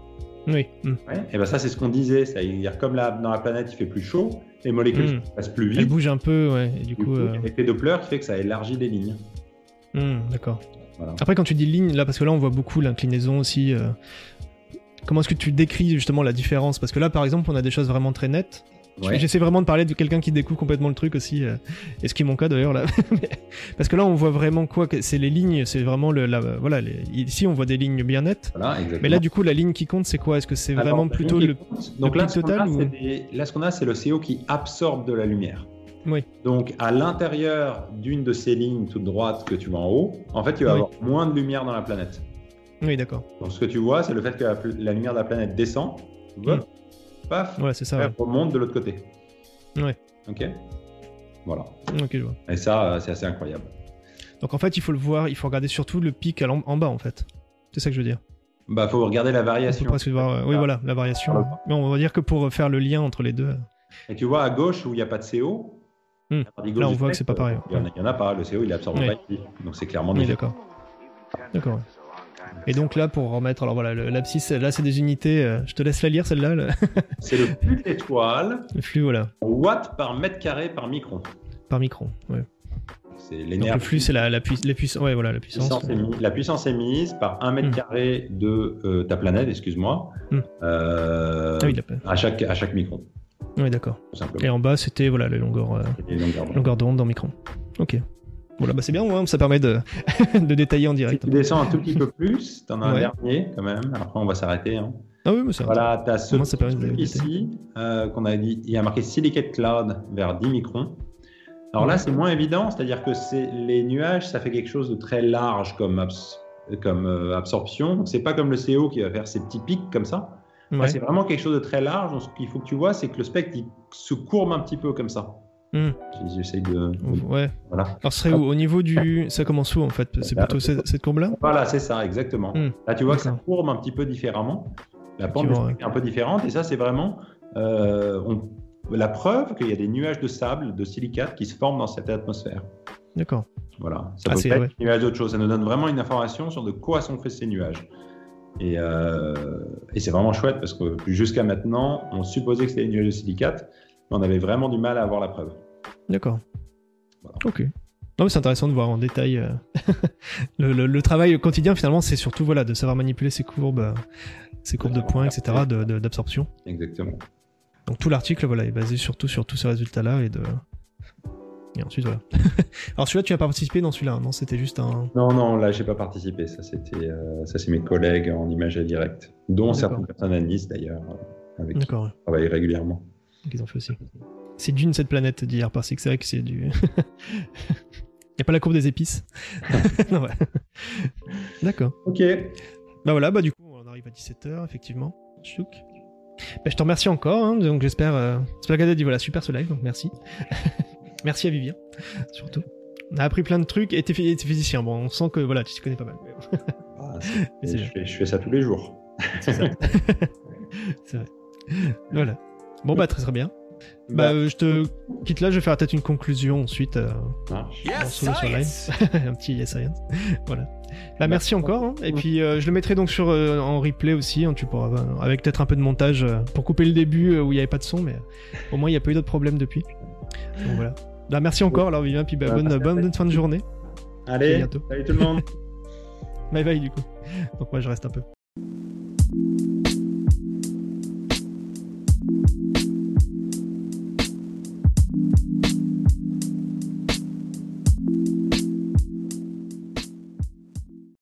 Oui. Hmm. Et ben ça c'est ce qu'on disait, c'est-à-dire comme dans la planète il fait plus chaud, les molécules hmm. passent plus vite. Elles bougent un peu, ouais. Et du, coup, euh... l'effet Doppler qui fait que ça élargit les lignes. Hmm, d'accord. Après quand tu dis ligne, là parce que là on voit beaucoup l'inclinaison aussi. Euh, comment est-ce que tu décris justement la différence? Parce que là par exemple on a des choses vraiment très nettes. J'essaie vraiment de parler de quelqu'un qui découvre complètement le truc aussi, euh, et ce qui est mon cas d'ailleurs là. Parce que là, on voit vraiment quoi C'est les lignes, c'est vraiment le. La, voilà, ici, on voit des lignes bien nettes. mais là, du coup, la ligne qui compte, c'est quoi? Est-ce que c'est vraiment plutôt le, Donc là, total Là, ce qu'on a, c'est le CO qui absorbe de la lumière. Oui. Donc, à l'intérieur d'une de ces lignes toute droite que tu vois en haut, en fait, tu vas avoir moins de lumière dans la planète. Oui, d'accord. Donc, ce que tu vois, c'est le fait que la, lumière de la planète descend. Vois paf, ouais, c'est ça, remonte de l'autre côté. Ouais. Ok. Voilà. Ok, je vois. Et ça, euh, c'est assez incroyable. Donc en fait, il faut le voir, il faut regarder surtout le pic en bas en fait. C'est ça que je veux dire. Bah, faut regarder la variation. voir, euh, oui, voilà, la variation. Mais on va dire que pour faire le lien entre les deux. Euh. Et tu vois à gauche où il n'y a pas de CO. Hmm. Là, on voit que c'est pas pareil. Il n'y en, a pas. Le CO, il absorbe pas Donc c'est clairement. Oui, d'accord. D'accord. Et donc là, pour remettre, alors voilà, l'abscisse, là c'est des unités, euh, je te laisse la lire celle-là. c'est le flux d'étoiles. Le flux, voilà. Watt par mètre carré par micron. Par micron, ouais. C'est l'énergie. Le flux, c'est la, la, puissance. Ouais, voilà, la puissance. la puissance émise par un mètre hmm. carré de euh, ta planète, excuse-moi, hmm. euh, ah à, chaque, à chaque micron. Oui, d'accord. Et en bas, c'était voilà, les longueurs, les longueurs d'onde dans micron. Ok. Voilà, bah c'est bien, ça permet de, de, détailler en direct. Si tu descends un tout petit peu plus, tu en as un dernier quand même, après on va s'arrêter. Hein. Ah oui, mais ça Voilà, tu as ce ça truc ici euh, qu'on a dit, il y a marqué Silicate Cloud vers 10 microns. Alors là, c'est moins évident, c'est-à-dire que les nuages, ça fait quelque chose de très large comme comme euh, absorption. C'est pas comme le CO qui va faire ses petits pics comme ça. C'est vraiment quelque chose de très large. Donc, ce qu'il faut que tu vois, c'est que le spectre il se courbe un petit peu comme ça. Hmm. J'essaye de. Ouais. Voilà. Alors, serait où? Au niveau du. Ça commence où en fait? C'est plutôt cette, cette courbe-là? Voilà, c'est ça, exactement. Hmm. Là, tu vois que ça courbe un petit peu différemment. La pente est un peu différente. Et ça, c'est vraiment euh, on- la preuve qu'il y a des nuages de sable, de silicate qui se forment dans cette atmosphère. D'accord. Voilà. Ça Ah, peut être ouais. des nuages d'autre chose. Ça nous donne vraiment une information sur de quoi sont faits ces nuages. Et, euh, et c'est vraiment chouette parce que jusqu'à maintenant, on supposait que c'était des nuages de silicate, mais on avait vraiment du mal à avoir la preuve. D'accord. Voilà. Ok. Non, mais c'est intéressant de voir en détail euh, le, le- le travail quotidien. Finalement, c'est surtout voilà de savoir manipuler ces courbes, euh, ces courbes de points, etc., d'absorption. Exactement. Donc tout l'article, voilà, est basé surtout sur tous ces résultats-là et de. Et ensuite voilà. Alors celui-là, tu as pas participé? Dans celui-là, non C'était juste un. Non, non, là, j'ai pas participé. Ça, c'était, euh, ça, c'est mes collègues en imagerie directe, dont certaines personnes à Nice d'ailleurs, euh, avec qui je travaille régulièrement. Qu'ils ont fait aussi. C'est d'une cette planète d'hier parce que c'est vrai que c'est du. y a pas la courbe des épices. non, ouais. D'accord. Ok. Bah voilà, bah du coup, on arrive à 17h, effectivement. Chouk. Bah, je te remercie encore, hein, donc j'espère. Euh... Splagade a dit voilà, super ce live, donc merci. merci à Vivien, surtout. On a appris plein de trucs et t'es phy- t'es physicien, bon, on sent que voilà, tu t'y connais pas mal. Ah, c'est- Mais c'est je, bien. fais, je fais ça tous les jours. C'est ça. c'est vrai. Voilà. Bon bah très très bien. Bah, Bah, euh, je te quitte là, je vais faire peut-être une conclusion ensuite. euh, sur live. un petit yes science. voilà. Bah merci encore. hein. Et puis euh, je le mettrai donc sur euh, en replay aussi. hein, tu pourras avec peut-être un peu de montage euh, pour couper le début euh, où il n'y avait pas de son, mais euh, au moins il n'y a pas eu d'autres problèmes depuis. Donc voilà. Bah merci encore alors Vivien, puis bah, Bah, bonne, à bonne, fin de journée. À Allez, bientôt. salut tout le monde. Bye bye du coup. Donc moi je reste un peu.